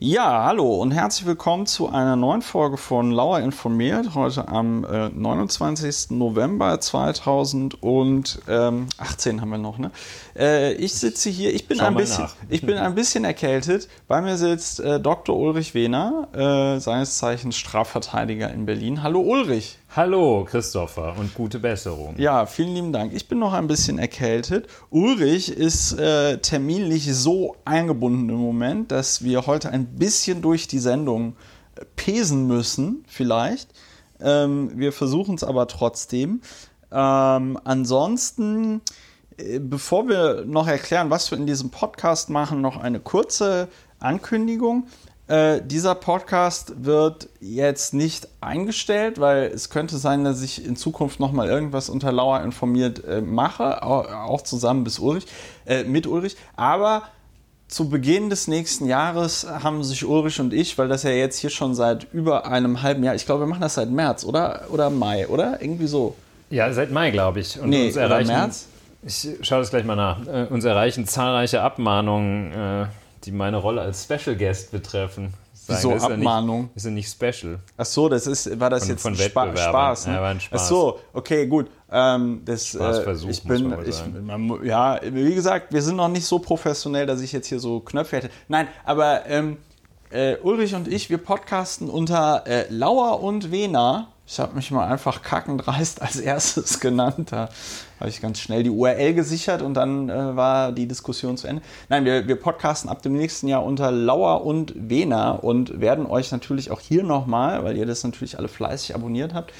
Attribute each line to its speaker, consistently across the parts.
Speaker 1: Ja, hallo und herzlich willkommen zu einer neuen Folge von Lauer informiert. Heute am äh, 29. November 2018 haben wir noch. Ne? Äh, ich sitze hier, ich bin, ein bisschen, ich bin ein bisschen erkältet. Bei mir sitzt äh, Dr. Ulrich Wehner, äh, seines Zeichens Strafverteidiger in Berlin. Hallo Ulrich.
Speaker 2: Hallo Christopher und gute Besserung.
Speaker 1: Ja, vielen lieben Dank. Ich bin noch ein bisschen erkältet. Ulrich ist äh, terminlich so eingebunden im Moment, dass wir heute ein bisschen durch die Sendung äh, pesen müssen, vielleicht. Ähm, wir versuchen es aber trotzdem. Ähm, ansonsten, äh, bevor wir noch erklären, was wir in diesem Podcast machen, noch eine kurze Ankündigung. Äh, dieser Podcast wird jetzt nicht eingestellt, weil es könnte sein, dass ich in Zukunft nochmal irgendwas unter Lauer informiert äh, mache, auch zusammen bis Ulrich, äh, mit Ulrich. Aber zu Beginn des nächsten Jahres haben sich Ulrich und ich, weil das ja jetzt hier schon seit über einem halben Jahr, ich glaube, wir machen das seit März oder, oder Mai, oder? Irgendwie so.
Speaker 2: Ja, seit Mai, glaube ich.
Speaker 1: Und nee, uns erreichen, März?
Speaker 2: Ich schaue das gleich mal nach. Äh, uns erreichen zahlreiche Abmahnungen äh, die meine Rolle als Special Guest betreffen.
Speaker 1: Wieso ist Abmahnung?
Speaker 2: Ja nicht, ist ja nicht special.
Speaker 1: Ach so, das ist, war das
Speaker 2: von,
Speaker 1: jetzt
Speaker 2: von
Speaker 1: Spa Spaß?
Speaker 2: Ne? Ja, war ein Spaß.
Speaker 1: Ach so, okay, gut. Ähm, das,
Speaker 2: Spaßversuch,
Speaker 1: äh, ich bin, ich, man, ja, wie gesagt, wir sind noch nicht so professionell, dass ich jetzt hier so Knöpfe hätte. Nein, aber ähm, äh, Ulrich und ich, wir podcasten unter äh, Lauer und Wena ich habe mich mal einfach kackendreist als erstes genannt. Da habe ich ganz schnell die URL gesichert und dann äh, war die Diskussion zu Ende. Nein, wir, wir podcasten ab dem nächsten Jahr unter Lauer und Wena und werden euch natürlich auch hier nochmal, weil ihr das natürlich alle fleißig abonniert habt,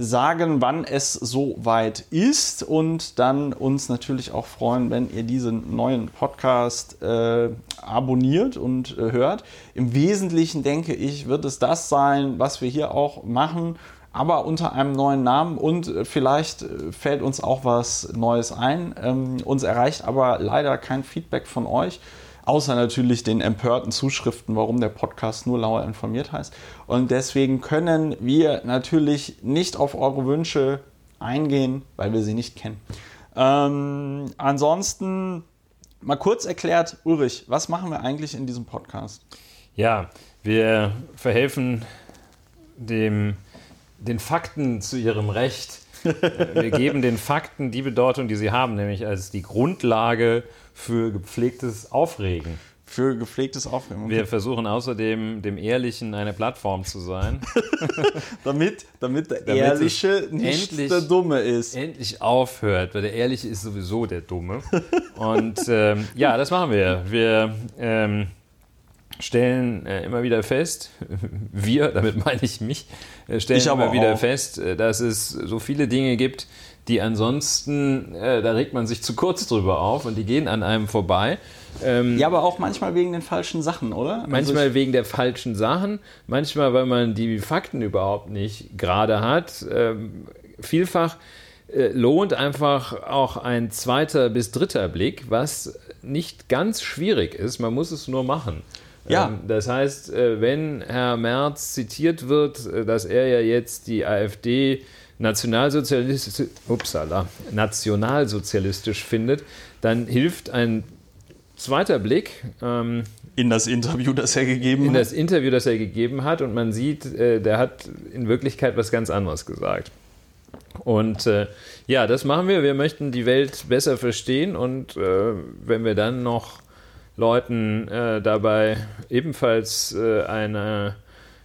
Speaker 1: sagen, wann es soweit ist und dann uns natürlich auch freuen, wenn ihr diesen neuen Podcast äh, abonniert und äh, hört. Im Wesentlichen denke ich, wird es das sein, was wir hier auch machen aber unter einem neuen Namen und äh, vielleicht äh, fällt uns auch was Neues ein. Ähm, uns erreicht aber leider kein Feedback von euch, außer natürlich den empörten Zuschriften, warum der Podcast nur Lauer informiert heißt. Und deswegen können wir natürlich nicht auf eure Wünsche eingehen, weil wir sie nicht kennen. Ähm, ansonsten mal kurz erklärt, Ulrich, was machen wir eigentlich in diesem Podcast?
Speaker 2: Ja, wir verhelfen dem den Fakten zu ihrem Recht. Wir geben den Fakten die Bedeutung, die sie haben, nämlich als die Grundlage für gepflegtes Aufregen.
Speaker 1: Für gepflegtes Aufregen.
Speaker 2: Okay. Wir versuchen außerdem, dem Ehrlichen eine Plattform zu sein.
Speaker 1: damit, damit der damit Ehrliche nicht endlich, der Dumme ist.
Speaker 2: Endlich aufhört, weil der Ehrliche ist sowieso der Dumme. Und ähm, ja, das machen wir. Wir ähm, stellen äh, immer wieder fest, wir, damit meine ich mich, äh, stellen ich immer wieder auch. fest, äh, dass es so viele Dinge gibt, die ansonsten, äh, da regt man sich zu kurz drüber auf und die gehen an einem vorbei.
Speaker 1: Ähm, ja, aber auch manchmal wegen den falschen Sachen, oder?
Speaker 2: Also manchmal also wegen der falschen Sachen, manchmal, weil man die Fakten überhaupt nicht gerade hat. Ähm, vielfach äh, lohnt einfach auch ein zweiter bis dritter Blick, was nicht ganz schwierig ist. Man muss es nur machen.
Speaker 1: Ja. Ähm,
Speaker 2: das heißt, äh, wenn Herr Merz zitiert wird, äh, dass er ja jetzt die AfD nationalsozialistisch, upsala, nationalsozialistisch findet, dann hilft ein zweiter Blick.
Speaker 1: Ähm, in das Interview, das er gegeben
Speaker 2: in hat? In das Interview, das er gegeben hat. Und man sieht, äh, der hat in Wirklichkeit was ganz anderes gesagt. Und äh, ja, das machen wir. Wir möchten die Welt besser verstehen. Und äh, wenn wir dann noch Leuten äh, dabei ebenfalls äh, eine,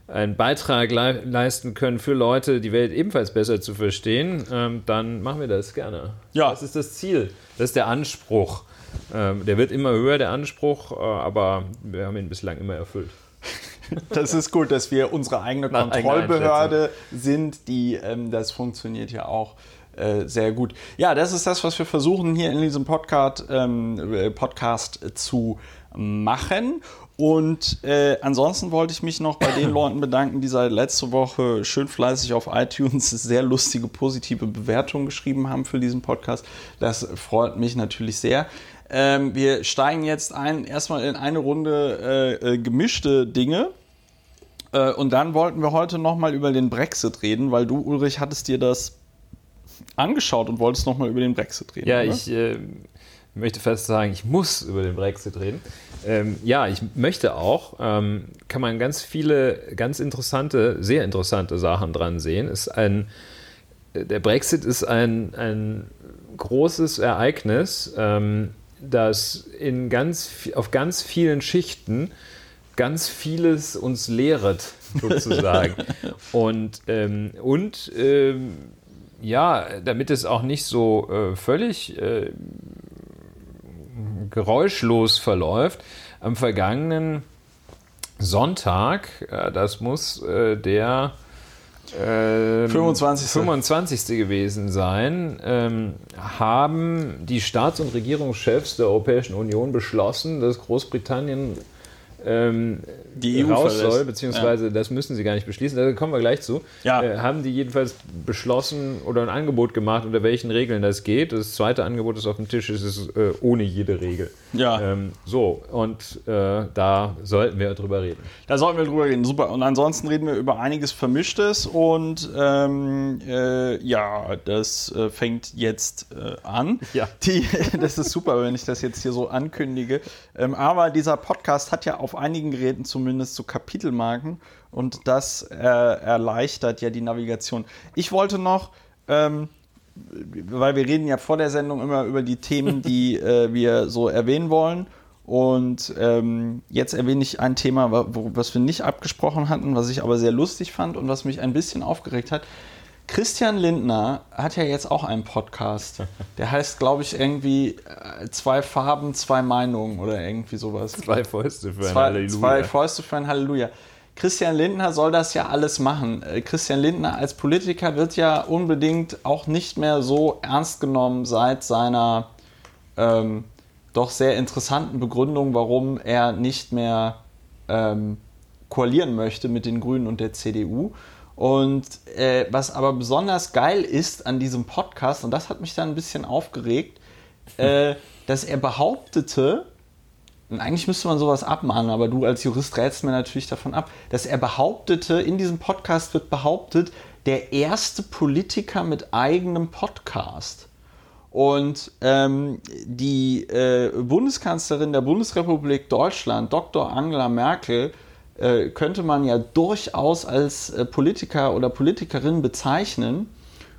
Speaker 2: einen Beitrag le leisten können für Leute, die Welt ebenfalls besser zu verstehen, ähm, dann machen wir das gerne.
Speaker 1: Ja.
Speaker 2: Das ist das Ziel, das ist der Anspruch. Ähm, der wird immer höher, der Anspruch, äh, aber wir haben ihn bislang immer erfüllt.
Speaker 1: Das ist gut, dass wir unsere eigene Kontrollbehörde sind, die ähm, das funktioniert ja auch äh, sehr gut. Ja, das ist das, was wir versuchen hier in diesem Podcast, ähm, äh, Podcast zu machen. Und äh, ansonsten wollte ich mich noch bei den Leuten bedanken, die seit letzter Woche schön fleißig auf iTunes sehr lustige, positive Bewertungen geschrieben haben für diesen Podcast. Das freut mich natürlich sehr. Ähm, wir steigen jetzt ein, erstmal in eine Runde äh, äh, gemischte Dinge. Äh, und dann wollten wir heute nochmal über den Brexit reden, weil du, Ulrich, hattest dir das angeschaut und wolltest nochmal über den Brexit reden.
Speaker 2: Ja, oder? ich äh, möchte fast sagen, ich muss über den Brexit reden. Ähm, ja, ich möchte auch, ähm, kann man ganz viele, ganz interessante, sehr interessante Sachen dran sehen. Ist ein, der Brexit ist ein, ein großes Ereignis, ähm, das in ganz, auf ganz vielen Schichten ganz vieles uns lehret, sozusagen. und ähm, und ähm, ja, damit es auch nicht so äh, völlig äh, geräuschlos verläuft, am vergangenen Sonntag, äh, das muss äh, der
Speaker 1: 25.
Speaker 2: 25. gewesen sein, ähm, haben die Staats- und Regierungschefs der Europäischen Union beschlossen, dass Großbritannien ähm,
Speaker 1: die EU
Speaker 2: raus
Speaker 1: verlässt.
Speaker 2: soll, beziehungsweise das müssen sie gar nicht beschließen, da kommen wir gleich zu,
Speaker 1: Ja.
Speaker 2: äh, haben die jedenfalls beschlossen oder ein Angebot gemacht, unter welchen Regeln das geht. Das zweite Angebot, das auf dem Tisch ist, ist äh, ohne jede Regel.
Speaker 1: Ja.
Speaker 2: Ähm, so, und äh, da sollten wir drüber reden.
Speaker 1: Da sollten wir drüber reden. Super. Und ansonsten reden wir über einiges Vermischtes und ähm, äh, ja, das äh, fängt jetzt äh, an.
Speaker 2: Ja.
Speaker 1: Die, das ist super, wenn ich das jetzt hier so ankündige. Ähm, aber dieser Podcast hat ja auf einigen Geräten zumindest so Kapitelmarken und das äh, erleichtert ja die Navigation. Ich wollte noch. Ähm, weil wir reden ja vor der Sendung immer über die Themen, die äh, wir so erwähnen wollen. Und ähm, jetzt erwähne ich ein Thema, wo, was wir nicht abgesprochen hatten, was ich aber sehr lustig fand und was mich ein bisschen aufgeregt hat. Christian Lindner hat ja jetzt auch einen Podcast. Der heißt, glaube ich, irgendwie äh, zwei Farben, zwei Meinungen oder irgendwie sowas.
Speaker 2: Zwei Fäuste für ein
Speaker 1: Zwei,
Speaker 2: Halleluja.
Speaker 1: zwei Fäuste für ein Halleluja. Christian Lindner soll das ja alles machen. Äh, Christian Lindner als Politiker wird ja unbedingt auch nicht mehr so ernst genommen seit seiner ähm, doch sehr interessanten Begründung, warum er nicht mehr ähm, koalieren möchte mit den Grünen und der CDU. Und äh, was aber besonders geil ist an diesem Podcast, und das hat mich dann ein bisschen aufgeregt, äh, dass er behauptete, und eigentlich müsste man sowas abmahnen, aber du als Jurist rätst mir natürlich davon ab, dass er behauptete, in diesem Podcast wird behauptet, der erste Politiker mit eigenem Podcast. Und ähm, die äh, Bundeskanzlerin der Bundesrepublik Deutschland, Dr. Angela Merkel, äh, könnte man ja durchaus als äh, Politiker oder Politikerin bezeichnen.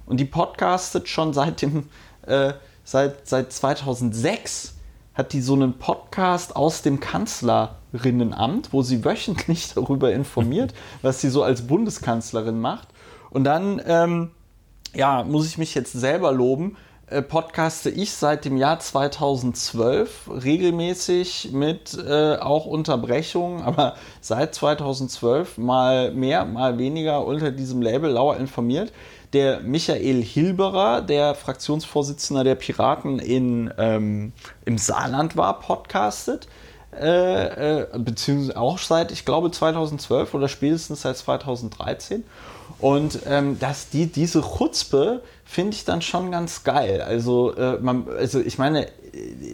Speaker 1: Und die podcastet schon seit dem, äh, seit, seit 2006 hat die so einen Podcast aus dem Kanzlerinnenamt, wo sie wöchentlich darüber informiert, was sie so als Bundeskanzlerin macht. Und dann, ähm, ja, muss ich mich jetzt selber loben, äh, podcaste ich seit dem Jahr 2012 regelmäßig mit äh, auch Unterbrechungen, aber seit 2012 mal mehr, mal weniger unter diesem Label Lauer informiert. Der Michael Hilberer, der Fraktionsvorsitzender der Piraten in, ähm, im Saarland war, podcastet. Äh, äh, beziehungsweise auch seit, ich glaube, 2012 oder spätestens seit 2013. Und ähm, dass die, diese Chutzpe finde ich dann schon ganz geil. Also, äh, man, also ich meine,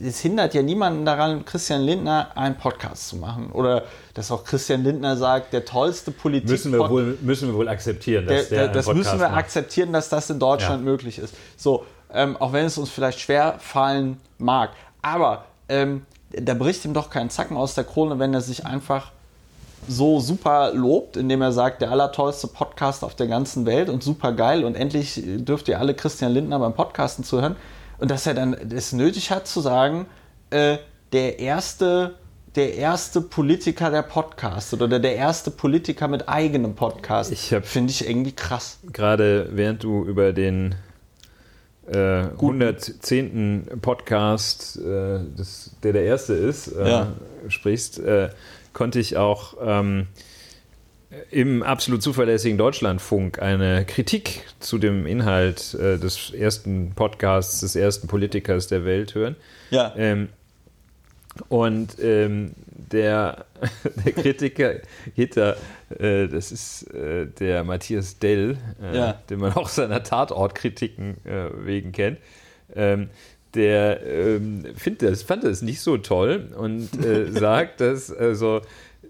Speaker 1: es hindert ja niemanden daran, Christian Lindner einen Podcast zu machen. Oder dass auch Christian Lindner sagt, der tollste Politik.
Speaker 2: Müssen wir, wohl, müssen wir wohl akzeptieren,
Speaker 1: Der,
Speaker 2: dass der,
Speaker 1: der,
Speaker 2: einen
Speaker 1: das
Speaker 2: Podcast
Speaker 1: müssen wir
Speaker 2: macht.
Speaker 1: akzeptieren, dass das in Deutschland
Speaker 2: Ja.
Speaker 1: möglich ist. So, ähm, auch wenn es uns vielleicht schwer fallen mag. Aber ähm, da bricht ihm doch kein Zacken aus der Krone, wenn er sich einfach so super lobt, indem er sagt, der allertollste Podcast auf der ganzen Welt und super geil und endlich dürft ihr alle Christian Lindner beim Podcasten zuhören. Und dass er dann es nötig hat zu sagen, äh, der erste der erste Politiker der Podcast oder der erste Politiker mit eigenem Podcast.
Speaker 2: Ich
Speaker 1: Finde ich irgendwie krass.
Speaker 2: Gerade während du über den äh, 110. Podcast, äh, das, der der erste ist, äh,
Speaker 1: Ja.
Speaker 2: sprichst, äh, konnte ich auch ähm, im absolut zuverlässigen Deutschlandfunk eine Kritik zu dem Inhalt äh, des ersten Podcasts des ersten Politikers der Welt hören.
Speaker 1: Ja.
Speaker 2: Ähm, und ähm, der, der Kritiker hinter, äh, das ist äh, der Matthias Dell, äh,
Speaker 1: Ja.
Speaker 2: den man auch seiner Tatortkritiken äh, wegen kennt. Ähm, der ähm, das, fand das nicht so toll und äh, sagt, dass also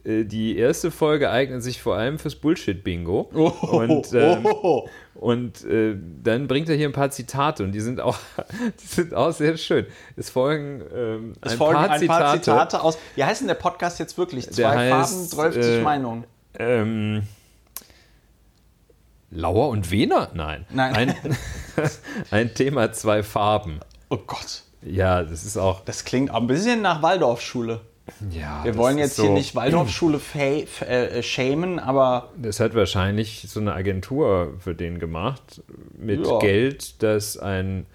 Speaker 2: äh, die erste Folge eignet sich vor allem fürs Bullshit-Bingo.
Speaker 1: Oh,
Speaker 2: und ähm,
Speaker 1: oh,
Speaker 2: und äh, dann bringt er hier ein paar Zitate und die sind auch, die sind auch sehr schön. Es folgen, ähm,
Speaker 1: es
Speaker 2: ein,
Speaker 1: folgen
Speaker 2: paar
Speaker 1: ein paar
Speaker 2: Zitate.
Speaker 1: Aus. Wie heißt denn der Podcast jetzt wirklich? Zwei
Speaker 2: Der
Speaker 1: Farben,
Speaker 2: heißt,
Speaker 1: 30
Speaker 2: äh,
Speaker 1: Meinungen.
Speaker 2: Ähm, Lauer und Wiener? Nein.
Speaker 1: Nein.
Speaker 2: Ein, ein Thema, zwei Farben.
Speaker 1: Oh Gott.
Speaker 2: Ja, das ist auch.
Speaker 1: Das klingt auch ein bisschen nach Waldorfschule.
Speaker 2: Ja,
Speaker 1: Wir wollen jetzt
Speaker 2: so,
Speaker 1: hier nicht Waldorfschule äh, shamen, aber
Speaker 2: Das hat wahrscheinlich so eine Agentur für den gemacht, mit
Speaker 1: Ja.
Speaker 2: Geld, das ein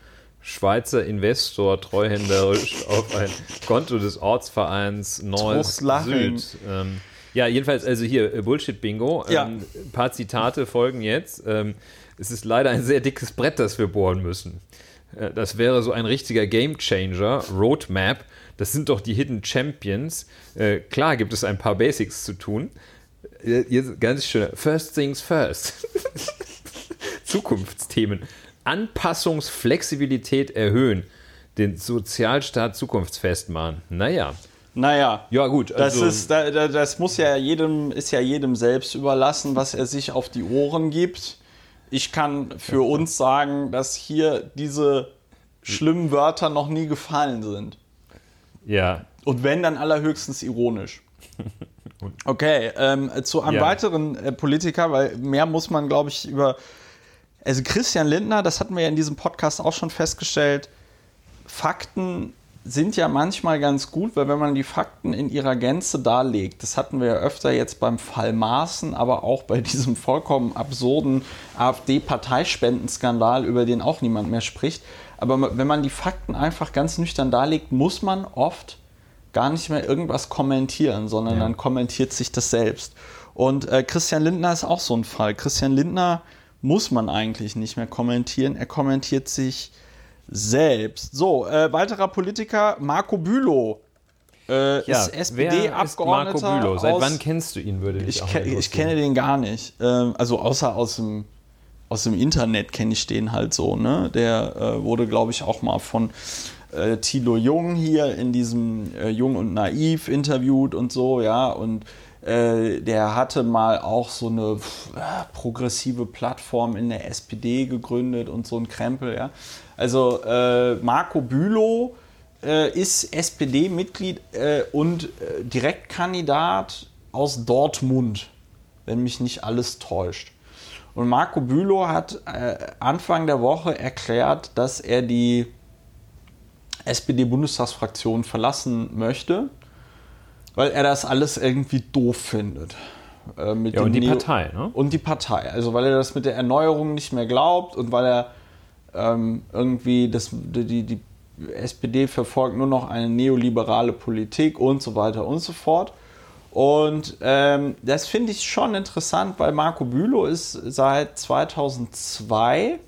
Speaker 2: Schweizer Investor treuhänderisch auf ein Konto des Ortsvereins Neues. Süd. Ähm, ja, jedenfalls, also hier äh, Bullshit-Bingo.
Speaker 1: Ja.
Speaker 2: Ähm, ein paar Zitate folgen jetzt. Ähm, es ist leider ein sehr dickes Brett, das wir bohren müssen. Äh, Das wäre so ein richtiger Gamechanger, Roadmap. Das sind doch die Hidden Champions. Äh, klar gibt es ein paar Basics zu tun. Äh, Jetzt ganz schön. First things first. Zukunftsthemen. Anpassungsflexibilität erhöhen. Den Sozialstaat zukunftsfest machen. Naja.
Speaker 1: naja.
Speaker 2: Ja, gut.
Speaker 1: Das,
Speaker 2: also-
Speaker 1: ist, da- da- das muss ja jedem, ist ja jedem selbst überlassen, was er sich auf die Ohren gibt. Ich kann für uns sagen, dass hier diese schlimmen Wörter noch nie gefallen sind.
Speaker 2: Ja.
Speaker 1: Und wenn, dann allerhöchstens ironisch. Okay, ähm, zu einem
Speaker 2: Ja.
Speaker 1: weiteren äh, Politiker, weil mehr muss man, glaube ich, über. Also Christian Lindner, das hatten wir ja in diesem Podcast auch schon festgestellt. Fakten sind ja manchmal ganz gut, weil wenn man die Fakten in ihrer Gänze darlegt, das hatten wir ja öfter jetzt beim Fall Maaßen, aber auch bei diesem vollkommen absurden AfD-Parteispenden-Skandal, über den auch niemand mehr spricht. Aber wenn man die Fakten einfach ganz nüchtern darlegt, muss man oft gar nicht mehr irgendwas kommentieren, sondern
Speaker 2: Ja.
Speaker 1: dann kommentiert sich das selbst. Und äh, Christian Lindner ist auch so ein Fall. Christian Lindner muss man eigentlich nicht mehr kommentieren. Er kommentiert sich selbst. So, äh, weiterer Politiker, Marco Bülow. Äh,
Speaker 2: wer ist
Speaker 1: SPD-Abgeordneter.
Speaker 2: Marco Bülow? Seit
Speaker 1: aus-
Speaker 2: wann kennst du ihn, würde
Speaker 1: ich,
Speaker 2: auch
Speaker 1: ke ich kenne den gar nicht. Ähm, also außer aus dem, aus dem Internet kenne ich den halt so. Ne? Der äh, wurde, glaube ich, auch mal von äh, Thilo Jung hier in diesem äh, Jung und Naiv interviewt und so, ja. Und äh, der hatte mal auch so eine pff, äh, progressive Plattform in der SPD gegründet und so ein Krempel, ja. Also äh, Marco Bülow äh, ist SPD-Mitglied äh, und äh, Direktkandidat aus Dortmund, wenn mich nicht alles täuscht. Und Marco Bülow hat äh, Anfang der Woche erklärt, dass er die SPD-Bundestagsfraktion verlassen möchte, weil er das alles irgendwie doof findet. Äh, mit
Speaker 2: Ja, und die
Speaker 1: Neo-
Speaker 2: Partei, ne?
Speaker 1: Und die Partei. Also weil er das mit der Erneuerung nicht mehr glaubt und weil er ähm, irgendwie das, die, die SPD verfolgt nur noch eine neoliberale Politik und so weiter und so fort. Und ähm, das finde ich schon interessant, weil Marco Bülow ist seit 2002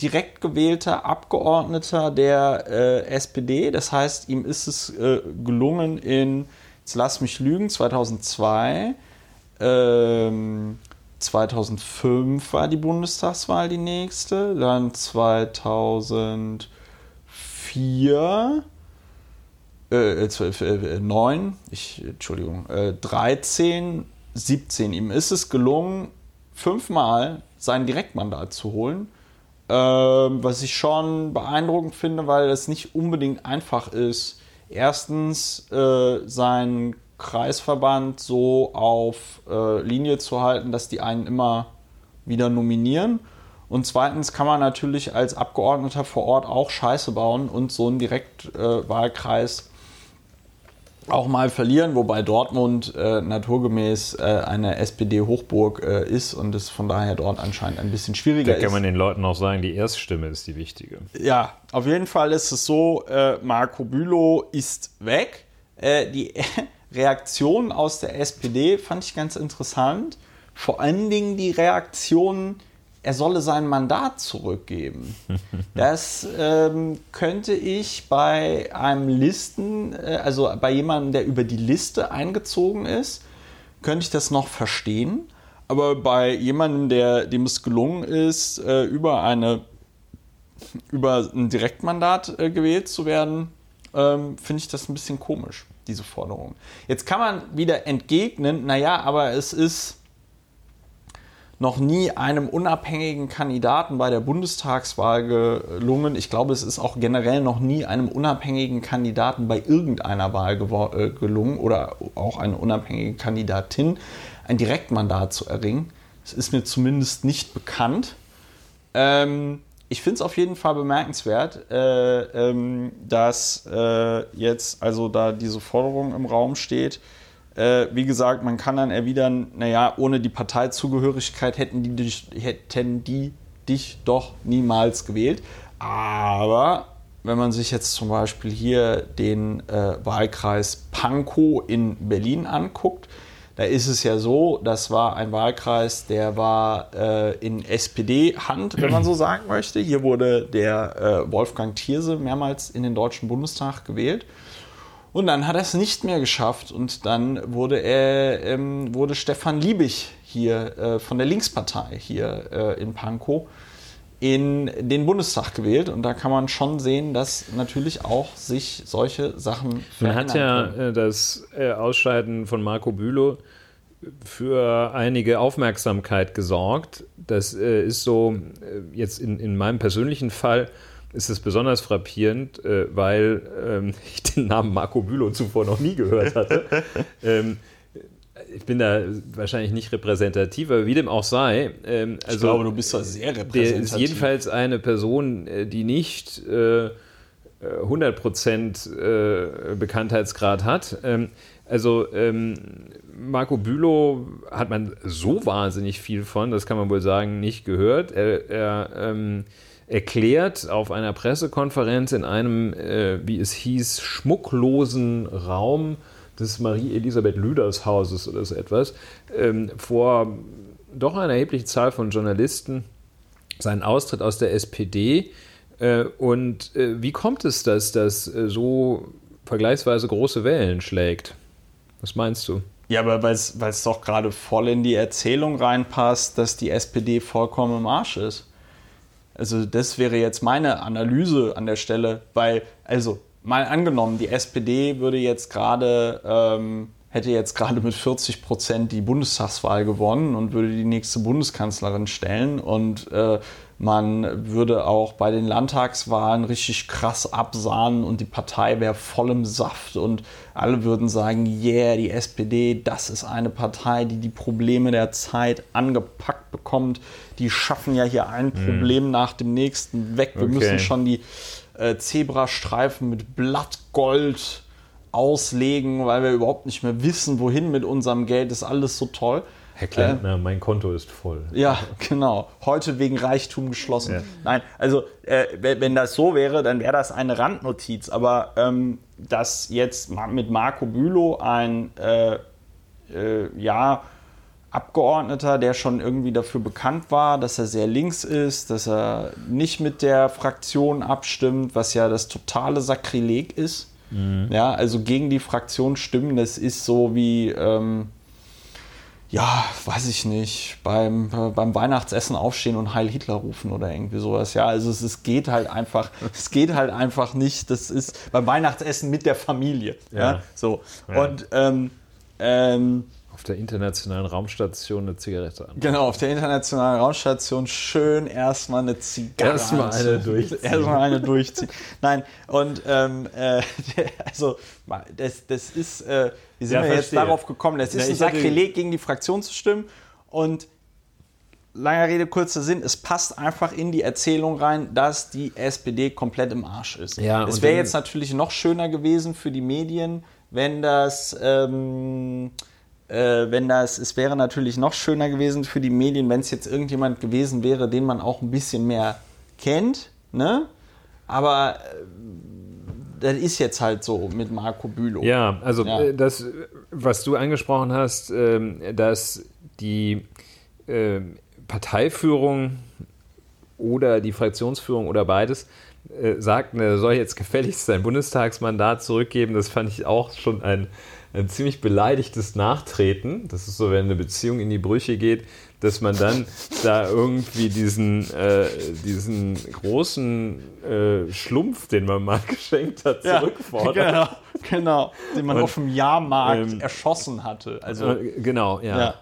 Speaker 1: direkt gewählter Abgeordneter der äh, SPD. Das heißt, ihm ist es äh, gelungen in, jetzt lass mich lügen, 2002, ähm, 2005 war die Bundestagswahl die nächste, dann 2004, äh, 12, äh, 9, ich, Entschuldigung, äh, 13, 17. Ihm ist es gelungen, fünfmal sein Direktmandat zu holen. Ähm, was ich schon beeindruckend finde, weil es nicht unbedingt einfach ist, erstens äh, seinen Kreisverband so auf äh, Linie zu halten, dass die einen immer wieder nominieren. Und zweitens kann man natürlich als Abgeordneter vor Ort auch Scheiße bauen und so einen Direktwahlkreis auch mal verlieren, wobei Dortmund äh, naturgemäß äh, eine SPD-Hochburg äh, ist und es von daher dort anscheinend ein bisschen schwieriger
Speaker 2: Da kann
Speaker 1: ist.
Speaker 2: man den Leuten auch sagen, die Erststimme ist die wichtige.
Speaker 1: Ja, auf jeden Fall ist es so, äh, Marco Bülow ist weg. Äh, die Reaktion aus der SPD fand ich ganz interessant. Vor allen Dingen die Reaktion, er solle sein Mandat zurückgeben. Das ähm, könnte ich bei einem Listen, äh, also bei jemandem, der über die Liste eingezogen ist, könnte ich das noch verstehen. Aber bei jemandem, der, dem es gelungen ist, äh, über eine über ein Direktmandat äh, gewählt zu werden, ähm, finde ich das ein bisschen komisch. Diese Forderung. Jetzt kann man wieder entgegnen, naja, aber es ist noch nie einem unabhängigen Kandidaten bei der Bundestagswahl gelungen. Ich glaube, es ist auch generell noch nie einem unabhängigen Kandidaten bei irgendeiner Wahl äh, gelungen oder auch eine unabhängige Kandidatin ein Direktmandat zu erringen. Es ist mir zumindest nicht bekannt. Ähm, ich finde es auf jeden Fall bemerkenswert, äh, ähm, dass äh, jetzt also da diese Forderung im Raum steht, äh, wie gesagt, man kann dann erwidern, naja, ohne die Parteizugehörigkeit hätten die, dich, hätten die dich doch niemals gewählt. Aber wenn man sich jetzt zum Beispiel hier den äh, Wahlkreis Pankow in Berlin anguckt, da ist es ja so, das war ein Wahlkreis, der war äh, in SPD-Hand, wenn man so sagen möchte. Hier wurde der äh, Wolfgang Thierse mehrmals in den Deutschen Bundestag gewählt. Und dann hat er es nicht mehr geschafft und dann wurde er, ähm, wurde Stefan Liebig hier äh, von der Linkspartei hier äh, in Pankow in den Bundestag gewählt und da kann man schon sehen, dass natürlich auch sich solche Sachen
Speaker 2: Man hat ja können. Äh, das äh, Ausscheiden von Marco Bülow für einige Aufmerksamkeit gesorgt. Das äh, ist so jetzt in, in meinem persönlichen Fall ist es besonders frappierend, weil ähm, ich den Namen Marco Bülow zuvor noch nie gehört hatte. ich bin da wahrscheinlich nicht repräsentativ, aber wie dem auch sei.
Speaker 1: Ähm, also, ich glaube, du bist da sehr repräsentativ. Der
Speaker 2: ist jedenfalls eine Person, äh, die nicht äh, 100% äh, Bekanntheitsgrad hat. Ähm, also ähm, Marco Bülow hat man so wahnsinnig viel von, das kann man wohl sagen, nicht gehört. Er, er ähm, erklärt auf einer Pressekonferenz in einem, äh, wie es hieß, schmucklosen Raum des Marie-Elisabeth Lüders Hauses oder so etwas, ähm, vor doch einer erheblichen Zahl von Journalisten seinen Austritt aus der SPD. Äh, und äh, wie kommt es, dass das äh, so vergleichsweise große Wellen schlägt? Was meinst du?
Speaker 1: Ja, aber weil es doch gerade voll in die Erzählung reinpasst, dass die SPD vollkommen im Arsch ist. Also das wäre jetzt meine Analyse an der Stelle, weil, also mal angenommen, die SPD würde jetzt gerade, ähm, hätte jetzt gerade mit 40 Prozent die Bundestagswahl gewonnen und würde die nächste Bundeskanzlerin stellen und äh, man würde auch bei den Landtagswahlen richtig krass absahnen und die Partei wäre voll im Saft und alle würden sagen, yeah, die SPD, das ist eine Partei, die die Probleme der Zeit angepackt bekommt. Die schaffen ja hier ein mhm. Problem mhm. nach dem nächsten weg. Wir okay. müssen schon die äh, Zebrastreifen mit Blattgold auslegen, weil wir überhaupt nicht mehr wissen, wohin mit unserem Geld. Das ist alles so toll.
Speaker 2: Herr Klempner, äh, mein Konto ist voll.
Speaker 1: Ja, genau. Heute wegen Reichtum geschlossen. Ja. Nein, also äh, wenn das so wäre, dann wäre das eine Randnotiz. Aber ähm, dass jetzt mit Marco Bülow ein äh, äh, ja, Abgeordneter, der schon irgendwie dafür bekannt war, dass er sehr links ist, dass er nicht mit der Fraktion abstimmt, was ja das totale Sakrileg ist. Mhm. Ja, also gegen die Fraktion stimmen, das ist so wie. Ähm, ja, weiß ich nicht, beim, beim Weihnachtsessen aufstehen und Heil Hitler rufen oder irgendwie sowas. Ja, also es, es geht halt einfach, es geht halt einfach nicht. Das ist beim Weihnachtsessen mit der Familie. Ja, ja so. Ja. Und ähm, ähm,
Speaker 2: auf der internationalen Raumstation eine Zigarette
Speaker 1: an. Genau, auf der internationalen Raumstation schön erstmal eine Zigarette.
Speaker 2: Erstmal eine durchziehen.
Speaker 1: Erstmal eine durchziehen. Nein, und ähm, äh, also das, das ist, äh, wie sind ja, wir verstehe. jetzt darauf gekommen? Es ist ja, ein Sakrileg, gegen die Fraktion zu stimmen und langer Rede, kurzer Sinn, es passt einfach in die Erzählung rein, dass die SPD komplett im Arsch ist. Ja, es wäre jetzt natürlich noch schöner gewesen für die Medien, wenn das ähm, äh, wenn das, es wäre natürlich noch schöner gewesen für die Medien, wenn es jetzt irgendjemand gewesen wäre, den man auch ein bisschen mehr kennt, ne? Aber äh, das ist jetzt halt so mit Marco Bülow.
Speaker 2: Ja, also ja. Äh, das, was du angesprochen hast, ähm, dass die äh, Parteiführung oder die Fraktionsführung oder beides äh, sagt, er soll jetzt gefälligst sein Bundestagsmandat zurückgeben, das fand ich auch schon ein ein ziemlich beleidigtes Nachtreten. Das ist so, wenn eine Beziehung in die Brüche geht, dass man dann da irgendwie diesen, äh, diesen großen äh, Schlumpf, den man mal geschenkt hat, zurückfordert.
Speaker 1: Ja, genau, genau, den man
Speaker 2: Und,
Speaker 1: auf dem Jahrmarkt
Speaker 2: ähm,
Speaker 1: erschossen hatte. Also,
Speaker 2: Äh, genau, ja.
Speaker 1: Ja.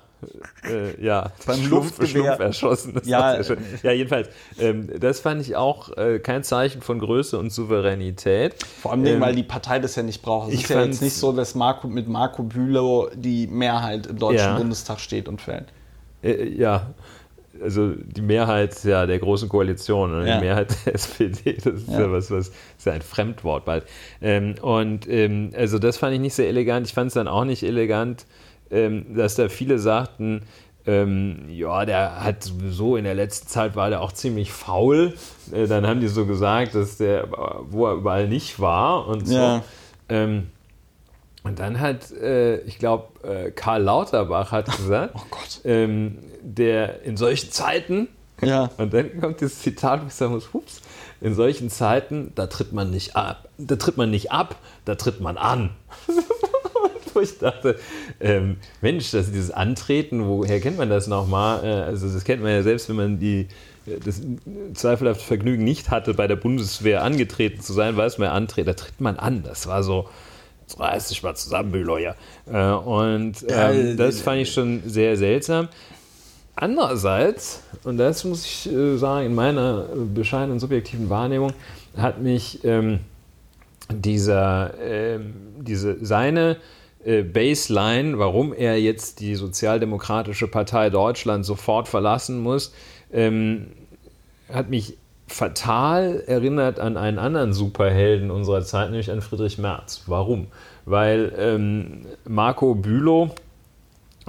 Speaker 2: Äh, ja,
Speaker 1: Beim
Speaker 2: Schlumpf. Schlumpf erschossen. Das
Speaker 1: Ja,
Speaker 2: schön. ja, jedenfalls, ähm, das fand ich auch äh, kein Zeichen von Größe und Souveränität.
Speaker 1: vor allem, ähm, weil die Partei das ja nicht braucht. Es
Speaker 2: ich
Speaker 1: ist ja jetzt nicht so, dass Marco, mit Marco Bülow die Mehrheit im Deutschen
Speaker 2: Ja.
Speaker 1: Bundestag steht und fällt.
Speaker 2: Äh, ja, also die Mehrheit ja, der großen Koalition, oder
Speaker 1: Ja.
Speaker 2: die Mehrheit der SPD, das ist ja,
Speaker 1: Ja.
Speaker 2: was, was ist ja ein Fremdwort bald. Ähm, und ähm, also das fand ich nicht sehr elegant. Ich fand es dann auch nicht elegant, ähm, dass da viele sagten, ähm, ja, der hat sowieso in der letzten Zeit war der auch ziemlich faul. Äh, dann haben die so gesagt, dass der, wo er überall nicht war und so.
Speaker 1: Ja.
Speaker 2: Ähm, und dann hat, äh, ich glaube, äh, Karl Lauterbach hat gesagt,
Speaker 1: Oh
Speaker 2: ähm, der in solchen Zeiten,
Speaker 1: Ja.
Speaker 2: und dann kommt dieses Zitat, wo ich sagen muss, hups, in solchen Zeiten, da tritt man nicht ab, da tritt man nicht ab, da tritt man an. wo ich dachte, ähm, Mensch, das, dieses Antreten, woher kennt man das nochmal? Äh, also das kennt man ja selbst, wenn man die, das zweifelhafte Vergnügen nicht hatte, bei der Bundeswehr angetreten zu sein, weiß man ja, antreten, da tritt man an. Das war so, jetzt reiß dich mal zusammen, Büloyer. Äh, und ähm, das
Speaker 1: äh,
Speaker 2: fand ich schon sehr seltsam. Andererseits, und das muss ich äh, sagen, in meiner äh, bescheidenen subjektiven Wahrnehmung, hat mich ähm, dieser, ähm, diese, seine äh, Baseline, warum er jetzt die Sozialdemokratische Partei Deutschland sofort verlassen muss, ähm, hat mich fatal erinnert an einen anderen Superhelden unserer Zeit, nämlich an Friedrich Merz. Warum? Weil ähm, Marco Bülow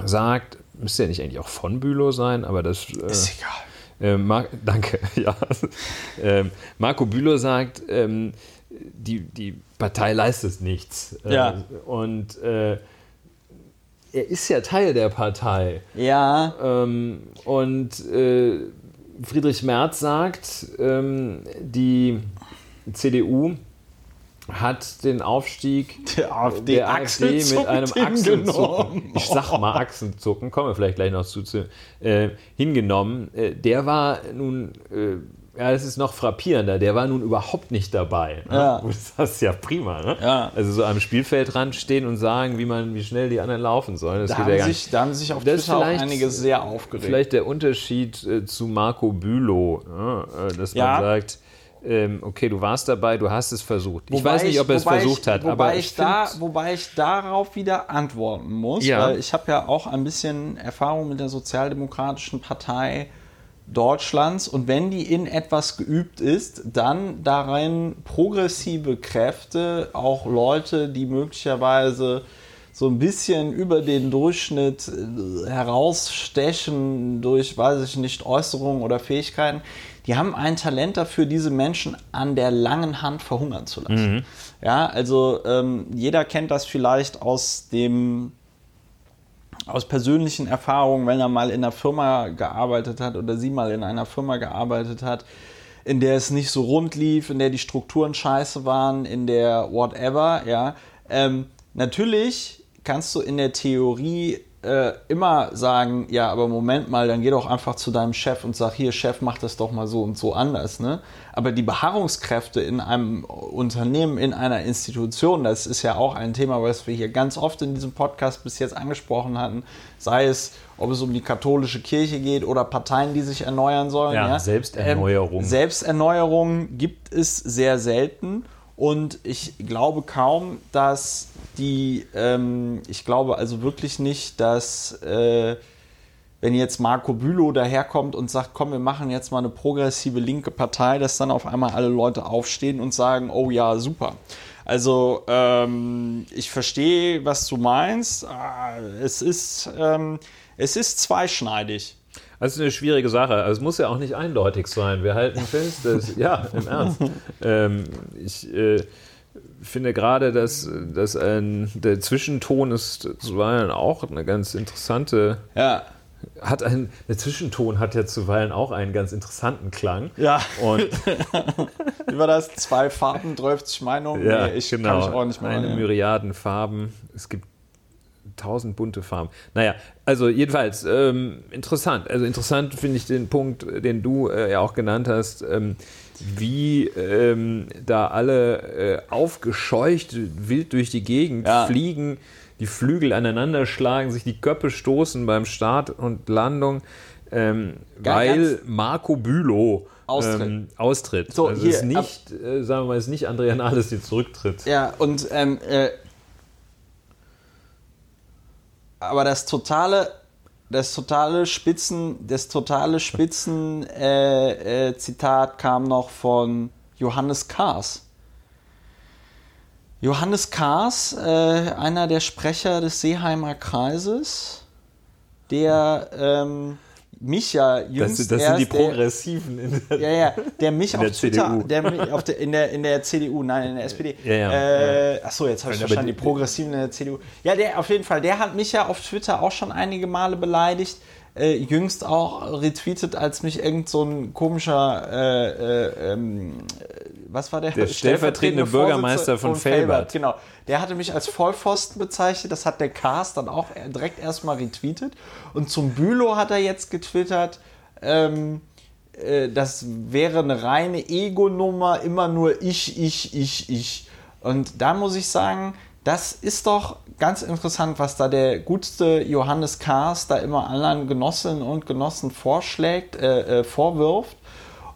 Speaker 2: sagt, müsste ja nicht eigentlich auch von Bülow sein, aber das äh,
Speaker 1: Ist egal.
Speaker 2: äh, Mar danke, ja. ähm, Marco Bülow sagt, ähm, die, die Partei leistet nichts. Äh,
Speaker 1: Ja.
Speaker 2: Und äh, er ist ja Teil der Partei.
Speaker 1: Ja,
Speaker 2: Ähm, und äh, Friedrich Merz sagt, ähm, die CDU hat den Aufstieg
Speaker 1: der AfD,
Speaker 2: der AfD mit einem Achsenzucken, ich sag mal Achsenzucken, kommen wir vielleicht gleich noch zu, zu äh, hingenommen. Äh, der war nun, äh, ja, das ist noch frappierender, der war nun überhaupt nicht dabei. Ne?
Speaker 1: Ja.
Speaker 2: Du sagst, ja prima. Ne?
Speaker 1: Ja.
Speaker 2: Also so am Spielfeldrand stehen und sagen, wie, man, wie schnell die anderen laufen sollen. Das
Speaker 1: Da
Speaker 2: ja
Speaker 1: haben,
Speaker 2: nicht.
Speaker 1: sich, da haben sich auf
Speaker 2: Das ist
Speaker 1: Twitter auch einige sehr aufgeregt.
Speaker 2: Vielleicht der Unterschied äh, zu Marco Bülow, ne? äh, dass
Speaker 1: Ja.
Speaker 2: man sagt, ähm, okay, du warst dabei, du hast es versucht. ich
Speaker 1: Wobei
Speaker 2: weiß nicht, ob er es versucht
Speaker 1: ich,
Speaker 2: hat,
Speaker 1: wobei
Speaker 2: aber
Speaker 1: ich,
Speaker 2: ich
Speaker 1: da, wobei ich darauf wieder antworten muss,
Speaker 2: Ja.
Speaker 1: weil ich habe ja auch ein bisschen Erfahrung mit der Sozialdemokratischen Partei Deutschlands und wenn die in etwas geübt ist, dann darin progressive Kräfte, auch Leute, die möglicherweise so ein bisschen über den Durchschnitt äh, herausstechen durch, weiß ich nicht, Äußerungen oder Fähigkeiten, die haben ein Talent dafür, diese Menschen an der langen Hand verhungern zu lassen. Ja, also ähm, jeder kennt das vielleicht aus dem aus persönlichen Erfahrungen, wenn er mal in einer Firma gearbeitet hat oder sie mal in einer Firma gearbeitet hat, in der es nicht so rund lief, in der die Strukturen scheiße waren, in der whatever, ja. Ähm, natürlich kannst du in der Theorie äh, immer sagen, ja, aber Moment mal, dann geh doch einfach zu deinem Chef und sag, hier, Chef, mach das doch mal so und so anders, ne? Aber die Beharrungskräfte in einem Unternehmen, in einer Institution, das ist ja auch ein Thema, was wir hier ganz oft in diesem Podcast bis jetzt angesprochen hatten, sei es, ob es um die katholische Kirche geht oder Parteien, die sich erneuern sollen.
Speaker 2: Ja,
Speaker 1: Ja,
Speaker 2: Selbsterneuerung.
Speaker 1: Ähm, Selbsterneuerung gibt es sehr selten und ich glaube kaum, dass die, ähm, ich glaube also wirklich nicht, dass äh, wenn jetzt Marco Bülow daherkommt und sagt, komm, wir machen jetzt mal eine progressive linke Partei, dass dann auf einmal alle Leute aufstehen und sagen, oh ja, super. Also ähm, ich verstehe, was du meinst. Ah, Es ist, ähm, es ist zweischneidig.
Speaker 2: Das ist eine schwierige Sache. Also es muss ja auch nicht eindeutig sein. Wir halten fest, dass, ja, im Ernst. Ähm, ich äh, finde gerade, dass, dass ein, der Zwischenton ist zuweilen auch eine ganz interessante,
Speaker 1: Ja.
Speaker 2: hat ein, der Zwischenton hat ja zuweilen auch einen ganz interessanten Klang.
Speaker 1: Ja.
Speaker 2: Und
Speaker 1: Wie war das? Zwei Farben, 30 Meinungen?
Speaker 2: ja,
Speaker 1: Nee, ich
Speaker 2: genau,
Speaker 1: kann mich auch nicht mehr
Speaker 2: eine
Speaker 1: erinnern.
Speaker 2: Myriaden Farben. Es gibt tausend bunte Farben. Naja, also jedenfalls ähm, interessant. Also interessant finde ich den Punkt, den du äh, ja auch genannt hast, ähm, wie ähm, da alle äh, aufgescheucht wild durch die Gegend
Speaker 1: Ja.
Speaker 2: fliegen, die Flügel aneinander schlagen, sich die Köpfe stoßen beim Start und Landung, ähm, weil Marco Bülow
Speaker 1: Austritt.
Speaker 2: ähm, austritt.
Speaker 1: So,
Speaker 2: also
Speaker 1: hier,
Speaker 2: ist nicht, äh, sagen wir mal, ist nicht Andrea Nahles, die zurücktritt.
Speaker 1: Ja, und ähm, äh, aber das totale, das totale Spitzen, das totale Spitzen äh, äh, Zitat kam noch von Johannes Kahrs. Johannes Kahrs, äh, einer der Sprecher des Seeheimer Kreises, der ähm, mich ja
Speaker 2: Das,
Speaker 1: jüngst
Speaker 2: das sind die
Speaker 1: erst, der-
Speaker 2: Progressiven in der,
Speaker 1: ja, ja, der mich auf
Speaker 2: der
Speaker 1: Twitter,
Speaker 2: CDU.
Speaker 1: der auf der, in, der, in der CDU, nein, in der SPD.
Speaker 2: Ja, ja,
Speaker 1: äh, Achso, jetzt habe ich verstanden, die
Speaker 2: die-
Speaker 1: Progressiven in der CDU. Ja, der auf jeden Fall, der hat mich ja auf Twitter auch schon einige Male beleidigt. Äh, jüngst auch retweetet, als mich irgend so ein komischer, äh, äh, ähm, äh, was war der?
Speaker 2: Der stellvertretende Bürgermeister von Felbert.
Speaker 1: Genau. Der hatte mich als Vollpfosten bezeichnet. Das hat der Cast dann auch direkt erstmal retweetet. Und zum Bülow hat er jetzt getwittert, ähm, äh, das wäre eine reine Ego-Nummer, immer nur ich, ich, ich, ich. Und da muss ich sagen, das ist doch ganz interessant, was da der gutste Johannes Kahrs da immer anderen Genossinnen und Genossen vorschlägt, äh, äh, vorwirft.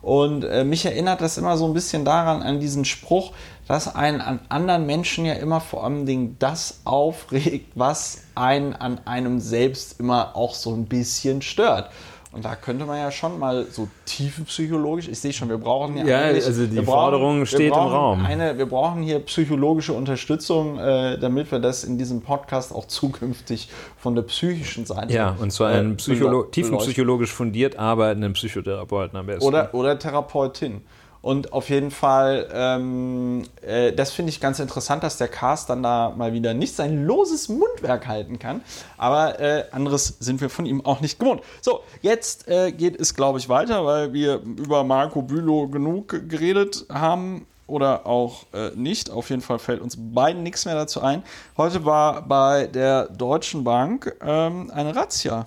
Speaker 1: Und äh, mich erinnert das immer so ein bisschen daran, an diesen Spruch, dass einen an anderen Menschen ja immer vor allem Dingen das aufregt, was einen an einem selbst immer auch so ein bisschen stört. Und da könnte man ja schon mal so tiefenpsychologisch, ich sehe schon, wir brauchen ja,
Speaker 2: Ja, also die
Speaker 1: wir
Speaker 2: Forderung steht im
Speaker 1: brauchen
Speaker 2: Raum.
Speaker 1: Eine, wir brauchen hier psychologische Unterstützung, äh, damit wir das in diesem Podcast auch zukünftig von der psychischen Seite
Speaker 2: Ja, und zwar
Speaker 1: äh,
Speaker 2: einen Psycholo tiefenpsychologisch fundiert arbeitenden Psychotherapeuten am besten.
Speaker 1: Oder, oder Therapeutin. Und auf jeden Fall, ähm, äh, das finde ich ganz interessant, dass der Cast dann da mal wieder nicht sein loses Mundwerk halten kann. Aber äh, anderes sind wir von ihm auch nicht gewohnt. So, jetzt äh, geht es, glaube ich, weiter, weil wir über Marco Bülow genug geredet haben. Oder auch äh, nicht. Auf jeden Fall fällt uns beiden nichts mehr dazu ein. Heute war bei der Deutschen Bank ähm, eine Razzia.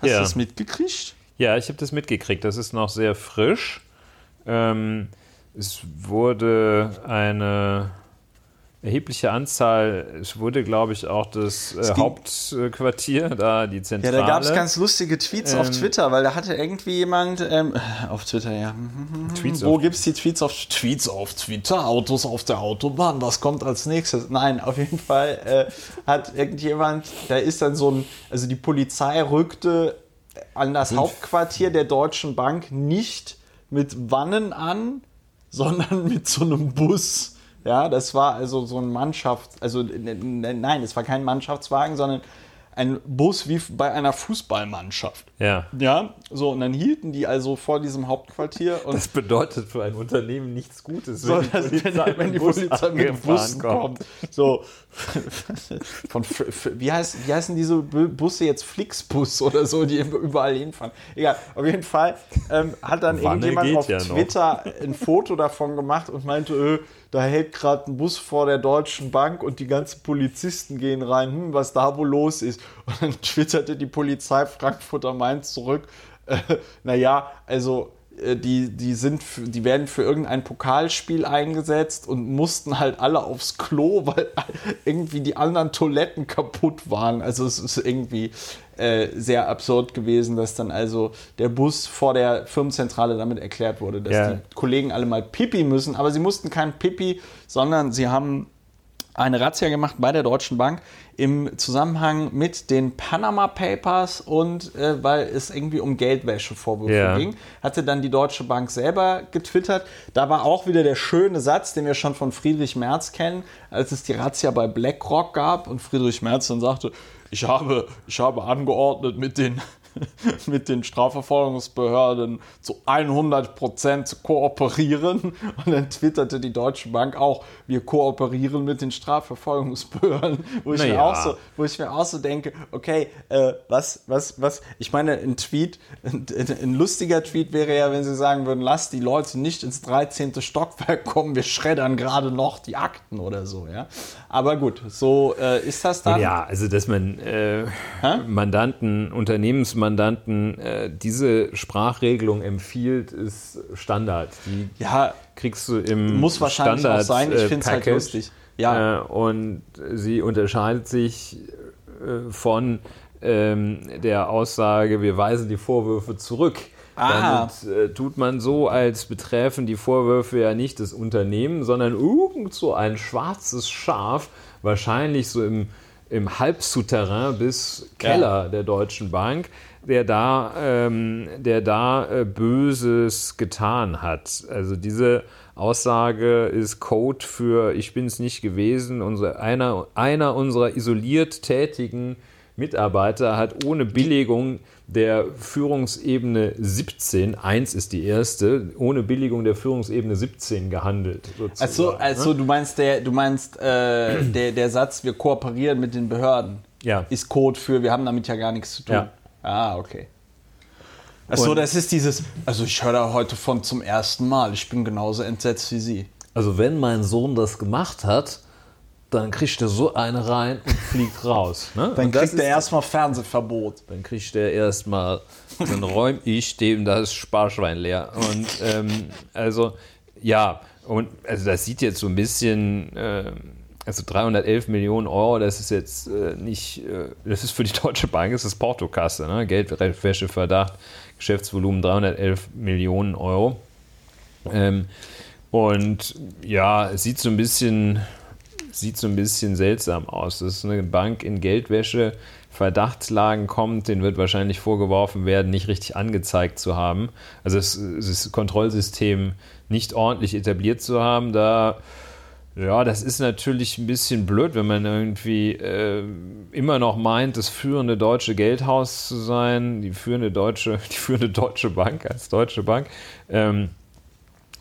Speaker 1: Hast
Speaker 2: Ja.
Speaker 1: du das mitgekriegt?
Speaker 2: Ja, ich habe das mitgekriegt. Das ist noch sehr frisch. Ähm, es wurde eine erhebliche Anzahl, es wurde, glaube ich, auch das äh, Hauptquartier, da die
Speaker 1: Ja,
Speaker 2: Zentrale.
Speaker 1: da gab es ganz lustige Tweets auf
Speaker 2: Ähm,
Speaker 1: Twitter, weil da hatte irgendwie jemand ähm, auf Twitter, ja.
Speaker 2: Tweets
Speaker 1: Wo
Speaker 2: auf-
Speaker 1: gibt es die Tweets auf Tweets auf Twitter? Autos auf der Autobahn, was kommt als nächstes? Nein, auf jeden Fall äh, hat irgendjemand, da ist dann so ein, also die Polizei rückte an das Hauptquartier der Deutschen Bank nicht mit Wannen an, sondern mit so einem Bus. Ja, das war also so ein Mannschafts-, also nein, es war kein Mannschaftswagen, sondern ein Bus wie bei einer Fußballmannschaft.
Speaker 2: Ja.
Speaker 1: Ja, so, und dann hielten die also vor diesem Hauptquartier und
Speaker 2: Das bedeutet für ein Unternehmen nichts Gutes,
Speaker 1: so, dass, wenn, wenn die Polizei mit
Speaker 2: angefahren
Speaker 1: Bussen kommt. So, von, wie, heißt, wie heißen diese Bu- Busse jetzt? Flixbus oder so, die überall hinfahren. Egal, auf jeden Fall ähm, hat dann
Speaker 2: Wanne
Speaker 1: irgendjemand auf
Speaker 2: ja noch.
Speaker 1: Twitter ein Foto davon gemacht und meinte, äh, da hält gerade ein Bus vor der Deutschen Bank und die ganzen Polizisten gehen rein, hm, was da wohl los ist. Und dann twitterte die Polizei Frankfurt am Main zurück, äh, naja, also die, die, sind die werden für irgendein Pokalspiel eingesetzt und mussten halt alle aufs Klo, weil irgendwie die anderen Toiletten kaputt waren. Also es ist irgendwie äh, sehr absurd gewesen, dass dann also der Bus vor der Firmenzentrale damit erklärt wurde, dass
Speaker 2: Ja.
Speaker 1: die Kollegen alle mal Pipi müssen. Aber sie mussten kein Pipi, sondern sie haben eine Razzia gemacht bei der Deutschen Bank im Zusammenhang mit den Panama Papers und äh, weil es irgendwie um Geldwäschevorwürfe
Speaker 2: Ja.
Speaker 1: ging, hatte dann die Deutsche Bank selber getwittert. Da war auch wieder der schöne Satz, den wir schon von Friedrich Merz kennen, als es die Razzia bei BlackRock gab und Friedrich Merz dann sagte, ich habe, ich habe angeordnet, mit den mit den Strafverfolgungsbehörden zu 100% zu kooperieren. Und dann twitterte die Deutsche Bank auch, wir kooperieren mit den Strafverfolgungsbehörden. Wo ich, mir,
Speaker 2: Naja.
Speaker 1: auch so, wo ich mir auch so denke, okay, äh, was, was, was, ich meine, ein Tweet, ein, ein lustiger Tweet wäre ja, wenn sie sagen würden, lass die Leute nicht ins 13. Stockwerk kommen, wir schreddern gerade noch die Akten oder so, ja. Aber gut, so äh, ist das dann.
Speaker 2: Ja, also dass man äh, Mandanten, Unternehmensmandanten äh, diese Sprachregelung empfiehlt, ist Standard. Die
Speaker 1: Ja,
Speaker 2: kriegst du im
Speaker 1: Muss wahrscheinlich
Speaker 2: Standard,
Speaker 1: auch sein. Ich
Speaker 2: äh,
Speaker 1: find's halt
Speaker 2: Package.
Speaker 1: lustig. Ja.
Speaker 2: Äh, und sie unterscheidet sich äh, von ähm, der Aussage, wir weisen die Vorwürfe zurück.
Speaker 1: Ah.
Speaker 2: Damit äh, tut man so, als betreffen die Vorwürfe ja nicht das Unternehmen, sondern irgend so ein schwarzes Schaf, wahrscheinlich so im, im Halbsouterrain bis Keller der Deutschen Bank, der da, ähm, der da äh, Böses getan hat. Also diese Aussage ist Code für ich bin es nicht gewesen. Unser, einer, einer unserer isoliert tätigen Mitarbeiter hat ohne Billigung der Führungsebene 17, eins ist die erste, ohne Billigung der Führungsebene 17 gehandelt. sozusagen,
Speaker 1: Also, also du meinst, der, du meinst äh, der, der Satz, wir kooperieren mit den Behörden,
Speaker 2: Ja.
Speaker 1: ist Code für, wir haben damit ja gar nichts zu tun.
Speaker 2: Ja.
Speaker 1: Ah, okay. Achso, das ist dieses, also ich höre da heute von zum ersten Mal, ich bin genauso entsetzt wie Sie.
Speaker 2: Also wenn mein Sohn das gemacht hat, dann kriegt er so eine rein und fliegt raus. Ne?
Speaker 1: Dann
Speaker 2: Und
Speaker 1: kriegt er erstmal Fernsehverbot.
Speaker 2: Dann kriegt er erstmal, dann räume ich dem das Sparschwein leer. Und ähm, also, ja, und also das sieht jetzt so ein bisschen, ähm, also 311 Millionen Euro, das ist jetzt äh, nicht, äh, das ist für die Deutsche Bank, das ist Portokasse, ne? Geldwäscheverdacht, Geschäftsvolumen 311 Millionen Euro. Ähm, und ja, es sieht so ein bisschen, sieht so ein bisschen seltsam aus. Das ist eine Bank in Geldwäsche, Verdachtslagen kommt, den wird wahrscheinlich vorgeworfen werden, nicht richtig angezeigt zu haben. Also das, das Kontrollsystem nicht ordentlich etabliert zu haben. Da, ja, das ist natürlich ein bisschen blöd, wenn man irgendwie äh, immer noch meint, das führende deutsche Geldhaus zu sein, die führende deutsche, die führende deutsche Bank als deutsche Bank. Ähm,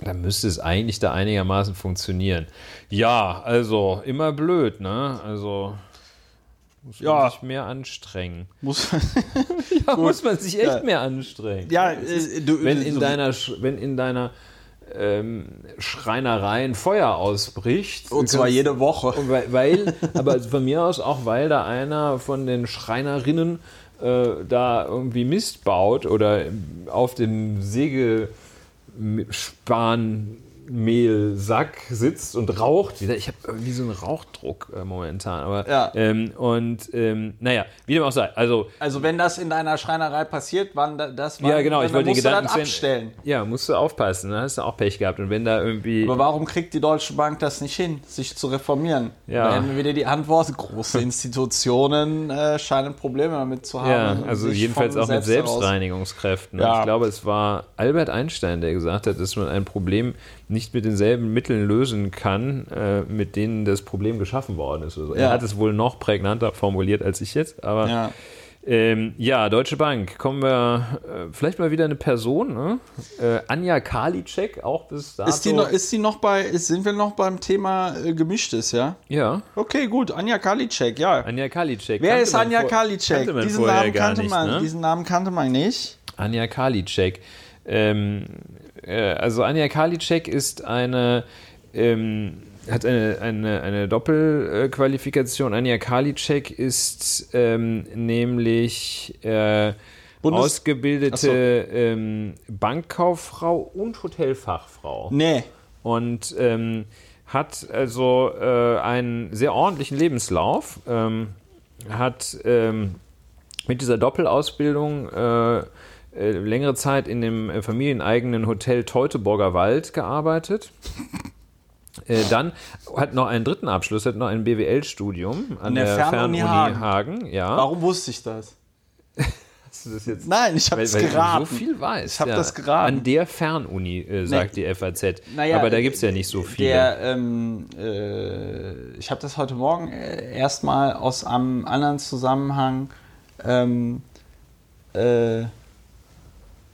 Speaker 2: dann müsste es eigentlich da einigermaßen funktionieren. Ja, also immer blöd, ne? Also muss man
Speaker 1: Ja.
Speaker 2: sich mehr anstrengen.
Speaker 1: Muss,
Speaker 2: Da muss man sich echt
Speaker 1: Ja.
Speaker 2: mehr anstrengen.
Speaker 1: ja, äh, du,
Speaker 2: wenn in
Speaker 1: so-
Speaker 2: deiner, wenn in deiner ähm, Schreinerei ein Feuer ausbricht.
Speaker 1: und zwar jede Woche.
Speaker 2: weil, weil, aber von mir aus auch, weil da einer von den Schreinerinnen äh, da irgendwie Mist baut oder auf dem Sägespanmehlsack sitzt und raucht wieder. Ich habe irgendwie so einen Rauchdruck äh, momentan. Aber,
Speaker 1: Ja.
Speaker 2: ähm, und ähm, naja, wie dem auch sei. Also,
Speaker 1: Also wenn das in deiner Schreinerei passiert, wann da- das wann,
Speaker 2: ja, genau, ich wollte
Speaker 1: du
Speaker 2: Gedanken
Speaker 1: das abstellen.
Speaker 2: Ja, musst du aufpassen, dann hast du auch Pech gehabt. Und wenn da irgendwie.
Speaker 1: Aber warum kriegt die Deutsche Bank das nicht hin, sich zu reformieren?
Speaker 2: Ja.
Speaker 1: Da hätten wir wieder die Antwort, große Institutionen äh, scheinen Probleme damit zu haben.
Speaker 2: Ja, also jedenfalls auch mit
Speaker 1: selbst
Speaker 2: Selbstreinigungskräften.
Speaker 1: Ja.
Speaker 2: Ich glaube, es war Albert Einstein, der gesagt hat, dass man ein Problem nicht mit denselben Mitteln lösen kann, äh, mit denen das Problem geschaffen worden ist. Also
Speaker 1: Ja.
Speaker 2: Er hat es wohl noch prägnanter formuliert als ich jetzt, aber
Speaker 1: Ja.
Speaker 2: ähm, ja, Deutsche Bank, kommen wir äh, vielleicht mal wieder eine Person, ne? äh, Anja Karliczek, auch bis dato.
Speaker 1: Ist die, noch, ist die noch bei, ist, sind wir noch beim Thema äh, Gemischtes, ja?
Speaker 2: ja,
Speaker 1: Okay, gut, Anja Karliczek, ja.
Speaker 2: Anja Karliczek.
Speaker 1: Wer
Speaker 2: kannte
Speaker 1: ist Anja
Speaker 2: vor-
Speaker 1: Karliczek? Diesen Namen, kannte
Speaker 2: nicht,
Speaker 1: man,
Speaker 2: ne?
Speaker 1: diesen Namen kannte man nicht.
Speaker 2: Anja Karliczek. Ähm, äh, also Anja Karliczek ist eine, ähm, hat eine, eine, eine Doppelqualifikation. Anja Karliczek ist ähm, nämlich äh,
Speaker 1: Bundes-
Speaker 2: ausgebildete
Speaker 1: so.
Speaker 2: ähm, Bankkauffrau und Hotelfachfrau
Speaker 1: Nee.
Speaker 2: und ähm, hat also äh, einen sehr ordentlichen Lebenslauf, ähm, hat ähm, mit dieser Doppelausbildung äh, längere Zeit in dem äh, familieneigenen Hotel Teutoburger Wald gearbeitet. Äh, dann hat noch einen dritten Abschluss, hat noch ein BWL-Studium an
Speaker 1: An der
Speaker 2: der,
Speaker 1: Fernuni Hagen.
Speaker 2: Hagen. Ja.
Speaker 1: Warum wusste ich das?
Speaker 2: Hast du das jetzt
Speaker 1: Nein, ich habe es geraten.
Speaker 2: so viel weißt.
Speaker 1: Ich hab das geraten.
Speaker 2: An der Fernuni, äh, sagt die FAZ.
Speaker 1: Naja,
Speaker 2: Aber da gibt es ja nicht so viele.
Speaker 1: Der, ähm, äh, ich habe das heute Morgen äh, erstmal aus einem anderen Zusammenhang ähm, äh,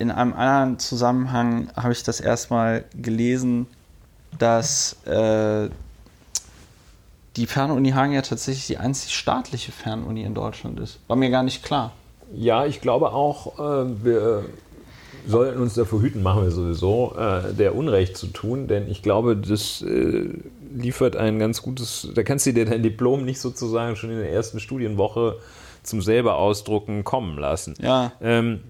Speaker 1: in einem anderen Zusammenhang habe ich das erstmal gelesen, dass äh, die Fernuni Hagen ja tatsächlich die einzig staatliche Fernuni in Deutschland ist. War mir gar nicht klar.
Speaker 2: Ja, ich glaube auch, äh, wir sollten uns davor hüten, machen wir sowieso, äh, der Unrecht zu tun, denn ich glaube, das äh, liefert ein ganz gutes, da kannst du dir dein Diplom nicht sozusagen schon in der ersten Studienwoche zum selber ausdrucken kommen lassen.
Speaker 1: Ja.
Speaker 2: Ähm,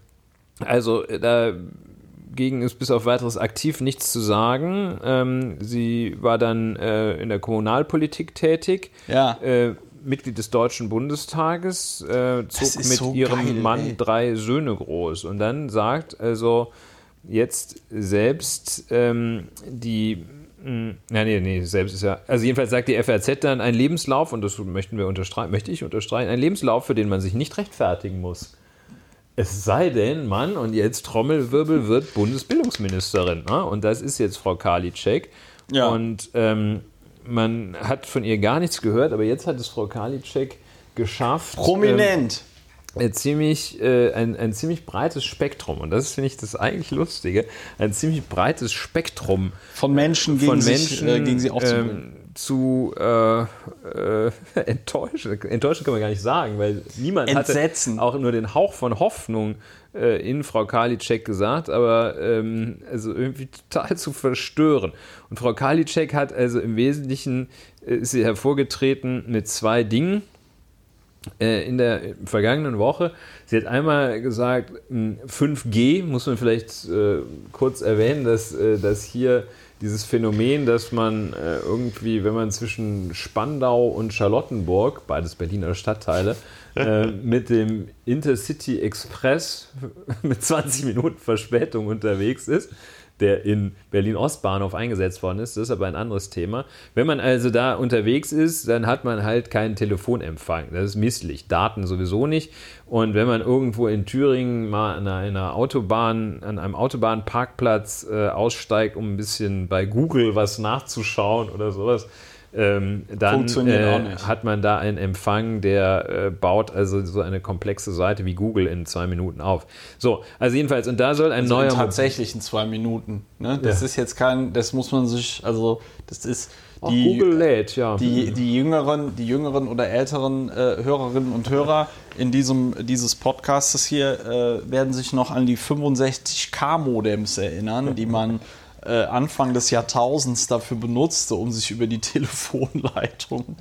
Speaker 2: also dagegen ist bis auf weiteres aktiv nichts zu sagen. Ähm, sie war dann äh, in der Kommunalpolitik tätig.
Speaker 1: Ja.
Speaker 2: Äh, Mitglied des Deutschen Bundestages, äh, zog mit
Speaker 1: so
Speaker 2: ihrem
Speaker 1: geil,
Speaker 2: Mann
Speaker 1: ey.
Speaker 2: drei Söhne groß. Und dann sagt also jetzt selbst ähm, die, mh, ja, nee, nee, selbst ist ja, also jedenfalls sagt die FAZ dann, ein Lebenslauf, und das möchten wir unterstreichen, möchte ich unterstreichen, ein Lebenslauf, für den man sich nicht rechtfertigen muss. Es sei denn, Mann, und jetzt Trommelwirbel wird Bundesbildungsministerin. Ne? Und das ist jetzt Frau Karliczek.
Speaker 1: Ja.
Speaker 2: Und ähm, man hat von ihr gar nichts gehört, aber jetzt hat es Frau Karliczek geschafft.
Speaker 1: Prominent.
Speaker 2: Ähm, ein, ziemlich, äh, ein, ein ziemlich breites Spektrum, und das finde ich das eigentlich Lustige, ein ziemlich breites Spektrum
Speaker 1: von Menschen gegen,
Speaker 2: von
Speaker 1: sich,
Speaker 2: Menschen
Speaker 1: äh, gegen sie aufzubringen.
Speaker 2: ähm, zu äh, äh, enttäuschen. Enttäuschen kann man gar nicht sagen, weil niemand
Speaker 1: Entsetzen.
Speaker 2: hatte auch nur den Hauch von Hoffnung äh, in Frau Karliczek gesagt, aber ähm, also irgendwie total zu verstören. Und Frau Karliczek hat also im Wesentlichen äh, ist sie hervorgetreten mit zwei Dingen äh, in der vergangenen Woche. Sie hat einmal gesagt, mh, 5G, muss man vielleicht äh, kurz erwähnen, dass, dass hier dieses Phänomen, dass man äh, irgendwie, wenn man zwischen Spandau und Charlottenburg, beides Berliner Stadtteile, äh, mit dem Intercity Express mit 20 Minuten Verspätung unterwegs ist, der in Berlin-Ostbahnhof eingesetzt worden ist. Das ist aber ein anderes Thema. Wenn man also da unterwegs ist, dann hat man halt keinen Telefonempfang. Das ist misslich. Daten sowieso nicht. Und wenn man irgendwo in Thüringen mal an einer Autobahn, an einem Autobahnparkplatz äh, aussteigt, um ein bisschen bei Google was nachzuschauen oder sowas, ähm, dann äh, hat man da einen Empfang, der äh, baut also so eine komplexe Seite wie Google in zwei Minuten auf. So, also jedenfalls, und da soll ein
Speaker 1: Also in
Speaker 2: neuer
Speaker 1: tatsächlich in zwei Minuten. Ne? Das
Speaker 2: Ja.
Speaker 1: ist jetzt kein, das muss man sich, also das ist die,
Speaker 2: Google lädt, ja.
Speaker 1: die, die jüngeren, die jüngeren oder älteren äh, Hörerinnen und Hörer in diesem dieses Podcastes hier äh, werden sich noch an die 65K Modems erinnern, die man äh, Anfang des Jahrtausends dafür benutzte, um sich über die Telefonleitung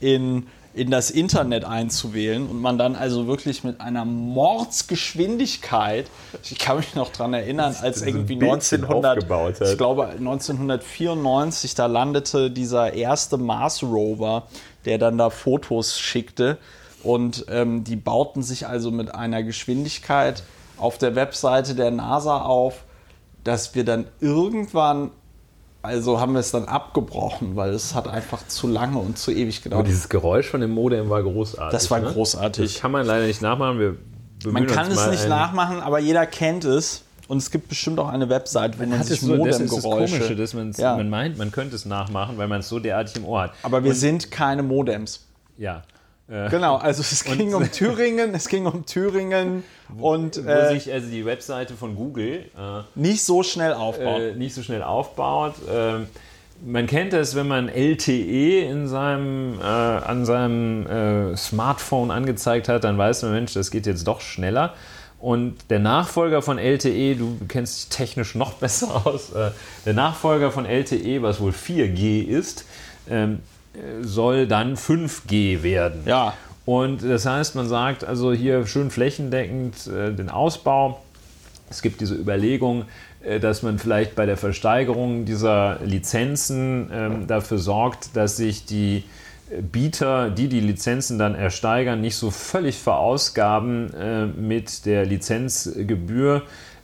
Speaker 1: in in das Internet einzuwählen und man dann also wirklich mit einer Mordsgeschwindigkeit, ich kann mich noch dran erinnern, als irgendwie
Speaker 2: Bildchen
Speaker 1: 1900,
Speaker 2: aufgebaut hat.
Speaker 1: ich glaube 1994, da landete dieser erste Mars Rover, der dann da Fotos schickte und ähm, die bauten sich also mit einer Geschwindigkeit auf der Webseite der NASA auf, dass wir dann irgendwann also haben wir es dann abgebrochen, weil es hat einfach zu lange und zu ewig
Speaker 2: Aber
Speaker 1: gedauert.
Speaker 2: dieses Geräusch von dem Modem war großartig.
Speaker 1: Das war
Speaker 2: ne?
Speaker 1: großartig.
Speaker 2: Das kann man leider nicht nachmachen. Wir
Speaker 1: Man kann es nicht nachmachen, aber jeder kennt es. Und es gibt bestimmt auch eine Website, wo man,
Speaker 2: Hat
Speaker 1: sich
Speaker 2: so, das ist das
Speaker 1: Modemgeräusche.
Speaker 2: Komische, dass
Speaker 1: Ja.
Speaker 2: man meint, man könnte es nachmachen, weil man es so derartig im Ohr hat.
Speaker 1: aber wir sind keine Modems.
Speaker 2: Ja. Äh,
Speaker 1: Genau, also es ging um Thüringen, es ging um Thüringen und
Speaker 2: wo
Speaker 1: äh,
Speaker 2: sich also die Webseite von Google äh,
Speaker 1: nicht so schnell aufbauen.
Speaker 2: äh, nicht so schnell aufbaut. Ähm, man kennt es, wenn man LTE in seinem, äh, an seinem äh, Smartphone angezeigt hat, dann weiß man, Mensch, das geht jetzt doch schneller. Und der Nachfolger von LTE, du kennst dich technisch noch besser aus, der Nachfolger von LTE, was wohl 4G ist, ähm, äh, soll dann 5G werden.
Speaker 1: Ja.
Speaker 2: Und das heißt, man sagt also hier schön flächendeckend äh, den Ausbau. Es gibt diese Überlegung, äh, dass man vielleicht bei der Versteigerung dieser Lizenzen ähm, dafür sorgt, dass sich die äh, Bieter, die die Lizenzen dann ersteigern, nicht so völlig verausgaben äh, mit der Lizenzgebühr,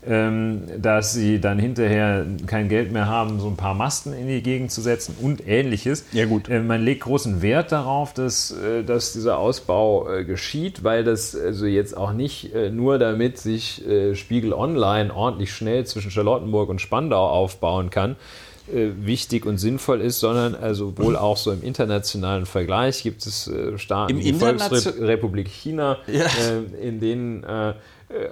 Speaker 2: dass sie dann hinterher kein Geld mehr haben, so ein paar Masten in die Gegend zu setzen und ähnliches.
Speaker 1: Ja, gut.
Speaker 2: Äh, Man legt großen Wert darauf, dass, äh, dass dieser Ausbau äh, geschieht, weil das also jetzt auch nicht äh, nur damit sich Spiegel Online ordentlich schnell zwischen Charlottenburg und Spandau aufbauen kann, wichtig und sinnvoll ist, sondern also wohl auch so im internationalen Vergleich gibt es äh, Staaten
Speaker 1: Im
Speaker 2: wie die
Speaker 1: Internation-
Speaker 2: Volksrepublik China,
Speaker 1: Ja.
Speaker 2: äh, in denen äh, äh,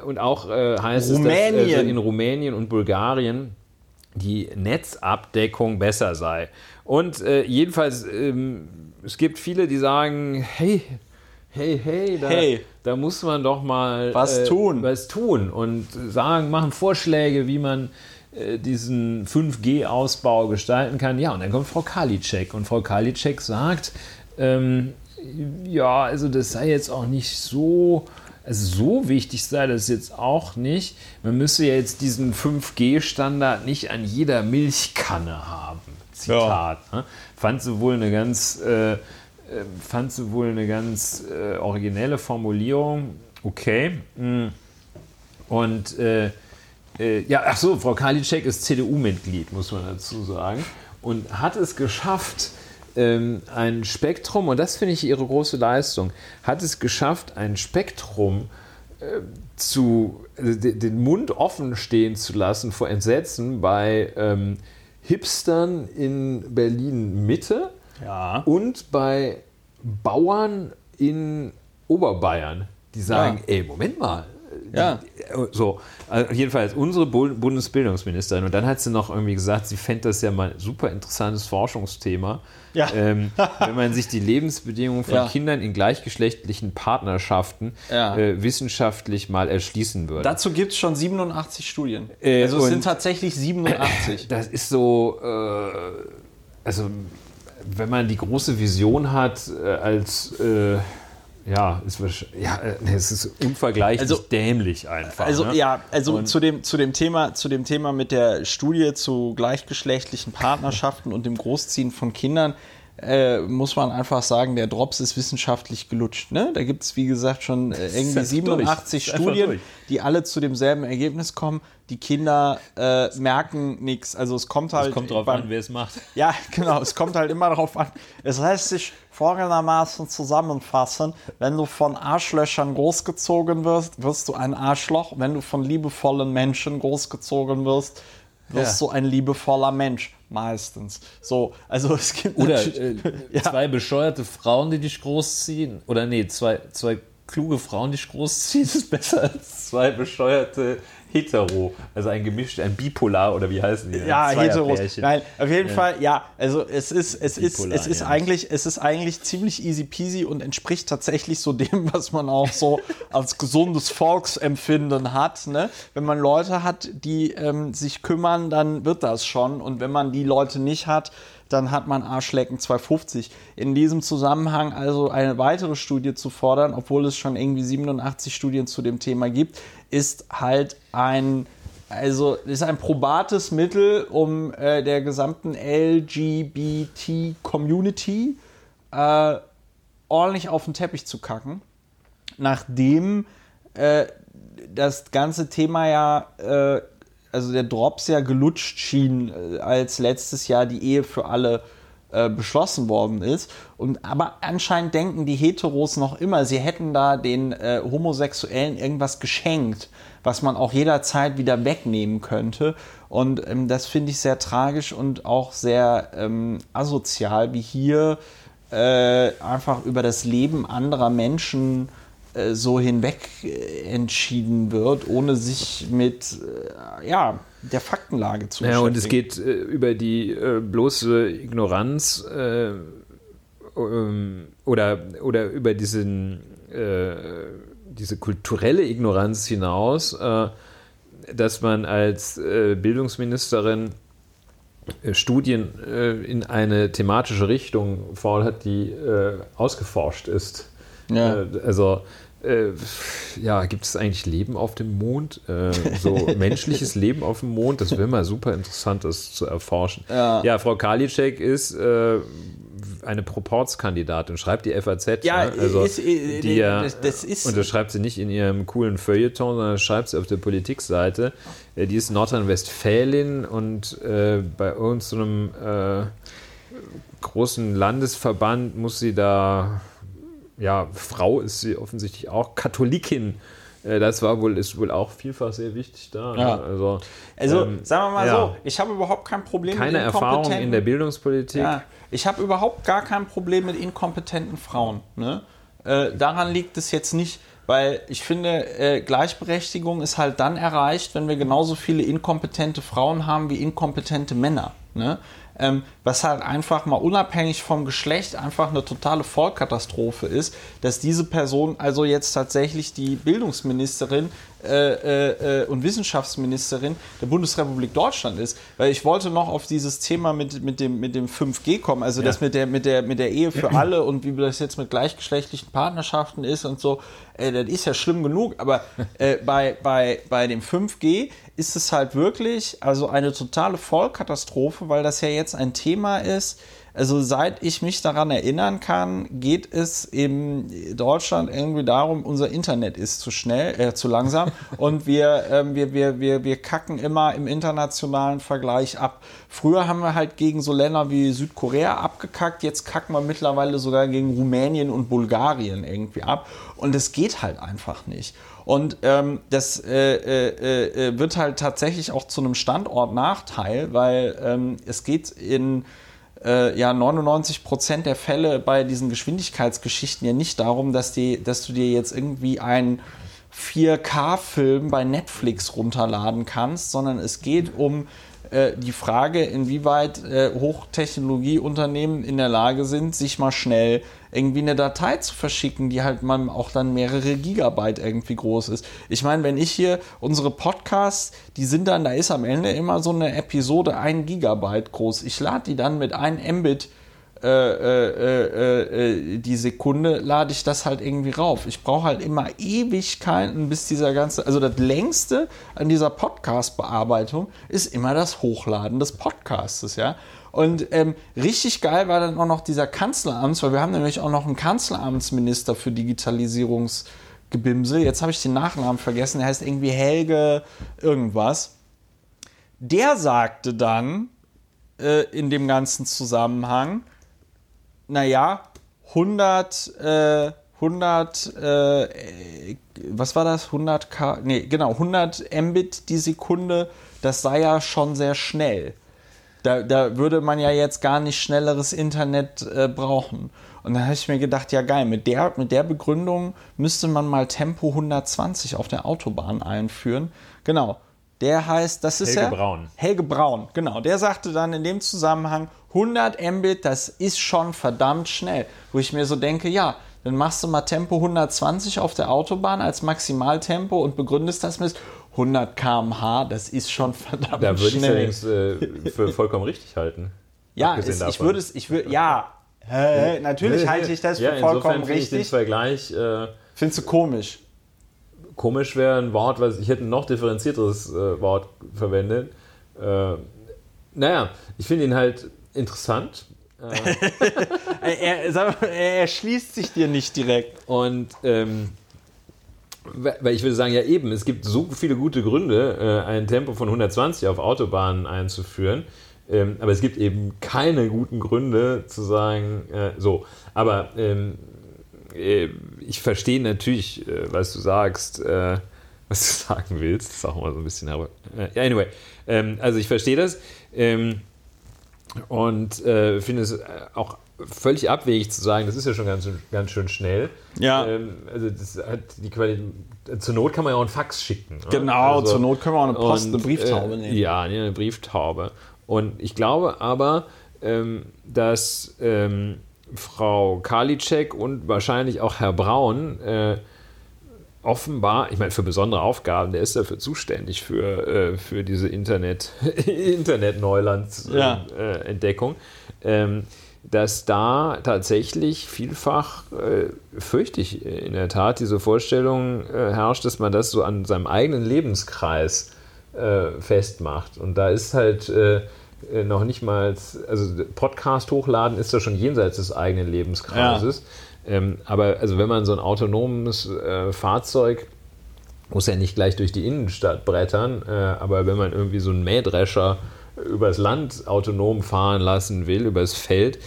Speaker 2: und auch äh, heißt es,
Speaker 1: Rumänien.
Speaker 2: dass also in Rumänien und Bulgarien die Netzabdeckung besser sei. Und äh, jedenfalls, ähm, es gibt viele, die sagen, hey, hey, hey, da,
Speaker 1: Hey.
Speaker 2: da muss man doch mal
Speaker 1: Was
Speaker 2: äh,
Speaker 1: tun.
Speaker 2: was tun und sagen, machen Vorschläge, wie man äh, diesen 5G-Ausbau gestalten kann. Ja, und dann kommt Frau Karliczek und Frau Karliczek sagt, ähm, ja, also das sei jetzt auch nicht so, also so wichtig sei das jetzt auch nicht. Man müsse ja jetzt diesen 5G-Standard nicht an jeder Milchkanne haben. Zitat. Ne? Fand sie wohl eine ganz, äh, äh, fand sie wohl eine ganz äh, originelle Formulierung. Okay. Mm. Und äh, äh, ja, ach so, Frau Karliczek ist CDU-Mitglied, muss man dazu sagen, und hat es geschafft, ähm, ein Spektrum, und das finde ich ihre große Leistung, hat es geschafft, ein Spektrum äh, zu, de- den Mund offen stehen zu lassen vor Entsetzen bei ähm, Hipstern in Berlin Mitte
Speaker 1: Ja.
Speaker 2: und bei Bauern in Oberbayern, die sagen, ey, Moment mal.
Speaker 1: Ja.
Speaker 2: So, also jedenfalls unsere Bu- Bundesbildungsministerin. Und dann hat sie noch irgendwie gesagt, sie fände das ja mal ein super interessantes Forschungsthema,
Speaker 1: Ja.
Speaker 2: ähm, wenn man sich die Lebensbedingungen von
Speaker 1: Ja.
Speaker 2: Kindern in gleichgeschlechtlichen Partnerschaften
Speaker 1: Ja.
Speaker 2: äh, wissenschaftlich mal erschließen würde.
Speaker 1: Dazu gibt es schon 87 Studien.
Speaker 2: Äh,
Speaker 1: also es sind tatsächlich 87.
Speaker 2: das ist so, äh, also wenn man die große Vision hat, äh, als äh, ja, ist, ja, äh, es ist unvergleichlich
Speaker 1: Also-
Speaker 2: dämlich einfach.
Speaker 1: Also
Speaker 2: ne?
Speaker 1: ja, also
Speaker 2: Und-
Speaker 1: zu dem, zu, dem Thema, zu dem Thema mit der Studie zu gleichgeschlechtlichen Partnerschaften und dem Großziehen von Kindern äh, muss man einfach sagen, der Drops ist wissenschaftlich gelutscht. Ne? Da gibt es, wie gesagt, schon äh, irgendwie
Speaker 2: einfach durch.
Speaker 1: 87
Speaker 2: Ist einfach
Speaker 1: Studien,
Speaker 2: durch.
Speaker 1: die alle zu demselben Ergebnis kommen. Die Kinder äh, merken nichts. Also es kommt halt.
Speaker 2: es kommt drauf
Speaker 1: beim-
Speaker 2: an, wer es macht.
Speaker 1: Ja, genau. Es kommt halt immer darauf an. Es lässt sich folgendermaßen zusammenfassen. Wenn du von Arschlöchern großgezogen wirst, wirst du ein Arschloch. Wenn du von liebevollen Menschen großgezogen wirst, wirst
Speaker 2: Ja.
Speaker 1: du ein liebevoller Mensch. Meistens. So, also es gibt
Speaker 2: Oder äh,
Speaker 1: ja,
Speaker 2: zwei bescheuerte Frauen, die dich großziehen. Oder nee, zwei, zwei kluge Frauen, die dich großziehen, ist besser als zwei bescheuerte Hetero. Also ein gemischt, ein Bipolar oder wie heißen die?
Speaker 1: ja.
Speaker 2: Zweierpärchen.
Speaker 1: Nein, auf jeden Fall, ja, also es ist, es ist,
Speaker 2: Bipolar,
Speaker 1: es ist
Speaker 2: ja.
Speaker 1: eigentlich, es ist eigentlich ziemlich easy peasy und entspricht tatsächlich so dem, was man auch so als gesundes Volksempfinden hat. Ne? Wenn man Leute hat, die ähm, sich kümmern, dann wird das schon. Und wenn man die Leute nicht hat, dann hat man Arschlecken 250. In diesem Zusammenhang also eine weitere Studie zu fordern, obwohl es schon irgendwie 87 Studien zu dem Thema gibt, ist halt ein also ist ein probates Mittel, um äh, der gesamten LGBT-Community äh, ordentlich auf den Teppich zu kacken, nachdem äh, das ganze Thema ja, äh, also der Drops ja gelutscht schien, äh, als letztes Jahr die Ehe für alle äh, beschlossen worden ist. Und aber anscheinend denken die Heteros noch immer, sie hätten da den äh, Homosexuellen irgendwas geschenkt, was man auch jederzeit wieder wegnehmen könnte. Und ähm, das finde ich sehr tragisch und auch sehr ähm, asozial, wie hier äh, einfach über das Leben anderer Menschen äh, so hinweg äh, entschieden wird, ohne sich mit äh, ja, der Faktenlage zu
Speaker 2: Ja, und es
Speaker 1: beschäftigen.
Speaker 2: geht äh, über die äh, bloße Ignoranz äh, ähm, oder, oder über diesen, äh, diese kulturelle Ignoranz hinaus, äh, dass man als äh, Bildungsministerin äh, Studien äh, in eine thematische Richtung fordert, die äh, ausgeforscht ist.
Speaker 1: Ja.
Speaker 2: Äh, also äh, ja, gibt es eigentlich Leben auf dem Mond? Äh, so menschliches Leben auf dem Mond? Das wäre mal super interessant, das zu erforschen.
Speaker 1: Ja.
Speaker 2: Frau Karliczek ist äh, eine Proportskandidatin, schreibt die FAZ.
Speaker 1: Ja,
Speaker 2: ne? also
Speaker 1: ist- äh,
Speaker 2: die ja,
Speaker 1: das- das ist-
Speaker 2: und das schreibt sie nicht in ihrem coolen Feuilleton, sondern schreibt sie auf der Politikseite. Äh, Die ist Nordrhein-Westfälin und äh, bei irgendeinem äh, großen Landesverband muss sie da, ja, Frau ist sie offensichtlich auch, Katholikin äh, das war wohl, ist wohl auch vielfach sehr wichtig da.
Speaker 1: Ja.
Speaker 2: Ne? Also,
Speaker 1: Also,
Speaker 2: ähm,
Speaker 1: sagen wir mal
Speaker 2: ja.
Speaker 1: so, ich habe überhaupt kein Problem
Speaker 2: keine Erfahrung in der Bildungspolitik.
Speaker 1: Ja, ich habe überhaupt gar kein Problem mit inkompetenten Frauen. Ne? Äh, daran liegt es jetzt nicht, weil ich finde, äh, Gleichberechtigung ist halt dann erreicht, wenn wir genauso viele inkompetente Frauen haben wie inkompetente Männer. Ne? Ähm, was halt einfach mal unabhängig vom Geschlecht einfach eine totale Vollkatastrophe ist, dass diese Person also jetzt tatsächlich die Bildungsministerin äh, äh, äh, und Wissenschaftsministerin der Bundesrepublik Deutschland ist. Weil ich wollte noch auf dieses Thema mit, mit, dem, mit dem 5G kommen, also das mit der, mit, der, mit der Ehe für alle und wie das jetzt mit gleichgeschlechtlichen Partnerschaften ist und so. Äh, das ist ja schlimm genug, aber äh, bei, bei, bei dem 5G ist es halt wirklich also eine totale Vollkatastrophe, weil das ja jetzt ein Thema ist. Also seit ich mich daran erinnern kann, geht es in Deutschland irgendwie darum, unser Internet ist zu schnell, äh, zu langsam und wir, ähm, wir, wir, wir, wir kacken immer im internationalen Vergleich ab. Früher haben wir halt gegen so Länder wie Südkorea abgekackt, jetzt kacken wir mittlerweile sogar gegen Rumänien und Bulgarien irgendwie ab und es geht halt einfach nicht. Und ähm, das äh, äh, äh, wird halt tatsächlich auch zu einem Standortnachteil, weil ähm, es geht in äh, ja 99 Prozent der Fälle bei diesen Geschwindigkeitsgeschichten ja nicht darum, dass, die, dass du dir jetzt irgendwie einen 4K-Film bei Netflix runterladen kannst, sondern es geht um die Frage, inwieweit äh, Hochtechnologieunternehmen in der Lage sind, sich mal schnell irgendwie eine Datei zu verschicken, die halt mal auch dann mehrere Gigabyte irgendwie groß ist. Ich meine, wenn ich hier unsere Podcasts, die sind dann, da ist am Ende immer so eine Episode ein Gigabyte groß. Ich lade die dann mit einem Mbit äh, äh, äh, äh, die Sekunde lade ich das halt irgendwie rauf. Ich brauche halt immer Ewigkeiten, bis dieser ganze, also das längste an dieser Podcast-Bearbeitung ist immer das Hochladen des Podcastes, ja. Und ähm, richtig geil war dann auch noch dieser Kanzleramts, weil wir haben nämlich auch noch einen Kanzleramtsminister für Digitalisierungsgebimse. Jetzt habe ich den Nachnamen vergessen, der heißt irgendwie Helge irgendwas. Der sagte dann äh, in dem ganzen Zusammenhang, naja, 100, äh, 100, äh, was war das? 100 K, nee, genau, 100 Mbit die Sekunde, das sei ja schon sehr schnell. Da, da würde man ja jetzt gar nicht schnelleres Internet äh, brauchen. Und dann habe ich mir gedacht, ja geil, mit der, mit der Begründung müsste man mal Tempo 120 auf der Autobahn einführen. Genau. Der heißt, das ist
Speaker 2: Helge
Speaker 1: ja
Speaker 2: Braun.
Speaker 1: Helge Braun, genau. Der sagte dann in dem Zusammenhang, 100 Mbit, das ist schon verdammt schnell. Wo ich mir so denke, ja, dann machst du mal Tempo 120 auf der Autobahn als Maximaltempo und begründest das mit 100 km/h, das ist schon verdammt
Speaker 2: Da würde ich es
Speaker 1: schnell.
Speaker 2: allerdings äh, für vollkommen richtig halten.
Speaker 1: ja, es, ich würde es, ich würde, ja, hä, natürlich halte ich das für
Speaker 2: ja,
Speaker 1: vollkommen
Speaker 2: finde ich den
Speaker 1: richtig.
Speaker 2: Vergleich äh,
Speaker 1: Findest du komisch?
Speaker 2: komisch wäre ein Wort, was ich hätte ein noch differenzierteres äh, Wort verwendet. Äh, naja, ich finde ihn halt interessant.
Speaker 1: Er, er, mal, er erschließt sich dir nicht direkt.
Speaker 2: Und ähm, weil ich würde sagen, ja eben, es gibt so viele gute Gründe, äh, ein Tempo von 120 auf Autobahnen einzuführen. Ähm, aber es gibt eben keine guten Gründe zu sagen, äh, so. Aber ähm, äh, ich verstehe natürlich, äh, was du sagst, äh, was du sagen willst. Das ist auch mal so ein bisschen, aber äh, anyway. Ähm, also ich verstehe das ähm, und äh, finde es äh, auch völlig abwegig zu sagen, das ist ja schon ganz, ganz schön schnell.
Speaker 1: Ja.
Speaker 2: Ähm, also das hat die Qualität. Zur Not kann man ja auch einen Fax schicken. ne?
Speaker 1: Genau,
Speaker 2: Also-
Speaker 1: zur Not können wir auch eine Post, eine
Speaker 2: und,
Speaker 1: Brieftaube
Speaker 2: äh,
Speaker 1: nehmen.
Speaker 2: Ja, eine Brieftaube. Und ich glaube aber, ähm, dass ähm, Frau Karliczek und wahrscheinlich auch Herr Braun äh, offenbar, ich meine, für besondere Aufgaben, der ist dafür zuständig für, äh, für diese Internet,
Speaker 1: Ja.
Speaker 2: Internet-Neulands-Entdeckung, ähm, dass da tatsächlich vielfach, äh, fürchte ich in der Tat, diese Vorstellung äh, herrscht, dass man das so an seinem eigenen Lebenskreis äh, festmacht. Und da ist halt äh, äh, noch nicht mal, also Podcast hochladen ist da schon jenseits des eigenen Lebenskreises. Ähm, aber also wenn man so ein autonomes äh, Fahrzeug muss ja nicht gleich durch die Innenstadt brettern, äh, aber wenn man irgendwie so einen Mähdrescher übers Land autonom fahren lassen will, übers Feld,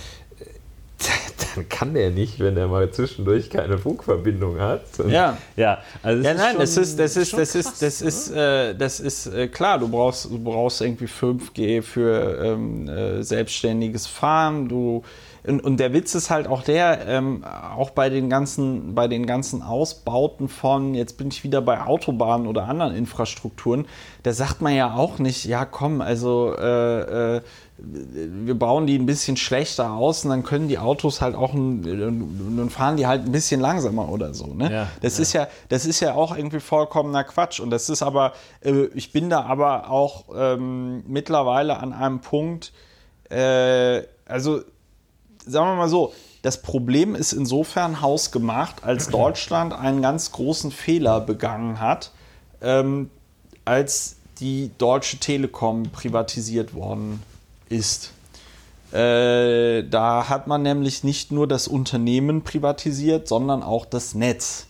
Speaker 2: dann kann der nicht, wenn er mal zwischendurch keine Funkverbindung hat.
Speaker 1: Ja.
Speaker 2: ja, also
Speaker 1: Ja,
Speaker 2: ist
Speaker 1: nein,
Speaker 2: schon-
Speaker 1: das ist, das ist, das ist, das
Speaker 2: ne?
Speaker 1: ist, äh, das ist äh, klar. Du brauchst, du brauchst irgendwie 5G für ähm, äh, selbstständiges Fahren. Du und, und der Witz ist halt auch der, ähm, auch bei den ganzen, bei den ganzen Ausbauten von, jetzt bin ich wieder bei Autobahnen oder anderen Infrastrukturen, da sagt man ja auch nicht, ja komm, also äh, äh, wir bauen die ein bisschen schlechter aus und dann können die Autos halt auch, ein, dann fahren die halt ein bisschen langsamer oder so. Ne?
Speaker 2: Ja,
Speaker 1: das
Speaker 2: ja.
Speaker 1: ist ja, das ist ja auch irgendwie vollkommener Quatsch. Und das ist aber, äh, ich bin da aber auch ähm, mittlerweile an einem Punkt, äh, also sagen wir mal so, das Problem ist insofern hausgemacht, als Deutschland einen ganz großen Fehler begangen hat, ähm, als die Deutsche Telekom privatisiert worden ist. Äh, da hat man nämlich nicht nur das Unternehmen privatisiert, sondern auch das Netz.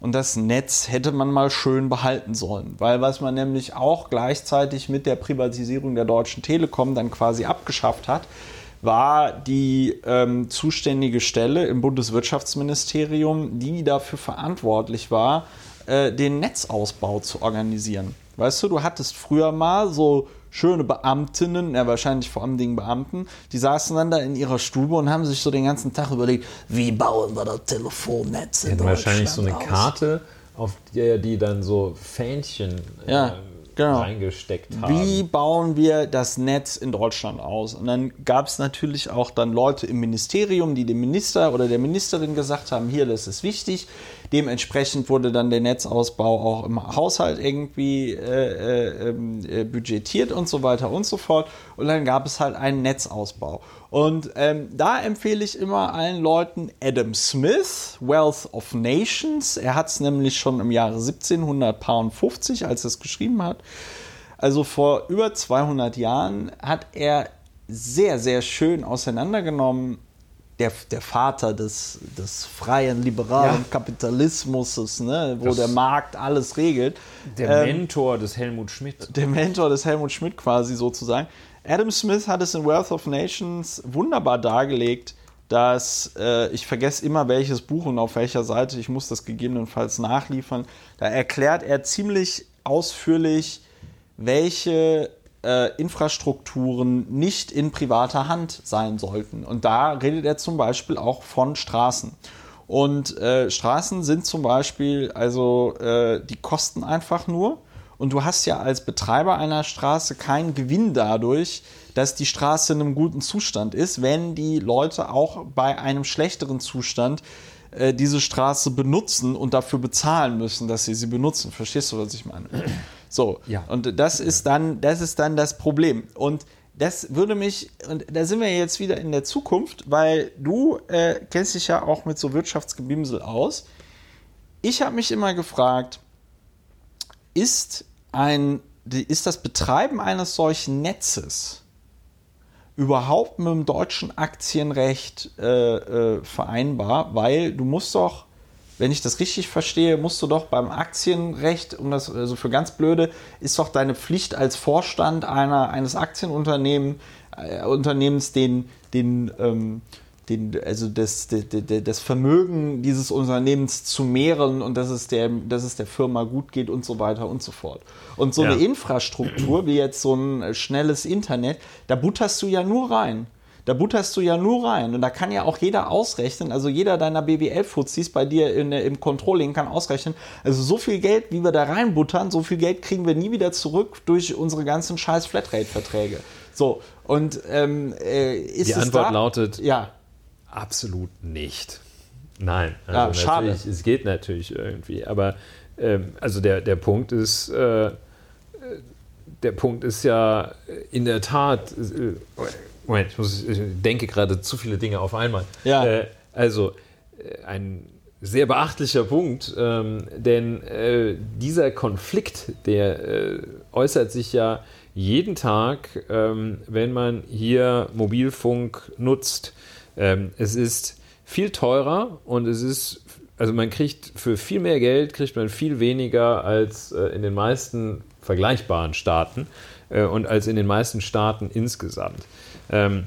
Speaker 1: Und das Netz hätte man mal schön behalten sollen, weil was man nämlich auch gleichzeitig mit der Privatisierung der Deutschen Telekom dann quasi abgeschafft hat, war die ähm, zuständige Stelle im Bundeswirtschaftsministerium, die dafür verantwortlich war, äh, den Netzausbau zu organisieren. Weißt du, du hattest früher mal so schöne Beamtinnen, ja wahrscheinlich vor allem Dingen Beamten, die saßen dann da in ihrer Stube und haben sich so den ganzen Tag überlegt, wie bauen wir das Telefonnetz in
Speaker 2: hatten wahrscheinlich
Speaker 1: Deutschland
Speaker 2: so eine
Speaker 1: aus?
Speaker 2: Karte, auf der die dann so Fähnchen
Speaker 1: Ja,
Speaker 2: äh,
Speaker 1: genau.
Speaker 2: reingesteckt haben.
Speaker 1: Wie bauen wir das Netz in Deutschland aus? Und dann gab es natürlich auch dann Leute im Ministerium, die dem Minister oder der Ministerin gesagt haben, hier, das ist wichtig. Dementsprechend wurde dann der Netzausbau auch im Haushalt irgendwie äh, äh, ähm, äh, budgetiert und so weiter und so fort. Und dann gab es halt einen Netzausbau. Und ähm, da empfehle ich immer allen Leuten Adam Smith, Wealth of Nations. Er hat es nämlich schon im Jahre 1750, als er es geschrieben hat, also vor über 200 Jahren, hat er sehr, sehr schön auseinandergenommen, der, der Vater des, des freien, liberalen
Speaker 2: Ja.
Speaker 1: Kapitalismus, ne, wo
Speaker 2: Das-
Speaker 1: der Markt alles regelt.
Speaker 2: Der
Speaker 1: Ähm,
Speaker 2: Mentor des Helmut Schmidt.
Speaker 1: der Mentor des Helmut Schmidt quasi sozusagen. Adam Smith hat es in Wealth of Nations wunderbar dargelegt, dass äh, ich vergesse immer welches Buch und auf welcher Seite, ich muss das gegebenenfalls nachliefern. Da erklärt er ziemlich ausführlich, welche äh, Infrastrukturen nicht in privater Hand sein sollten. Und da redet er zum Beispiel auch von Straßen. Und äh, Straßen sind zum Beispiel, also äh, die kosten einfach nur. Und du hast ja als Betreiber einer Straße keinen Gewinn dadurch, dass die Straße in einem guten Zustand ist, wenn die Leute auch bei einem schlechteren Zustand äh, diese Straße benutzen und dafür bezahlen müssen, dass sie sie benutzen. Verstehst du, was ich meine? So,
Speaker 2: Ja.
Speaker 1: und das ist dann, das ist dann das Problem. Und das würde mich, und da sind wir jetzt wieder in der Zukunft, weil du äh, kennst dich ja auch mit so Wirtschaftsgebimsel aus. Ich habe mich immer gefragt, ist ein, ist das Betreiben eines solchen Netzes überhaupt mit dem deutschen Aktienrecht äh, äh, vereinbar? Weil du musst doch, wenn ich das richtig verstehe, musst du doch beim Aktienrecht, um das also für ganz blöde, ist doch deine Pflicht als Vorstand einer, eines Aktienunternehmens äh, Unternehmens den, den, ähm, den, also das, das, das Vermögen dieses Unternehmens zu mehren und dass es, der, dass es der Firma gut geht und so weiter und so fort. Und so
Speaker 2: Ja.
Speaker 1: eine Infrastruktur wie jetzt so ein schnelles Internet, da butterst du ja nur rein. Da butterst du ja nur rein. Und da kann ja auch jeder ausrechnen, also jeder deiner BWL-Fuzis bei dir in, im Controlling kann ausrechnen, also so viel Geld, wie wir da reinbuttern, so viel Geld kriegen wir nie wieder zurück durch unsere ganzen scheiß Flatrate-Verträge. So, und ähm, äh, ist
Speaker 2: Die
Speaker 1: es
Speaker 2: Antwort
Speaker 1: da,
Speaker 2: lautet
Speaker 1: Ja,
Speaker 2: absolut nicht. Nein,
Speaker 1: Ja,
Speaker 2: also
Speaker 1: schade.
Speaker 2: natürlich, es geht natürlich irgendwie, aber ähm, also der, der Punkt ist, äh, äh, der Punkt ist ja in der Tat, äh, Moment, ich, muss, ich denke gerade zu viele Dinge auf einmal.
Speaker 1: Ja.
Speaker 2: Äh, also äh, ein sehr beachtlicher Punkt, ähm, denn äh, dieser Konflikt, der äh, äußert sich ja jeden Tag, ähm, wenn man hier Mobilfunk nutzt. Ähm, es ist viel teurer und es ist, also man kriegt für viel mehr Geld, kriegt man viel weniger als äh, in den meisten vergleichbaren Staaten äh, und als in den meisten Staaten insgesamt. Ähm,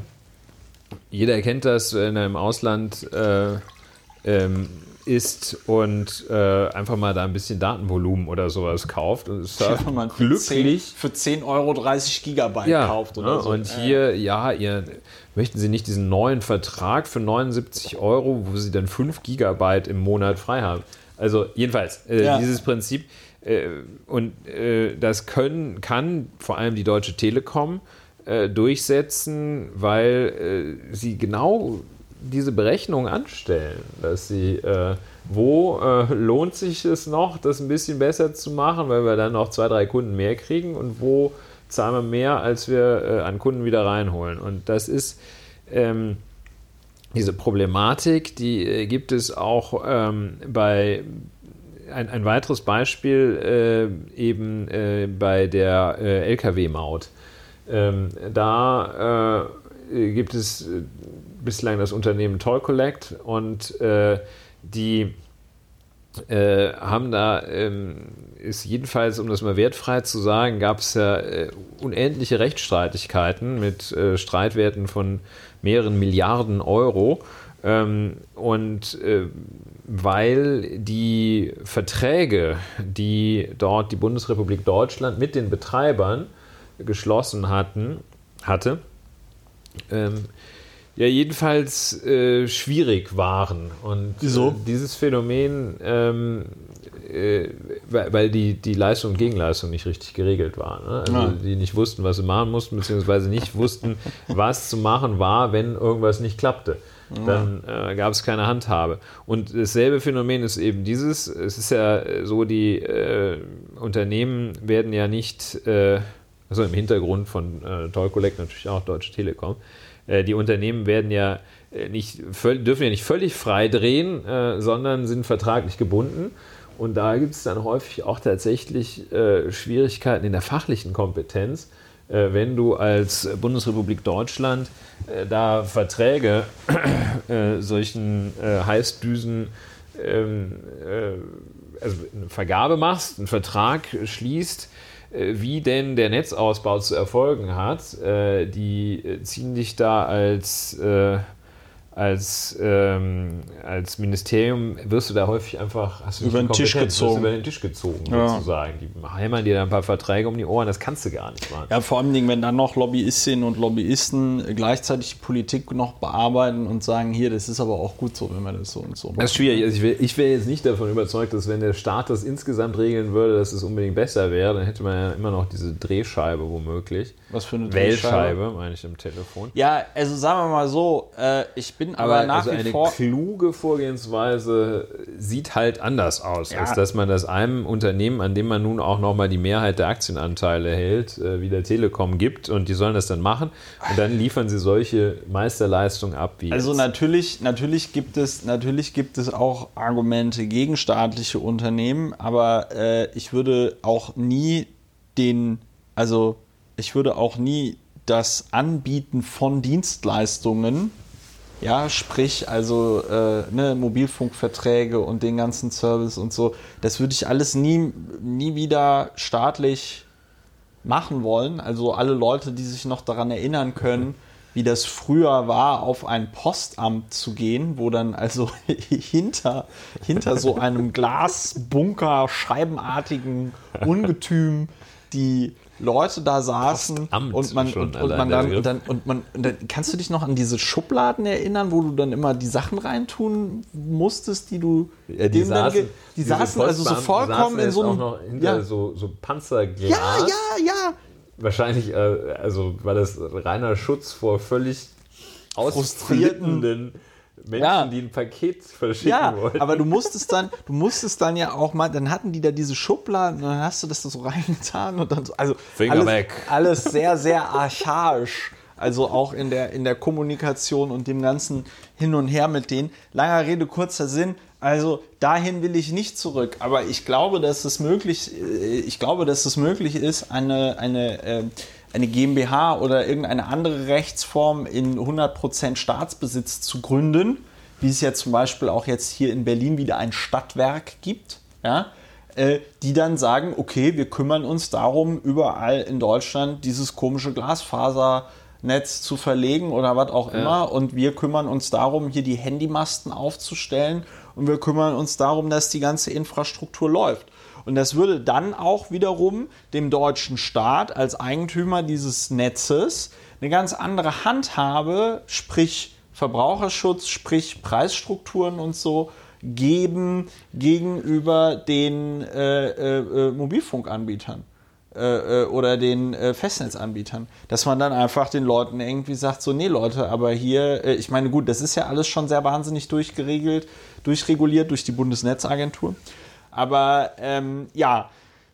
Speaker 2: jeder kennt das, wenn er im Ausland äh, ähm, ist und äh, einfach mal da ein bisschen Datenvolumen oder sowas kauft und ist
Speaker 1: ja, man glücklich für 10, Euro 30 Gigabyte
Speaker 2: ja,
Speaker 1: kauft oder
Speaker 2: ne?
Speaker 1: so.
Speaker 2: Und hier, ja, ihr möchten Sie nicht diesen neuen Vertrag für 79 Euro, wo Sie dann 5 Gigabyte im Monat frei haben. Also jedenfalls, äh, ja. dieses Prinzip. Äh, und äh, das können, kann vor allem die Deutsche Telekom äh, durchsetzen, weil äh, sie genau diese Berechnung anstellen, dass sie, äh, wo äh, lohnt sich es noch, das ein bisschen besser zu machen, weil wir dann noch zwei, drei Kunden mehr kriegen und wo zahlen wir mehr, als wir äh, an Kunden wieder reinholen. Und das ist ähm, diese Problematik, die äh, gibt es auch ähm, bei ein, ein, weiteres Beispiel äh, eben bei der Lkw-Maut. Ähm, da gibt es bislang das Unternehmen Toll Collect und äh, die äh, haben da, ähm, ist jedenfalls, um das mal wertfrei zu sagen, gab es ja äh, unendliche Rechtsstreitigkeiten mit äh, Streitwerten von mehreren Milliarden Euro. Ähm, und äh, weil die Verträge, die dort die Bundesrepublik Deutschland mit den Betreibern geschlossen hatten, hatte, ähm, ja jedenfalls äh, schwierig waren. Und
Speaker 1: Wieso?
Speaker 2: Äh, dieses Phänomen, ähm, äh, weil die, die Leistung und Gegenleistung nicht richtig geregelt war. Ne? Also ja. die nicht wussten, was sie machen mussten, beziehungsweise nicht wussten, was zu machen war, wenn irgendwas nicht klappte. Dann äh, gab es keine Handhabe. Und dasselbe Phänomen ist eben dieses, es ist ja so, die äh, Unternehmen werden ja nicht, äh, also im Hintergrund von äh, Toll Collect natürlich auch Deutsche Telekom, äh, die Unternehmen werden ja äh, nicht, dürfen ja nicht völlig frei drehen, äh, sondern sind vertraglich gebunden. Und da gibt es dann häufig auch tatsächlich Schwierigkeiten in der fachlichen Kompetenz, wenn du als Bundesrepublik Deutschland da Verträge solchen Heißdüsen ähm, also eine Vergabe machst, einen Vertrag schließt, äh, wie denn der Netzausbau zu erfolgen hat. Äh, die äh, ziehen dich da als als, ähm, als Ministerium wirst du da häufig einfach
Speaker 1: über den Tisch gezogen.
Speaker 2: über den Tisch gezogen, ja. sozusagen. Die hämmern dir da ein paar Verträge um die Ohren, das kannst du gar nicht machen.
Speaker 1: Ja, vor allem, wenn dann noch Lobbyistinnen und Lobbyisten gleichzeitig die Politik noch bearbeiten und sagen, hier, das ist aber auch gut so, wenn man das so und so
Speaker 2: macht. Das ist schwierig. Also ich wäre wär jetzt nicht davon überzeugt, dass wenn der Staat das insgesamt regeln würde, dass es unbedingt besser wäre. Dann hätte man ja immer noch diese Drehscheibe womöglich.
Speaker 1: Was für eine
Speaker 2: Wählscheibe, Drehscheibe, meine ich im Telefon.
Speaker 1: Ja, also sagen wir mal so, äh, ich bin aber, aber nach
Speaker 2: also
Speaker 1: wie vor.
Speaker 2: Eine kluge Vorgehensweise sieht halt anders aus, ja. als dass man das einem Unternehmen, an dem man nun auch nochmal die Mehrheit der Aktienanteile hält, äh, wie der Telekom gibt und die sollen das dann machen und dann liefern sie solche Meisterleistungen ab wie.
Speaker 1: Also
Speaker 2: jetzt.
Speaker 1: natürlich, natürlich gibt es, natürlich gibt es auch Argumente gegen staatliche Unternehmen, aber äh, ich würde auch nie den, also ich würde auch nie das Anbieten von Dienstleistungen ja, sprich, also äh, ne, Mobilfunkverträge und den ganzen Service und so, das würde ich alles nie, nie wieder staatlich machen wollen. Also alle Leute, die sich noch daran erinnern können, wie das früher war, auf ein Postamt zu gehen, wo dann also hinter, hinter so einem Glasbunker, scheibenartigen Ungetüm die Leute da saßen und man, und, und man dann, und dann, und man, und dann, kannst du dich noch an diese Schubladen erinnern, wo du dann immer die Sachen reintun musstest, die du
Speaker 2: ja, die saßen,
Speaker 1: die saßen also so vollkommen in so
Speaker 2: einem ja. so, so Panzerglas.
Speaker 1: Ja, ja, ja.
Speaker 2: Wahrscheinlich, äh, also war das reiner Schutz vor völlig ausflippenden Menschen, ja. die ein Paket verschicken ja, wollten.
Speaker 1: Aber du musstest dann, du musstest dann ja auch mal, dann hatten die da diese Schubladen und dann hast du das da so reingetan und dann so, also
Speaker 2: Finger
Speaker 1: alles,
Speaker 2: weg.
Speaker 1: alles sehr, sehr archaisch. Also auch in der, in der Kommunikation und dem ganzen Hin und Her mit denen. Langer Rede, kurzer Sinn. Also dahin will ich nicht zurück. Aber ich glaube, dass es möglich, äh, ich glaube, dass es möglich ist, eine, eine äh, eine GmbH oder irgendeine andere Rechtsform in 100% Staatsbesitz zu gründen, wie es ja zum Beispiel auch jetzt hier in Berlin wieder ein Stadtwerk gibt, ja, äh, die dann sagen, okay, wir kümmern uns darum, überall in Deutschland dieses komische Glasfaser Netz zu verlegen oder was auch immer. Und wir kümmern uns darum, hier die Handymasten aufzustellen. Und wir kümmern uns darum, dass die ganze Infrastruktur läuft. Und das würde dann auch wiederum dem deutschen Staat als Eigentümer dieses Netzes eine ganz andere Handhabe, sprich Verbraucherschutz, sprich Preisstrukturen und so, geben gegenüber den äh, äh, äh Mobilfunkanbietern äh, äh, oder den äh, Festnetzanbietern. Dass man dann einfach den Leuten irgendwie sagt, so, nee Leute, aber hier, ich meine, gut, das ist ja alles schon sehr wahnsinnig durchgeregelt, durchreguliert durch die Bundesnetzagentur. Aber ähm, ja,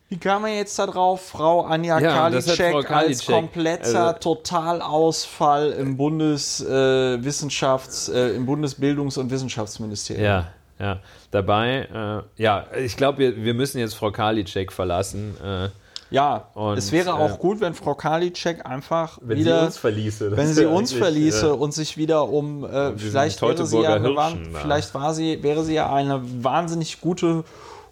Speaker 1: wie kam man jetzt da drauf? Frau Anja ja, Karliczek als kompletter also, Totalausfall im Bundeswissenschafts-, äh, äh, im Bundesbildungs- und Wissenschaftsministerium.
Speaker 2: Ja, ja. Dabei, äh, ja, ich glaube, wir, wir müssen jetzt Frau Karliczek verlassen. Äh,
Speaker 1: ja, und, es wäre auch äh, gut, wenn Frau Karliczek einfach
Speaker 2: wenn
Speaker 1: wieder,
Speaker 2: sie uns verließe,
Speaker 1: wenn sie uns verließe und sich wieder um, äh, vielleicht wäre sie ja, vielleicht war sie, wäre sie ja eine wahnsinnig gute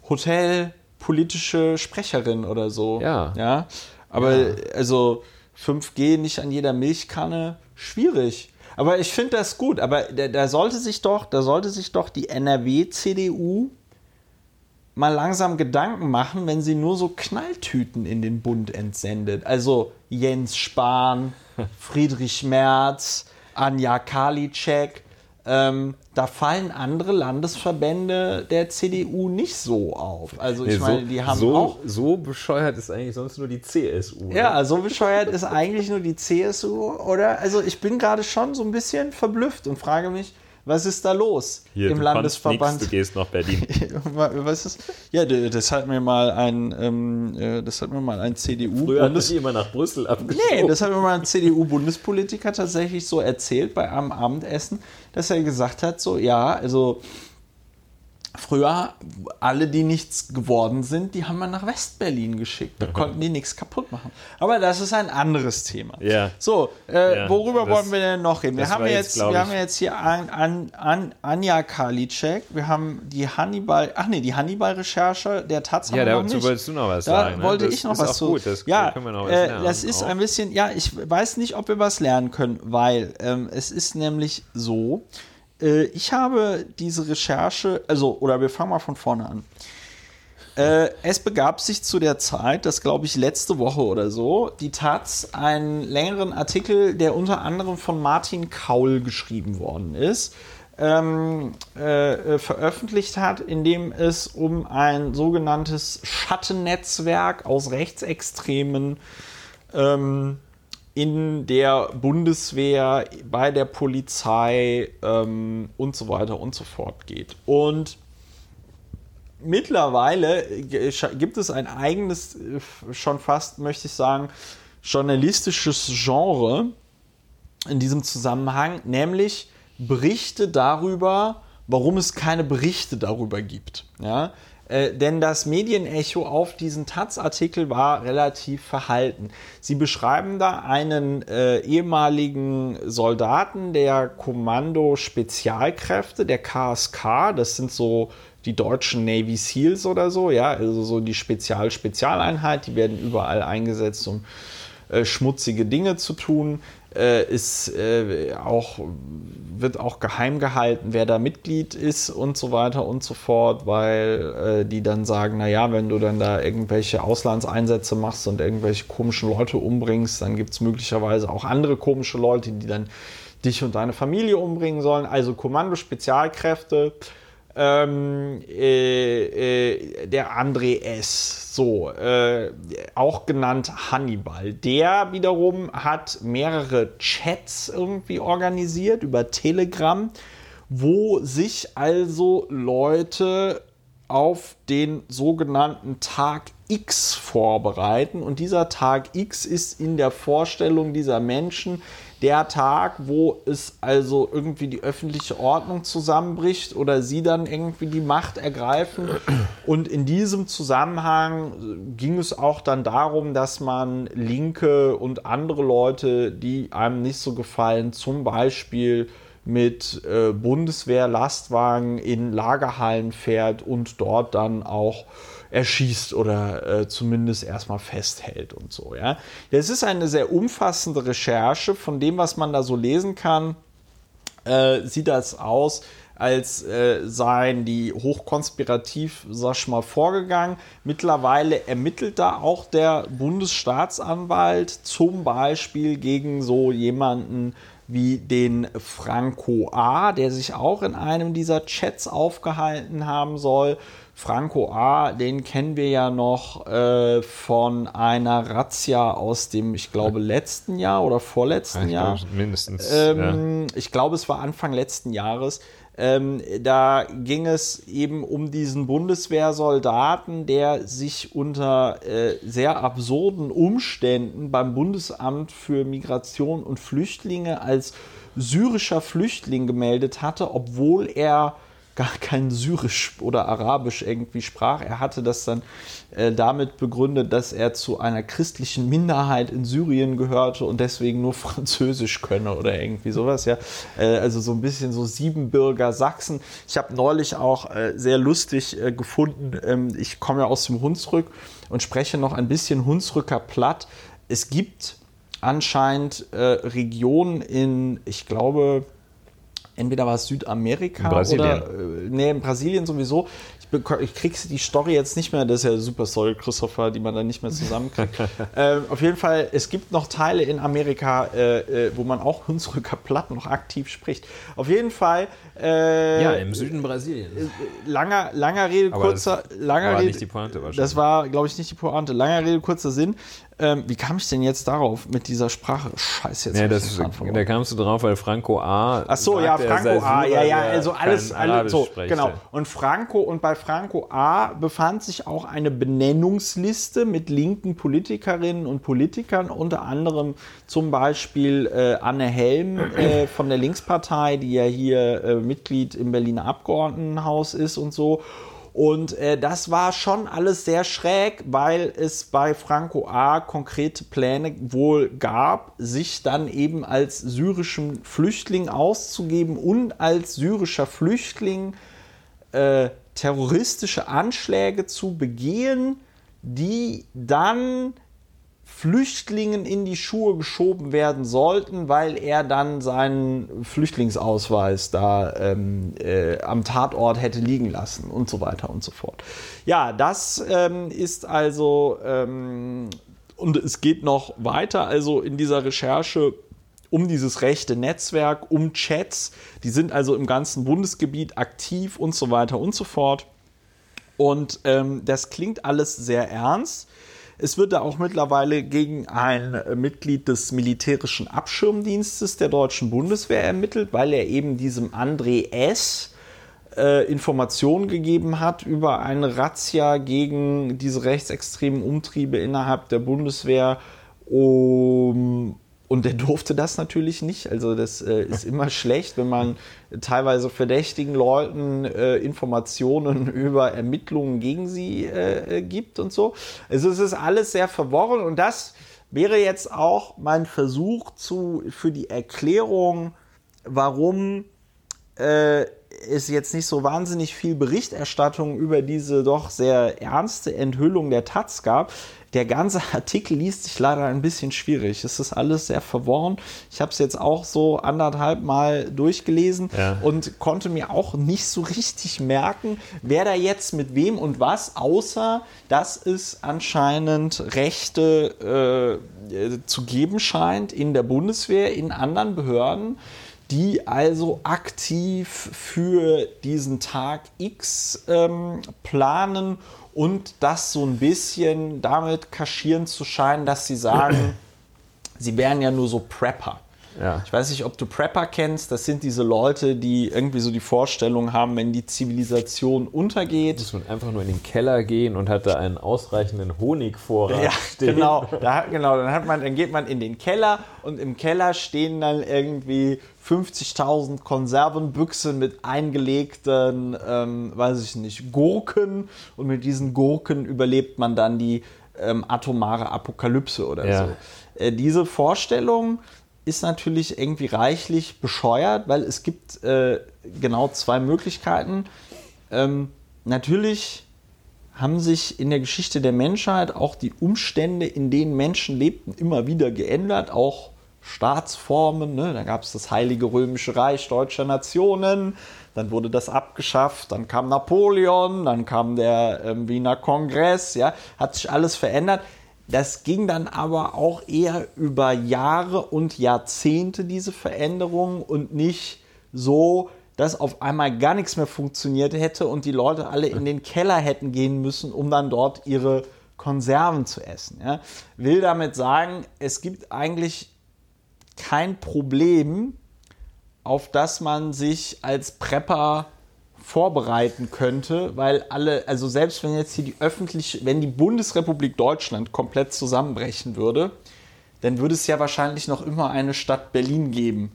Speaker 1: Hotelpolitische Sprecherin oder so.
Speaker 2: Ja.
Speaker 1: Ja. Aber ja. also 5G nicht an jeder Milchkanne, schwierig. Aber ich finde das gut. Aber da, da, sollte sich doch, da sollte sich doch die NRW-CDU mal langsam Gedanken machen, wenn sie nur so Knalltüten in den Bund entsendet. Also Jens Spahn, Friedrich Merz, Anja Karliczek. Ähm, da fallen andere Landesverbände der CDU nicht so auf. Also ich nee, meine, die haben
Speaker 2: so,
Speaker 1: auch...
Speaker 2: So bescheuert ist eigentlich sonst nur die CSU.
Speaker 1: Ja, ne? so bescheuert ist eigentlich nur die CSU, oder? Also ich bin gerade schon so ein bisschen verblüfft und frage mich, was ist da los
Speaker 2: Hier,
Speaker 1: im
Speaker 2: du
Speaker 1: Landesverband?
Speaker 2: Nix, du gehst nach Berlin.
Speaker 1: was ist? Ja, das hat mir mal ein, ähm, äh, das hat mir mal ein CDU.
Speaker 2: Früher Bundes immer nach Brüssel abgeschoben.
Speaker 1: Nee, das hat mir mal ein CDU-Bundespolitiker tatsächlich so erzählt bei einem Abendessen, dass er gesagt hat, so ja, also Früher, alle, die nichts geworden sind, die haben wir nach Westberlin geschickt. Da konnten die nichts kaputt machen. Aber das ist ein anderes Thema.
Speaker 2: Ja.
Speaker 1: So, äh, ja, worüber das, wollen wir denn noch reden? Wir haben, jetzt, jetzt wir haben jetzt hier an, an, an Anja Karliczek, wir haben die Hannibal, ach nee, die Hannibal-Recherche der Taz
Speaker 2: Ja, dazu wolltest du noch was
Speaker 1: da
Speaker 2: sagen.
Speaker 1: Da wollte ne? ich noch was zu.
Speaker 2: Gut, das
Speaker 1: ja, können wir noch was äh, lernen. Das ist auch. ein bisschen, ja, ich weiß nicht, ob wir was lernen können, weil ähm, es ist nämlich so, äh, ich habe diese Recherche, also, oder wir fangen mal von vorne an. Äh, es begab sich zu der Zeit, das glaube ich letzte Woche oder so, die Taz einen längeren Artikel, der unter anderem von Martin Kaul geschrieben worden ist, ähm, äh, äh veröffentlicht hat, in dem es um ein sogenanntes Schattennetzwerk aus rechtsextremen ähm, in der Bundeswehr, bei der Polizei ähm, und so weiter und so fort geht. Und mittlerweile gibt es ein eigenes, äh, schon fast, möchte ich sagen, journalistisches Genre in diesem Zusammenhang, nämlich Berichte darüber, warum es keine Berichte darüber gibt. Ja? Äh, denn das Medienecho auf diesen Taz-Artikel war relativ verhalten. Sie beschreiben da einen äh, ehemaligen Soldaten der Kommando Spezialkräfte, der KSK, das sind so die deutschen Navy SEALs oder so, ja, also so die Spezial-Spezialeinheit, die werden überall eingesetzt, um äh, schmutzige Dinge zu tun ist äh, auch, wird auch geheim gehalten, wer da Mitglied ist und so weiter und so fort, weil äh, die dann sagen, naja, wenn du dann da irgendwelche Auslandseinsätze machst und irgendwelche komischen Leute umbringst, dann gibt es möglicherweise auch andere komische Leute, die dann dich und deine Familie umbringen sollen. Also Kommando Spezialkräfte ähm, äh, äh, der André S., so, äh, auch genannt Hannibal. Der wiederum hat mehrere Chats irgendwie organisiert über Telegram, wo sich also Leute auf den sogenannten Tag X vorbereiten. Und dieser Tag X ist in der Vorstellung dieser Menschen der Tag, wo es also irgendwie die öffentliche Ordnung zusammenbricht oder sie dann irgendwie die Macht ergreifen. Und in diesem Zusammenhang ging es auch dann darum, dass man Linke und andere Leute, die einem nicht so gefallen, zum Beispiel mit äh, Bundeswehr-Lastwagen in Lagerhallen fährt und dort dann auch erschießt oder äh, zumindest erstmal festhält und so. Ja, das ist eine sehr umfassende Recherche von dem, was man da so lesen kann. Äh, sieht das aus, als äh, seien die hochkonspirativ, sag ich mal, vorgegangen. Mittlerweile ermittelt da auch der Bundesstaatsanwalt zum Beispiel gegen so jemanden wie den Franco A., der sich auch in einem dieser Chats aufgehalten haben soll. Franco A., den kennen wir ja noch äh, von einer Razzia aus dem, ich glaube, letzten Jahr oder vorletzten
Speaker 2: ich
Speaker 1: Jahr.
Speaker 2: Mindestens.
Speaker 1: Ähm, ja. Ich glaube, es war Anfang letzten Jahres. Ähm, da ging es eben um diesen Bundeswehrsoldaten, der sich unter äh, sehr absurden Umständen beim Bundesamt für Migration und Flüchtlinge als syrischer Flüchtling gemeldet hatte, obwohl er gar kein Syrisch oder Arabisch irgendwie sprach. Er hatte das dann äh, damit begründet, dass er zu einer christlichen Minderheit in Syrien gehörte und deswegen nur Französisch könne oder irgendwie sowas. Ja, äh, also so ein bisschen so Siebenbürger Sachsen. Ich habe neulich auch äh, sehr lustig äh, gefunden. Ähm, ich komme ja aus dem Hunsrück und spreche noch ein bisschen Hunsrücker Platt. Es gibt anscheinend äh, Regionen in, ich glaube, entweder war es Südamerika oder äh, nee, in Brasilien sowieso. Ich, ich krieg die Story jetzt nicht mehr, das ist ja super Story, Christopher, die man dann nicht mehr zusammenkriegt. äh, auf jeden Fall, es gibt noch Teile in Amerika, äh, äh wo man auch Hunsrücker Platt noch aktiv spricht. Auf jeden Fall.
Speaker 2: Äh, ja, im Süden Brasiliens.
Speaker 1: Äh, langer, langer Rede, Aber kurzer. Das langer war Rede,
Speaker 2: nicht die Pointe wahrscheinlich.
Speaker 1: Das war, glaube ich, nicht die Pointe. Langer Rede, kurzer Sinn. Ähm, wie kam ich denn jetzt darauf mit dieser Sprache? Scheiße, jetzt.
Speaker 2: Ja, das ist, da kamst du drauf, weil Franco A.
Speaker 1: Ach so, ja, Franco A. Ja, ja, also alles, alles so, genau. Und Franco und bei Franco A. befand sich auch eine Benennungsliste mit linken Politikerinnen und Politikern, unter anderem zum Beispiel äh, Anne Helm äh, von der Linkspartei, die ja hier äh, Mitglied im Berliner Abgeordnetenhaus ist und so. Und äh, das war schon alles sehr schräg, weil es bei Franco A. konkrete Pläne wohl gab, sich dann eben als syrischen Flüchtling auszugeben und als syrischer Flüchtling äh, terroristische Anschläge zu begehen, die dann Flüchtlingen in die Schuhe geschoben werden sollten, weil er dann seinen Flüchtlingsausweis da ähm, äh, am Tatort hätte liegen lassen und so weiter und so fort. Ja, das ähm, ist also, ähm, und es geht noch weiter, also in dieser Recherche um dieses rechte Netzwerk, um Chats, die sind also im ganzen Bundesgebiet aktiv und so weiter und so fort. Und ähm, das klingt alles sehr ernst. Es wird da auch mittlerweile gegen ein äh, Mitglied des militärischen Abschirmdienstes der deutschen Bundeswehr ermittelt, weil er eben diesem André S. Äh, Informationen gegeben hat über eine Razzia gegen diese rechtsextremen Umtriebe innerhalb der Bundeswehr, um und der durfte das natürlich nicht. Also das äh, ist immer schlecht, wenn man teilweise verdächtigen Leuten äh, Informationen über Ermittlungen gegen sie äh, äh, gibt und so. Also es ist alles sehr verworren und das wäre jetzt auch mein Versuch zu, für die Erklärung, warum äh, es jetzt nicht so wahnsinnig viel Berichterstattung über diese doch sehr ernste Enthüllung der Taz gab der ganze Artikel liest sich leider ein bisschen schwierig. Es ist alles sehr verworren. Ich habe es jetzt auch so anderthalb Mal durchgelesen ja. und konnte mir auch nicht so richtig merken, wer da jetzt mit wem und was, außer dass es anscheinend Rechte äh, zu geben scheint in der Bundeswehr, in anderen Behörden die also aktiv für diesen Tag X ähm, planen und das so ein bisschen damit kaschieren zu scheinen, dass sie sagen, sie wären ja nur so Prepper. Ja. Ich weiß nicht, ob du Prepper kennst. Das sind diese Leute, die irgendwie so die Vorstellung haben, wenn die Zivilisation untergeht.
Speaker 2: Muss man einfach nur in den Keller gehen und hat da einen ausreichenden Honigvorrat
Speaker 1: ja, stehen. Genau, da, genau. Dann, man, dann geht man in den Keller und im Keller stehen dann irgendwie 50.000 Konservenbüchsen mit eingelegten, ähm, weiß ich nicht, Gurken und mit diesen Gurken überlebt man dann die ähm, atomare Apokalypse oder ja. so. Äh, diese Vorstellung ist natürlich irgendwie reichlich bescheuert, weil es gibt äh, genau zwei Möglichkeiten. Ähm, natürlich haben sich in der Geschichte der Menschheit auch die Umstände, in denen Menschen lebten, immer wieder geändert, auch Staatsformen. Ne? Da gab es das Heilige Römische Reich deutscher Nationen, dann wurde das abgeschafft, dann kam Napoleon, dann kam der ähm, Wiener Kongress, ja, hat sich alles verändert. Das ging dann aber auch eher über Jahre und Jahrzehnte, diese Veränderung, und nicht so, dass auf einmal gar nichts mehr funktioniert hätte und die Leute alle in den Keller hätten gehen müssen, um dann dort ihre Konserven zu essen. Ja. Will damit sagen, es gibt eigentlich kein Problem, auf das man sich als Prepper vorbereiten könnte, weil alle, also selbst wenn jetzt hier die öffentliche, wenn die Bundesrepublik Deutschland komplett zusammenbrechen würde, dann würde es ja wahrscheinlich noch immer eine Stadt Berlin geben.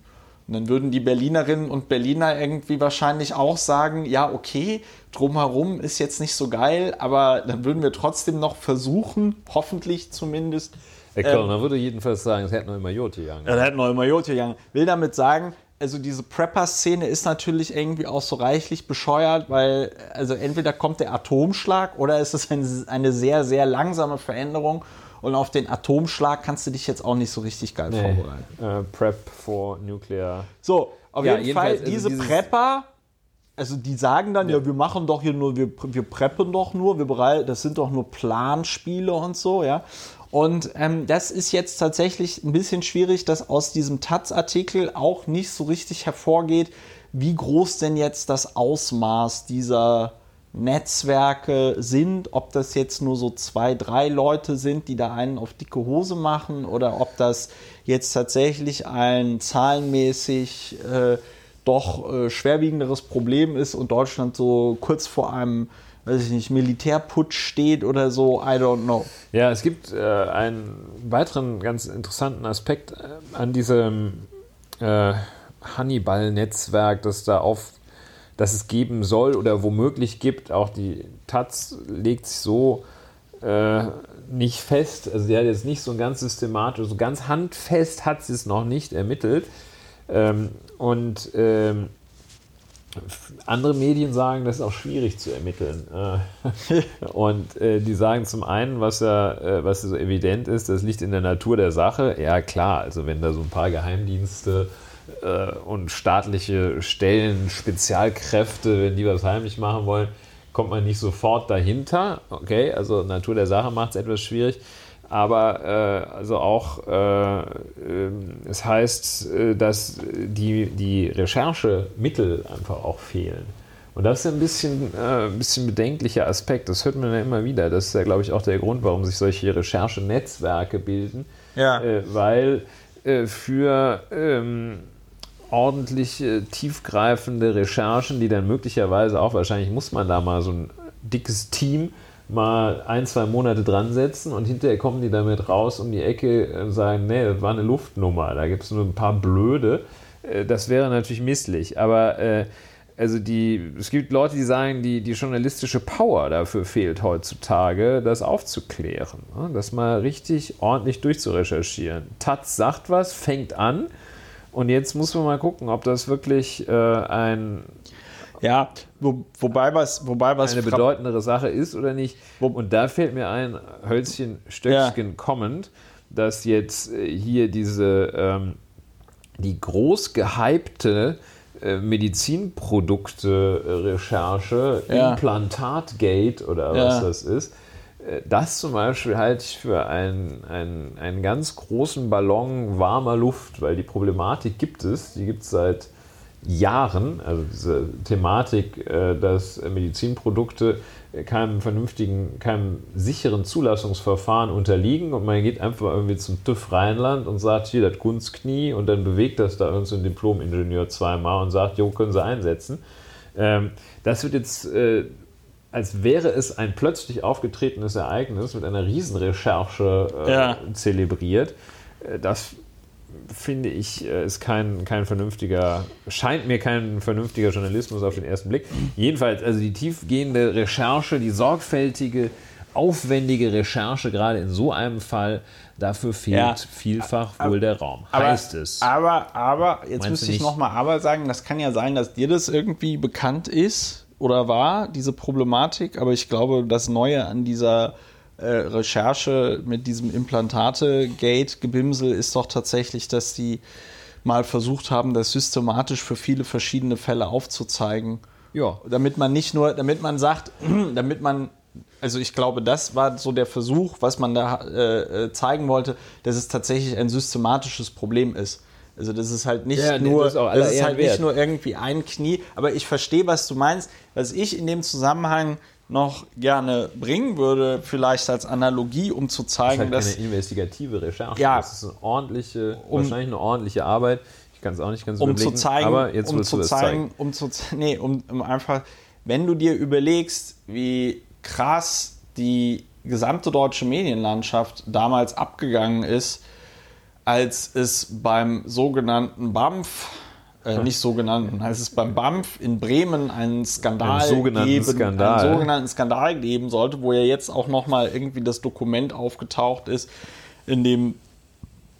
Speaker 1: Und dann würden die Berlinerinnen und Berliner irgendwie wahrscheinlich auch sagen, ja, okay, drumherum ist jetzt nicht so geil, aber dann würden wir trotzdem noch versuchen, hoffentlich zumindest.
Speaker 2: Der Kölner ähm, würde jedenfalls sagen, es hätte noch immer Jod gegangen.
Speaker 1: Er hätte noch immer Jod gegangen. Will damit sagen, also diese Prepper-Szene ist natürlich irgendwie auch so reichlich bescheuert, weil also entweder kommt der Atomschlag oder es ist eine, eine sehr, sehr langsame Veränderung und auf den Atomschlag kannst du dich jetzt auch nicht so richtig geil nee. vorbereiten.
Speaker 2: Äh, Prep for Nuclear.
Speaker 1: So, auf ja, jeden Fall, also diese Prepper, also die sagen dann, ja. ja, wir machen doch hier nur, wir, wir preppen doch nur, wir bereiten, das sind doch nur Planspiele und so, ja. Und ähm, das ist jetzt tatsächlich ein bisschen schwierig, dass aus diesem Taz-Artikel auch nicht so richtig hervorgeht, wie groß denn jetzt das Ausmaß dieser Netzwerke sind, ob das jetzt nur so zwei, drei Leute sind, die da einen auf dicke Hose machen oder ob das jetzt tatsächlich ein zahlenmäßig äh, doch äh, schwerwiegenderes Problem ist und Deutschland so kurz vor einem weiß ich nicht, Militärputsch steht oder so, I don't know.
Speaker 2: Ja, es gibt äh, einen weiteren ganz interessanten Aspekt äh, an diesem äh, Hannibal-Netzwerk, das da auf, das es geben soll oder womöglich gibt. Auch die Taz legt sich so äh, nicht fest, also sie hat jetzt nicht so ganz systematisch, so ganz handfest hat sie es noch nicht ermittelt. Ähm, und ähm, andere Medien sagen, das ist auch schwierig zu ermitteln. Äh, und äh, die sagen zum einen, was ja, äh, was so evident ist, das liegt in der Natur der Sache. Ja, klar, also wenn da so ein paar Geheimdienste und staatliche Stellen, Spezialkräfte, wenn die was heimlich machen wollen, kommt man nicht sofort dahinter. Okay, also Natur der Sache macht es etwas schwierig aber äh, also auch, äh, äh, es heißt, äh, dass die, die Recherchemittel einfach auch fehlen. Und das ist ein bisschen, äh, ein bisschen bedenklicher Aspekt. Das hört man ja immer wieder. Das ist ja, glaube ich, auch der Grund, warum sich solche Recherchenetzwerke bilden.
Speaker 1: Ja.
Speaker 2: Äh, weil für ähm, ordentliche, tiefgreifende Recherchen, die dann möglicherweise auch, wahrscheinlich muss man da mal so ein dickes Team mal ein, zwei Monate dran setzen und hinterher kommen die damit raus um die Ecke und sagen, nee, das war eine Luftnummer, da gibt es nur ein paar Blöde. Äh, das wäre natürlich misslich, aber äh, also die, es gibt Leute, die sagen, die, die journalistische Power dafür fehlt heutzutage, das aufzuklären, ne? das mal richtig ordentlich durchzurecherchieren. Taz sagt was, fängt an und jetzt muss man mal gucken, ob das wirklich äh, ein
Speaker 1: ja, wo, wobei was, wobei was
Speaker 2: eine bedeutendere Sache ist oder nicht. Und da fällt mir ein, Hölzchen Stöckchen ja. kommend, dass jetzt äh, hier diese ähm, die groß gehypte äh, Medizinprodukte-Recherche, ja. Implantatgate oder was ja. das ist, äh, das zum Beispiel halte ich für einen, einen, einen ganz großen Ballon warmer Luft, weil die Problematik gibt es, die gibt es seit Jahren, also diese Thematik, äh, dass Medizinprodukte keinem vernünftigen, keinem sicheren Zulassungsverfahren unterliegen und man geht einfach irgendwie zum TÜV Rheinland und sagt, hier das Kunstknie und dann bewegt das da irgendein so Diplom-Ingenieur zweimal und sagt, jo, können Sie einsetzen. Ähm, das wird jetzt, äh, als wäre es ein plötzlich aufgetretenes Ereignis mit einer Riesenrecherche äh, ja. zelebriert. Das finde ich, äh, ist kein, kein vernünftiger, scheint mir kein vernünftiger Journalismus auf den ersten Blick. Jedenfalls, also die tiefgehende Recherche, die sorgfältige, aufwendige Recherche, gerade in so einem Fall, dafür fehlt ja, vielfach aber, wohl der Raum.
Speaker 1: Heißt aber, es. Aber, aber, jetzt Meinst müsste ich nochmal aber sagen, das kann ja sein, dass dir das irgendwie bekannt ist oder war, diese Problematik, aber ich glaube, das Neue an dieser äh, Recherche mit diesem Implantate-Gate-Gebimsel ist doch tatsächlich, dass die mal versucht haben, das systematisch für viele verschiedene Fälle aufzuzeigen.
Speaker 2: Ja.
Speaker 1: Damit man nicht nur, damit man sagt, damit man, also ich glaube, das war so der Versuch, was man da äh, äh, zeigen wollte, dass es tatsächlich ein systematisches Problem ist. Also das ist halt nicht
Speaker 2: Ja,
Speaker 1: nur,
Speaker 2: das ist
Speaker 1: das ist halt
Speaker 2: wert.
Speaker 1: nicht nur irgendwie ein Knie, aber ich verstehe, was du meinst. Was ich in dem Zusammenhang noch gerne bringen würde, vielleicht als Analogie, um zu
Speaker 2: Das ist
Speaker 1: zeigen,
Speaker 2: halt
Speaker 1: dass
Speaker 2: keine investigative Recherche.
Speaker 1: Ja.
Speaker 2: Das ist eine ordentliche,
Speaker 1: Um-
Speaker 2: wahrscheinlich eine ordentliche Arbeit. Ich kann es auch nicht ganz
Speaker 1: um zu zeigen,
Speaker 2: aber jetzt
Speaker 1: um zu
Speaker 2: du
Speaker 1: zeigen,
Speaker 2: zeigen.
Speaker 1: um zu ze- nee, um, um einfach, wenn du dir überlegst, wie krass die gesamte deutsche Medienlandschaft damals abgegangen ist, als es beim sogenannten BAMF, äh, nicht sogenannten, als es beim BAMF in Bremen einen Skandal
Speaker 2: Einen sogenannten
Speaker 1: geben,
Speaker 2: Skandal.
Speaker 1: einen sogenannten Skandal geben sollte, wo ja jetzt auch nochmal irgendwie das Dokument aufgetaucht ist, in dem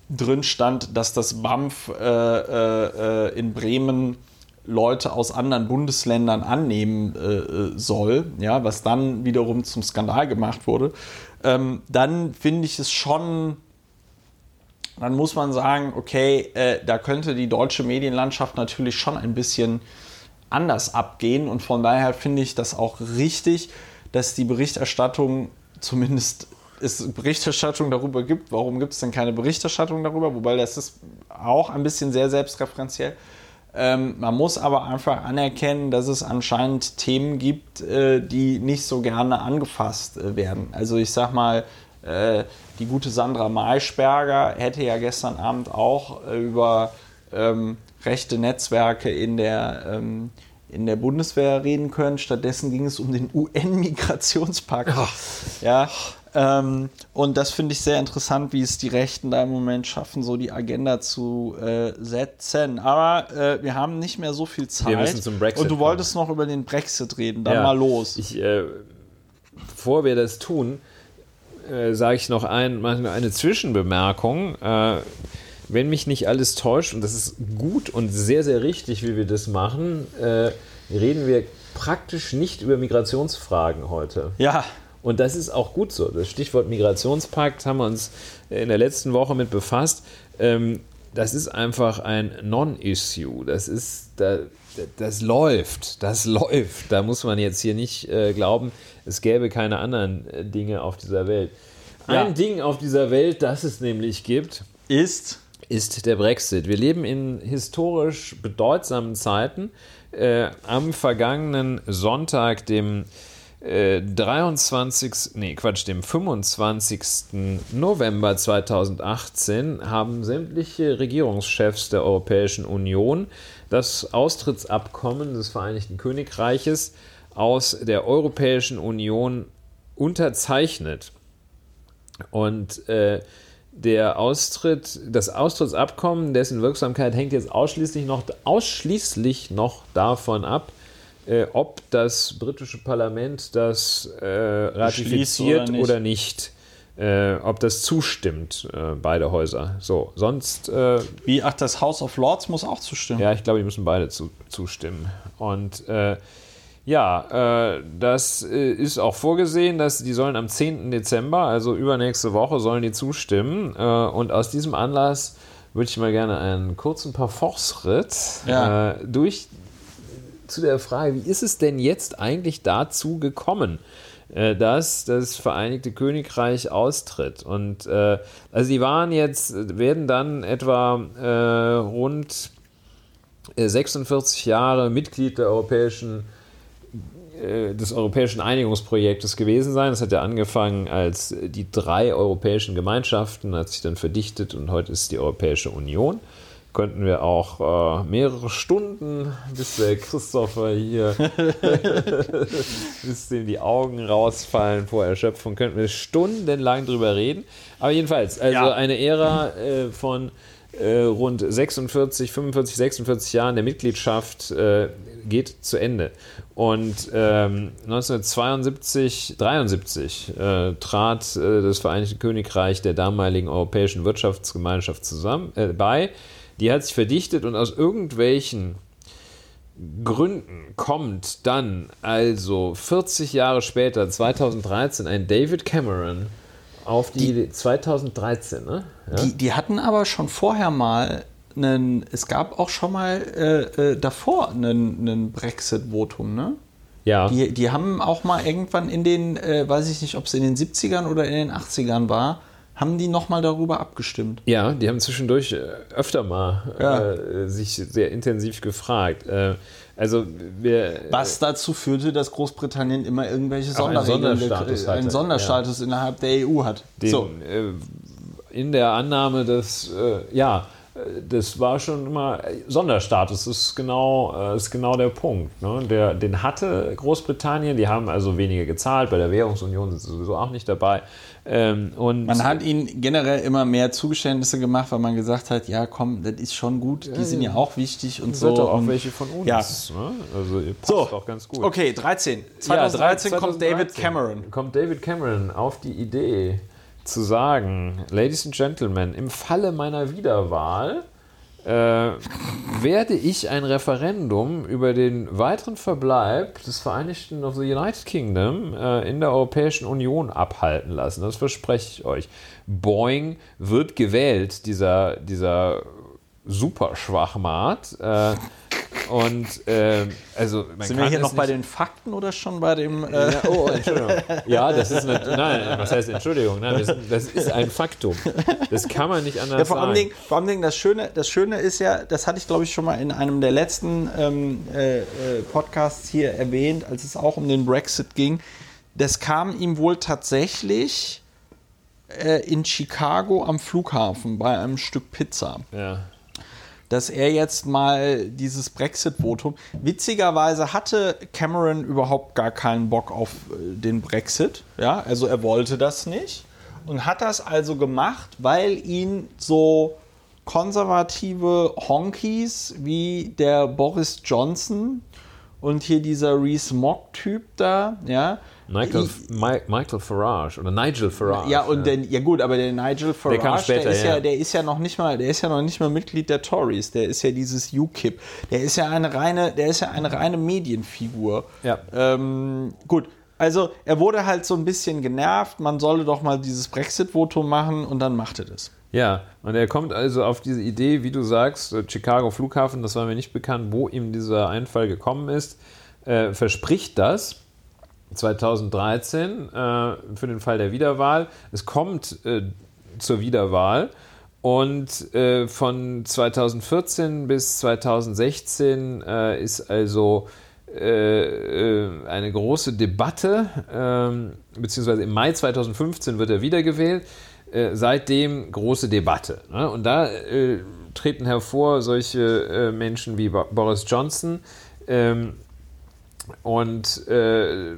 Speaker 1: drin stand, dass das BAMF äh, äh, äh, in Bremen Leute aus anderen Bundesländern annehmen äh, äh, soll, ja, was dann wiederum zum Skandal gemacht wurde, ähm, dann finde ich es schon, dann muss man sagen, okay, äh, da könnte die deutsche Medienlandschaft natürlich schon ein bisschen anders abgehen und von daher finde ich das auch richtig, dass die Berichterstattung zumindest es Berichterstattung darüber gibt. Warum gibt es denn keine Berichterstattung darüber? Wobei das ist auch ein bisschen sehr selbstreferenziell. Ähm, man muss aber einfach anerkennen, dass es anscheinend Themen gibt, äh, die nicht so gerne angefasst äh, werden. Also ich sag mal, äh, die gute Sandra Maischberger hätte ja gestern Abend auch äh, über ähm, rechte Netzwerke in der, ähm, in der Bundeswehr reden können. Stattdessen ging es um den UN-Migrationspakt. Ja, ähm, und das finde ich sehr interessant, wie es die Rechten da im Moment schaffen, so die Agenda zu äh, setzen. Aber äh, wir haben nicht mehr so viel Zeit.
Speaker 2: müssen zum Brexit
Speaker 1: und du wolltest noch über den Brexit reden. Dann
Speaker 2: Ja.
Speaker 1: mal los.
Speaker 2: Ich, äh, bevor wir das tun, äh, sage ich noch ein, eine Zwischenbemerkung. Äh, wenn mich nicht alles täuscht, und das ist gut und sehr, sehr richtig, wie wir das machen, äh, reden wir praktisch nicht über Migrationsfragen heute.
Speaker 1: ja,
Speaker 2: Und das ist auch gut so. Das Stichwort Migrationspakt haben wir uns in der letzten Woche mit befasst. Ähm, das ist einfach ein Non-Issue. Das ist, da, das läuft, das läuft. Da muss man jetzt hier nicht äh, glauben, es gäbe keine anderen äh, Dinge auf dieser Welt.
Speaker 1: Ja.
Speaker 2: Ein Ding auf dieser Welt, das es nämlich gibt,
Speaker 1: ist
Speaker 2: ist der Brexit. Wir leben in historisch bedeutsamen Zeiten. Äh, am vergangenen Sonntag, dem äh, 23. Nee, Quatsch, dem 25. November 2018 haben sämtliche Regierungschefs der Europäischen Union das Austrittsabkommen des Vereinigten Königreiches aus der Europäischen Union unterzeichnet. Und äh, der Austritt, das Austrittsabkommen, dessen Wirksamkeit hängt jetzt ausschließlich noch, ausschließlich noch davon ab, äh, ob das britische Parlament das äh, ratifiziert
Speaker 1: oder nicht.
Speaker 2: oder nicht. Äh, ob das zustimmt, äh, beide Häuser. So, sonst äh,
Speaker 1: wie, ach, das House of Lords muss auch zustimmen.
Speaker 2: ja, ich glaube, die müssen beide zu, zustimmen. Und äh, ja, äh, das äh, ist auch vorgesehen, dass die sollen am 10. Dezember, also übernächste Woche, sollen die zustimmen. Und aus diesem Anlass würde ich mal gerne einen kurzen Parforce-Ritt
Speaker 1: Ja.
Speaker 2: durch zu der Frage, wie ist es denn jetzt eigentlich dazu gekommen, dass das Vereinigte Königreich austritt? Und äh, also die waren jetzt, werden dann etwa äh, rund äh, 46 Jahre Mitglied der europäischen äh, des europäischen Einigungsprojektes gewesen sein. Das hat ja angefangen als äh, die drei europäischen Gemeinschaften, hat sich dann verdichtet und heute ist es die Europäische Union. Könnten wir auch äh, mehrere Stunden, bis der Christopher hier, bis dem die Augen rausfallen vor Erschöpfung, könnten wir stundenlang drüber reden. Aber jedenfalls, also
Speaker 1: Ja.
Speaker 2: eine Ära äh, von äh, rund 46, 45, 46 Jahren der Mitgliedschaft äh, geht zu Ende. Und ähm, 1972, 73 äh, trat äh, das Vereinigte Königreich der damaligen Europäischen Wirtschaftsgemeinschaft zusammen äh, bei. Die hat sich verdichtet und aus irgendwelchen Gründen kommt dann also 40 Jahre später, 2013, ein David Cameron auf die, Idee, 2013, ne?
Speaker 1: Ja? Die, die hatten aber schon vorher mal einen, es gab auch schon mal äh, äh, davor einen, Brexit-Votum, ne?
Speaker 2: Ja.
Speaker 1: Die, die haben auch mal irgendwann in den, äh, weiß ich nicht, ob es in den 70ern oder in den 80ern war, haben die nochmal darüber abgestimmt.
Speaker 2: Ja, die haben zwischendurch äh, öfter mal ja. äh, sich sehr intensiv gefragt. Äh, also wir,
Speaker 1: Was dazu führte, dass Großbritannien immer irgendwelche Sonderregeln,
Speaker 2: einen Sonderstatus,
Speaker 1: einen Sonderstatus ja. innerhalb der EU hat.
Speaker 2: Den, so. Äh, in der Annahme, dass, äh, ja, das war schon immer Sonderstatus, ist genau, ist genau der Punkt. Ne? Der, den hatte Großbritannien, die haben also weniger gezahlt, bei der Währungsunion sind sie sowieso auch nicht dabei.
Speaker 1: Ähm, und man hat ihnen generell immer mehr Zugeständnisse gemacht, weil man gesagt hat, ja komm, das ist schon gut, die sind ja auch wichtig und so.
Speaker 2: auch welche von uns.
Speaker 1: Ja.
Speaker 2: Ne? Also passt
Speaker 1: so.
Speaker 2: auch ganz gut.
Speaker 1: Okay, 13. 2013,
Speaker 2: ja, 2013
Speaker 1: kommt David Cameron.
Speaker 2: Kommt David Cameron auf die Idee zu sagen, Ladies and Gentlemen, im Falle meiner Wiederwahl äh, werde ich ein Referendum über den weiteren Verbleib des Vereinigten of the United Kingdom äh, in der Europäischen Union abhalten lassen. Das verspreche ich euch. Boeing wird gewählt, dieser, dieser Superschwachmat. Äh, und äh, also
Speaker 1: sind wir hier noch bei den Fakten oder schon bei dem?
Speaker 2: Äh ja, oh, Entschuldigung. Ja, das ist eine, nein, was heißt Entschuldigung? Nein, das, das, ist ein Faktum. Das kann man nicht anders
Speaker 1: ja, vor
Speaker 2: sagen.
Speaker 1: Dingen, vor allem das Schöne, das Schöne ist ja, das hatte ich glaube ich schon mal in einem der letzten ähm, äh, äh, Podcasts hier erwähnt, als es auch um den Brexit ging. Das kam ihm wohl tatsächlich äh, in Chicago am Flughafen bei einem Stück Pizza.
Speaker 2: Ja
Speaker 1: dass er jetzt mal dieses Brexit-Votum. Witzigerweise hatte Cameron überhaupt gar keinen Bock auf äh, den Brexit. Ja, also er wollte das nicht und hat das also gemacht, weil ihn so konservative Honkies wie der Boris Johnson und hier dieser Reese Mock-Typ da, ja,
Speaker 2: Michael, Michael Farage oder Nigel Farage.
Speaker 1: Ja, und ja. Den, ja gut, aber der Nigel Farage,
Speaker 2: der, später,
Speaker 1: der, ist
Speaker 2: ja,
Speaker 1: ja, der ist ja noch nicht mal, der ist ja noch nicht mal Mitglied der Tories, der ist ja dieses UKIP. Der ist ja eine reine, der ist ja eine reine Medienfigur.
Speaker 2: Ja.
Speaker 1: Ähm, gut, also er wurde halt so ein bisschen genervt, man solle doch mal dieses Brexit-Votum machen und dann machte das.
Speaker 2: Ja, und er kommt also auf diese Idee, wie du sagst, äh, Chicago Flughafen, das war mir nicht bekannt, wo ihm dieser Einfall gekommen ist, äh, verspricht das 2013 äh, für den Fall der Wiederwahl. Es kommt äh, zur Wiederwahl und äh, von 2014 bis 2016 äh, ist also äh, äh, eine große Debatte, ähm, beziehungsweise im Mai 2015 wird er wiedergewählt. seitdem große Debatte. Ne? Und da treten hervor solche Menschen wie Boris Johnson, ähm, und äh,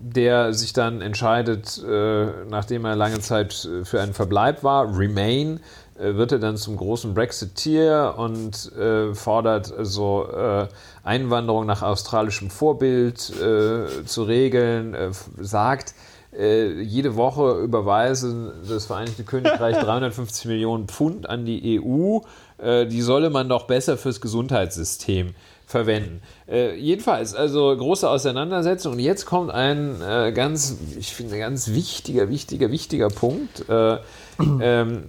Speaker 2: der sich dann entscheidet, äh, nachdem er lange Zeit äh, für einen Verbleib war, Remain, äh, wird er dann zum großen Brexiteer und äh, fordert also äh, Einwanderung nach australischem Vorbild zu regeln, sagt, jede Woche überweisen das Vereinigte Königreich 350 Millionen Pfund an die EU. die solle man doch besser fürs Gesundheitssystem verwenden. Äh, jedenfalls, also große Auseinandersetzung. Und jetzt kommt ein äh, ganz, ich finde, ganz wichtiger, wichtiger, wichtiger Punkt. Äh, ähm,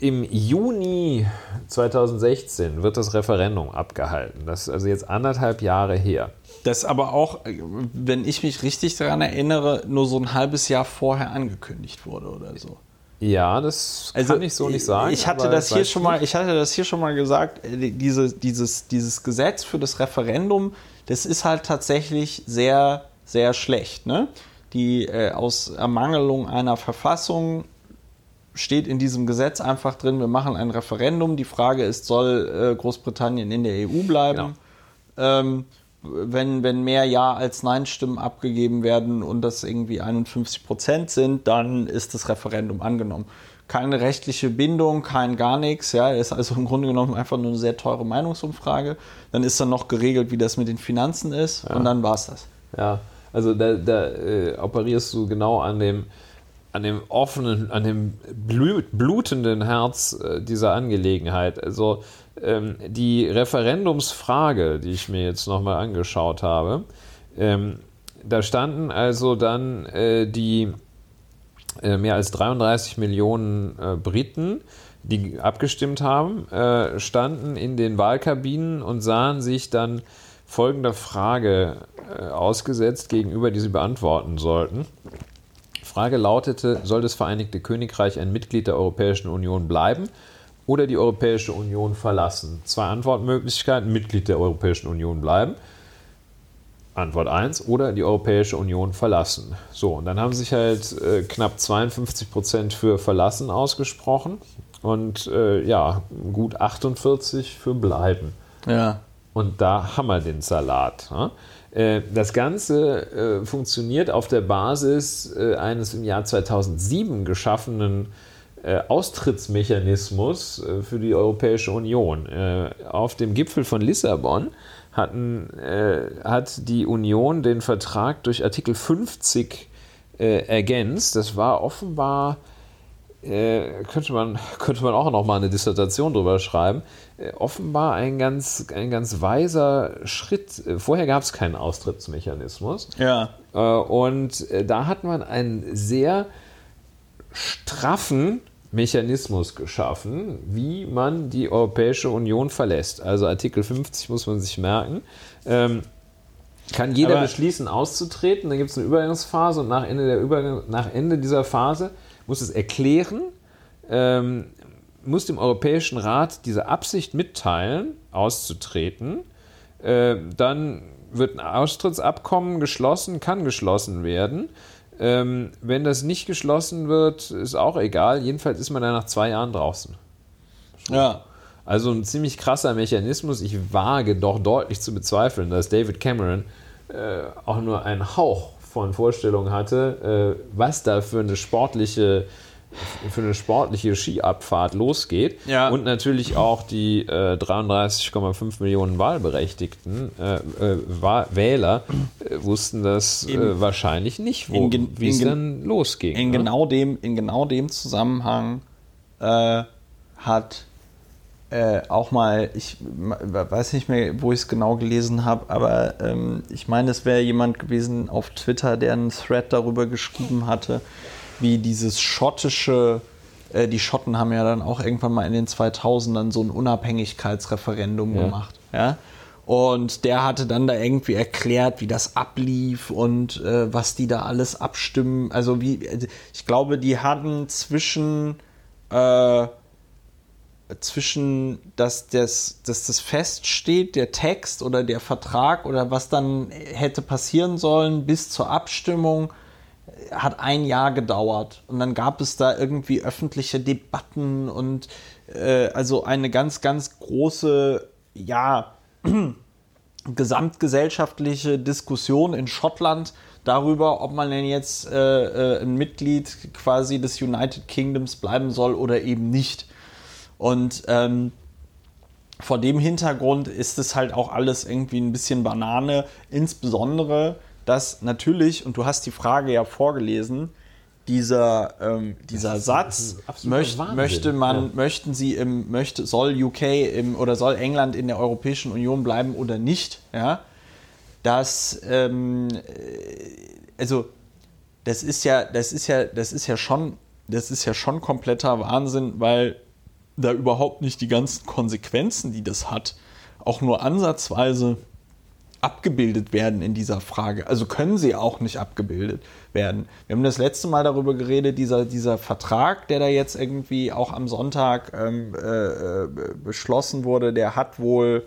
Speaker 2: Im Juni 2016 wird das Referendum abgehalten. Das ist also jetzt anderthalb Jahre her.
Speaker 1: Das aber auch, wenn ich mich richtig daran erinnere, nur so ein halbes Jahr vorher angekündigt wurde oder so.
Speaker 2: Ja, das also, kann ich so nicht sagen.
Speaker 1: Ich hatte das hier schon mal, ich hatte das hier schon mal gesagt. Äh, diese, dieses, dieses Gesetz für das Referendum, das ist halt tatsächlich sehr, sehr schlecht. Ne? Die äh, aus Ermangelung einer Verfassung steht in diesem Gesetz einfach drin: Wir machen ein Referendum. Die Frage ist, soll äh, Großbritannien in der EU bleiben? Genau. Ähm, wenn, wenn mehr Ja als Nein-Stimmen abgegeben werden und das irgendwie 51 Prozent sind, dann ist das Referendum angenommen. Keine rechtliche Bindung, kein gar nichts. Ja, ist also im Grunde genommen einfach nur eine sehr teure Meinungsumfrage. Dann ist dann noch geregelt, wie das mit den Finanzen ist
Speaker 2: ja.
Speaker 1: und dann war es das.
Speaker 2: Ja, also da, da äh, operierst du genau an dem an dem offenen, an dem blutenden Herz äh, dieser Angelegenheit. Also ähm, die Referendumsfrage, die ich mir jetzt nochmal angeschaut habe, ähm, da standen also dann äh, die äh, mehr als 33 Millionen äh, Briten, die abgestimmt haben, äh, standen in den Wahlkabinen und sahen sich dann folgender Frage äh, ausgesetzt gegenüber, die sie beantworten sollten. Frage lautete, soll das Vereinigte Königreich ein Mitglied der Europäischen Union bleiben oder die Europäische Union verlassen? Zwei Antwortmöglichkeiten, Mitglied der Europäischen Union bleiben. Antwort 1 oder die Europäische Union verlassen. So, und dann haben sich halt äh, knapp 52 Prozent für verlassen ausgesprochen und äh, ja, gut 48 für bleiben.
Speaker 1: Ja.
Speaker 2: Und da haben wir den Salat. Ne? Äh, das Ganze äh, funktioniert auf der Basis äh, eines im Jahr 2007 geschaffenen Austrittsmechanismus für die Europäische Union. Auf dem Gipfel von Lissabon hatten, hat die Union den Vertrag durch Artikel 50 ergänzt. Das war offenbar äh, könnte, man, könnte man auch noch mal eine Dissertation drüber schreiben. Äh, offenbar ein ganz, ein ganz weiser Schritt. Äh, vorher gab es keinen Austrittsmechanismus.
Speaker 1: Ja.
Speaker 2: Äh, und äh, da hat man einen sehr straffen Mechanismus geschaffen, wie man die Europäische Union verlässt. Also Artikel 50 muss man sich merken. Ähm, kann jeder Aber beschließen, auszutreten. Dann gibt es eine Übergangsphase und nach Ende, der Übergang, nach Ende dieser Phase muss es erklären, ähm, muss dem Europäischen Rat diese Absicht mitteilen, auszutreten. Äh, dann wird ein Austrittsabkommen geschlossen, kann geschlossen werden. Ähm, wenn das nicht geschlossen wird, ist auch egal. Jedenfalls ist man dann nach zwei Jahren draußen.
Speaker 1: Ja.
Speaker 2: Also ein ziemlich krasser Mechanismus. Ich wage doch deutlich zu bezweifeln, dass David Cameron äh, auch nur einen Hauch von Vorstellungen hatte, äh, was da für eine sportliche für eine sportliche Skiabfahrt losgeht.
Speaker 1: Ja.
Speaker 2: Und natürlich auch die äh, 33,5 Millionen Wahlberechtigten, äh, äh, Wähler, äh, wussten das äh, wahrscheinlich nicht, wie es dann losging.
Speaker 1: In, ne? genau dem, in genau dem Zusammenhang äh, hat auch mal, ich weiß nicht mehr, wo ich es genau gelesen habe, aber ähm, ich meine, es wäre jemand gewesen auf Twitter, der einen Thread darüber geschrieben hatte, wie dieses schottische, äh, die Schotten haben ja dann auch irgendwann mal in den 2000ern so ein Unabhängigkeitsreferendum ja. gemacht. Ja? Und der hatte dann da irgendwie erklärt, wie das ablief und äh, was die da alles abstimmen. Also wie, ich glaube, die hatten zwischen äh, zwischen, dass das, dass das feststeht, der Text oder der Vertrag oder was dann hätte passieren sollen bis zur Abstimmung, hat ein Jahr gedauert. Und dann gab es da irgendwie öffentliche Debatten und äh, also eine ganz, ganz große, ja, gesamtgesellschaftliche Diskussion in Schottland darüber, ob man denn jetzt äh, äh, ein Mitglied quasi des United Kingdoms bleiben soll oder eben nicht. Und ähm, vor dem Hintergrund ist es halt auch alles irgendwie ein bisschen Banane, insbesondere, dass natürlich, und du hast die Frage ja vorgelesen, dieser, ähm, dieser ist, Satz, möcht, möchte man, ja. möchten sie im, möchte, soll UK im, oder soll England in der Europäischen Union bleiben oder nicht, ja, dass, ähm, also, das ist ja, das ist ja, das ist ja schon, das ist ja schon kompletter Wahnsinn, weil da überhaupt nicht die ganzen Konsequenzen, die das hat, auch nur ansatzweise abgebildet werden in dieser Frage. Also können sie auch nicht abgebildet werden. Wir haben das letzte Mal darüber geredet, dieser, dieser Vertrag, der da jetzt irgendwie auch am Sonntag ähm, äh, beschlossen wurde, der hat wohl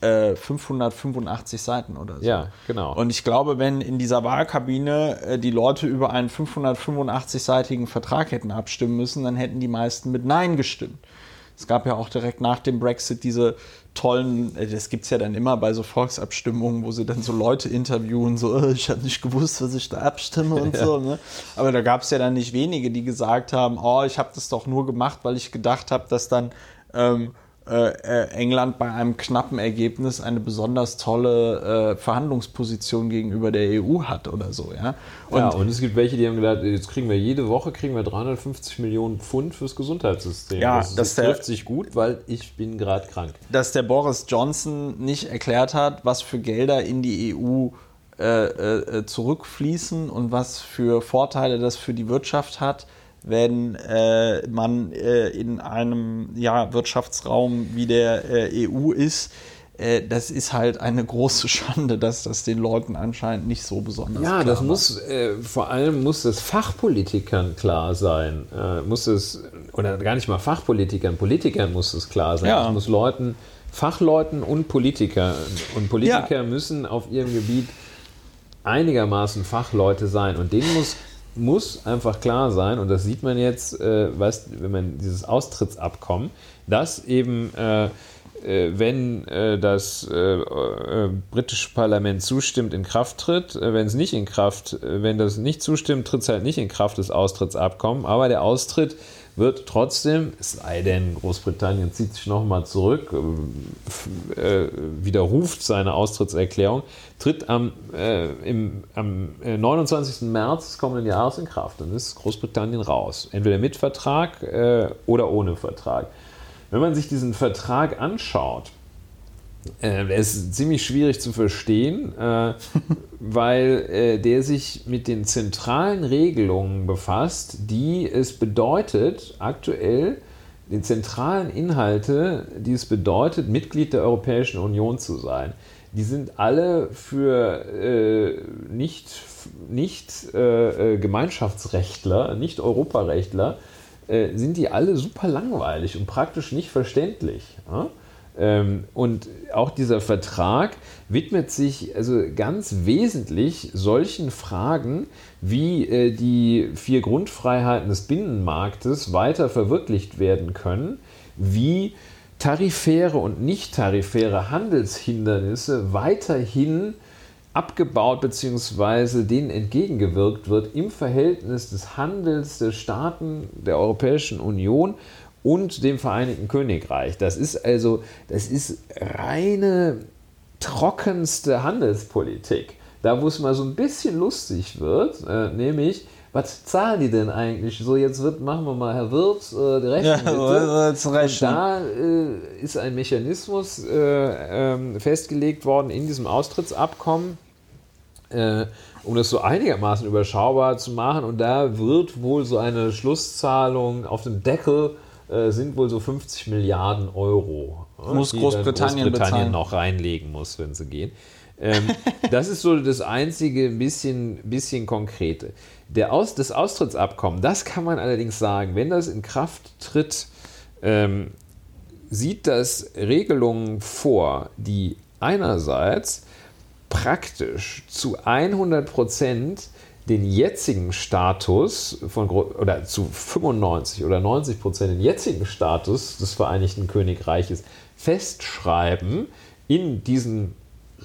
Speaker 1: 585 äh, Seiten oder so.
Speaker 2: Ja, genau.
Speaker 1: Und ich glaube, wenn in dieser Wahlkabine äh, die Leute über einen 585-seitigen Vertrag hätten abstimmen müssen, dann hätten die meisten mit Nein gestimmt. Es gab ja auch direkt nach dem Brexit diese tollen, äh, das gibt es ja dann immer bei so Volksabstimmungen, wo sie dann so Leute interviewen, so, oh, ich habe nicht gewusst, was ich da abstimme und ja. so. Ne? Aber da gab es ja dann nicht wenige, die gesagt haben, oh, ich habe das doch nur gemacht, weil ich gedacht habe, dass dann ähm, äh, äh, England bei einem knappen Ergebnis eine besonders tolle äh, Verhandlungsposition gegenüber der EU hat oder so. Ja?
Speaker 2: Und, ja, und es gibt welche, die haben gedacht, jetzt kriegen wir jede Woche kriegen wir 350 Millionen Pfund fürs Gesundheitssystem.
Speaker 1: Ja,
Speaker 2: das,
Speaker 1: das
Speaker 2: trifft sich gut, weil ich bin gerade krank.
Speaker 1: Dass der Boris Johnson nicht erklärt hat, was für Gelder in die EU äh, äh, zurückfließen und was für Vorteile das für die Wirtschaft hat wenn äh, man äh, in einem ja, Wirtschaftsraum wie der äh, EU ist. Äh, das ist halt eine große Schande, dass das den Leuten anscheinend nicht so besonders
Speaker 2: ja, klar das muss äh, vor allem muss es Fachpolitikern klar sein, äh, muss es oder gar nicht mal Fachpolitikern, Politikern muss es klar sein. Ja. Es muss Leuten, Fachleuten und Politikern und Politiker ja. müssen auf ihrem Gebiet einigermaßen Fachleute sein und denen muss muss einfach klar sein, und das sieht man jetzt, äh, weißt, wenn man dieses Austrittsabkommen, dass eben, äh, äh, wenn äh, das äh, äh, britische Parlament zustimmt, in Kraft tritt, wenn es nicht in Kraft, wenn das nicht zustimmt, tritt es halt nicht in Kraft, das Austrittsabkommen, aber der Austritt wird trotzdem, es sei denn, Großbritannien zieht sich nochmal zurück, äh, widerruft seine Austrittserklärung, tritt am, äh, im, am 29. Äh, März des kommenden Jahres in Kraft. Dann ist Großbritannien raus. Entweder mit Vertrag äh, oder ohne Vertrag. Wenn man sich diesen Vertrag anschaut, äh, ist ziemlich schwierig zu verstehen, äh, weil äh, der sich mit den zentralen Regelungen befasst, die es bedeutet, aktuell den zentralen Inhalte, die es bedeutet, Mitglied der Europäischen Union zu sein. Die sind alle für äh, nicht, nicht äh, äh, Gemeinschaftsrechtler, nicht Europarechtler, sind die alle super langweilig und praktisch nicht verständlich. Ja? Ähm, und auch dieser Vertrag widmet sich also ganz wesentlich solchen Fragen, wie äh, die vier Grundfreiheiten des Binnenmarktes weiter verwirklicht werden können, wie tarifäre und nicht tarifäre Handelshindernisse weiterhin abgebaut bzw. denen entgegengewirkt wird im Verhältnis des Handels der Staaten der Europäischen Union und dem Vereinigten Königreich. Das ist also, das ist reine trockenste Handelspolitik. Da, wo es mal so ein bisschen lustig wird, äh, nämlich, was zahlen die denn eigentlich? So, jetzt wird, machen wir mal, Herr Wirt, äh, die Rechnung ja, bitte. Und da äh, ist ein Mechanismus äh, ähm, festgelegt worden in diesem Austrittsabkommen, äh, um das so einigermaßen überschaubar zu machen. Und da wird wohl so eine Schlusszahlung auf dem Deckel äh, sind wohl so 50 Milliarden Euro.
Speaker 1: Muss Großbritannien,
Speaker 2: Großbritannien noch reinlegen muss, wenn sie gehen. Ähm, das ist so das einzige bisschen, bisschen konkrete. Der Aus, das Austrittsabkommen, das kann man allerdings sagen, wenn das in Kraft tritt, ähm, sieht das Regelungen vor, die einerseits praktisch zu 100 Prozent den jetzigen Status von oder zu 95 oder 90 Prozent den jetzigen Status des Vereinigten Königreiches festschreiben in diesen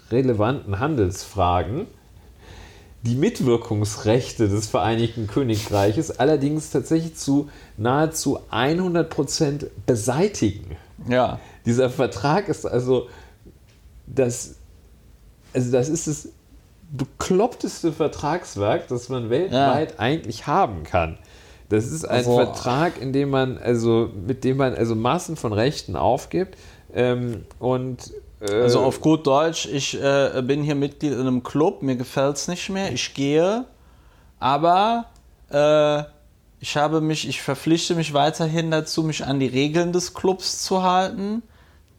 Speaker 2: relevanten Handelsfragen die Mitwirkungsrechte des Vereinigten Königreiches allerdings tatsächlich zu nahezu 100 Prozent beseitigen.
Speaker 1: Ja.
Speaker 2: Dieser Vertrag ist also das, also das ist es bekloppteste Vertragswerk, das man weltweit ja. eigentlich haben kann. Das ist ein also, Vertrag, in dem man, also, mit dem man also Massen von Rechten aufgibt. Ähm, und
Speaker 1: äh, also auf gut Deutsch, ich äh, bin hier Mitglied in einem Club, mir gefällt es nicht mehr, ich gehe, aber äh, ich habe mich, ich verpflichte mich weiterhin dazu, mich an die Regeln des Clubs zu halten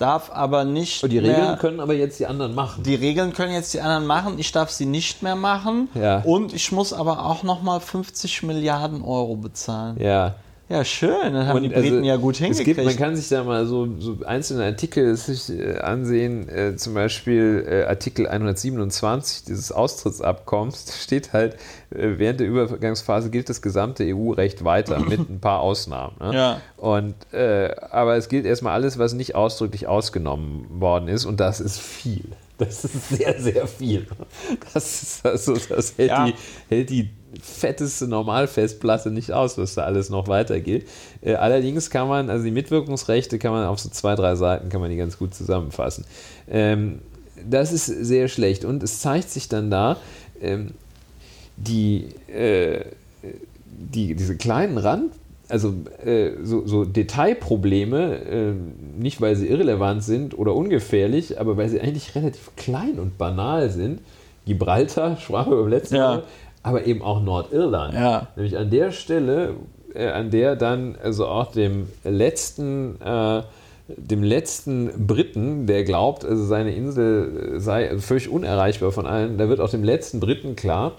Speaker 1: darf aber nicht.
Speaker 2: Und die Regeln mehr, können aber jetzt die anderen machen.
Speaker 1: Die Regeln können jetzt die anderen machen. Ich darf sie nicht mehr machen.
Speaker 2: Ja.
Speaker 1: Und ich muss aber auch nochmal 50 Milliarden Euro bezahlen.
Speaker 2: Ja.
Speaker 1: Ja, schön. Dann haben und die Briten also, ja gut hingekriegt.
Speaker 2: Gibt, man kann sich da mal so, so einzelne Artikel sich, äh, ansehen. Äh, zum Beispiel äh, Artikel 127 dieses Austrittsabkommens. Da steht halt, äh, während der Übergangsphase gilt das gesamte EU-Recht weiter mit ein paar Ausnahmen. Ne?
Speaker 1: Ja.
Speaker 2: Und, äh, aber es gilt erstmal alles, was nicht ausdrücklich ausgenommen worden ist. Und das ist viel. Das ist sehr, sehr viel. Das, ist also, das hält, ja. die, hält die fetteste Normalfestplatte nicht aus, was da alles noch weitergeht. Äh, allerdings kann man, also die Mitwirkungsrechte kann man auf so zwei, drei Seiten kann man die ganz gut zusammenfassen. Ähm, das ist sehr schlecht und es zeigt sich dann da, ähm, die, äh, die, diese kleinen Rand also äh, so, so, Detailprobleme, äh, nicht weil sie irrelevant sind oder ungefährlich, aber weil sie eigentlich relativ klein und banal sind. Gibraltar, Sprache über letzte ja. Mal, aber eben auch Nordirland. Ja. Nämlich an der Stelle, äh, an der dann also auch dem letzten äh, dem letzten Briten, der glaubt, also seine Insel sei völlig unerreichbar von allen, da wird auch dem letzten Briten klar,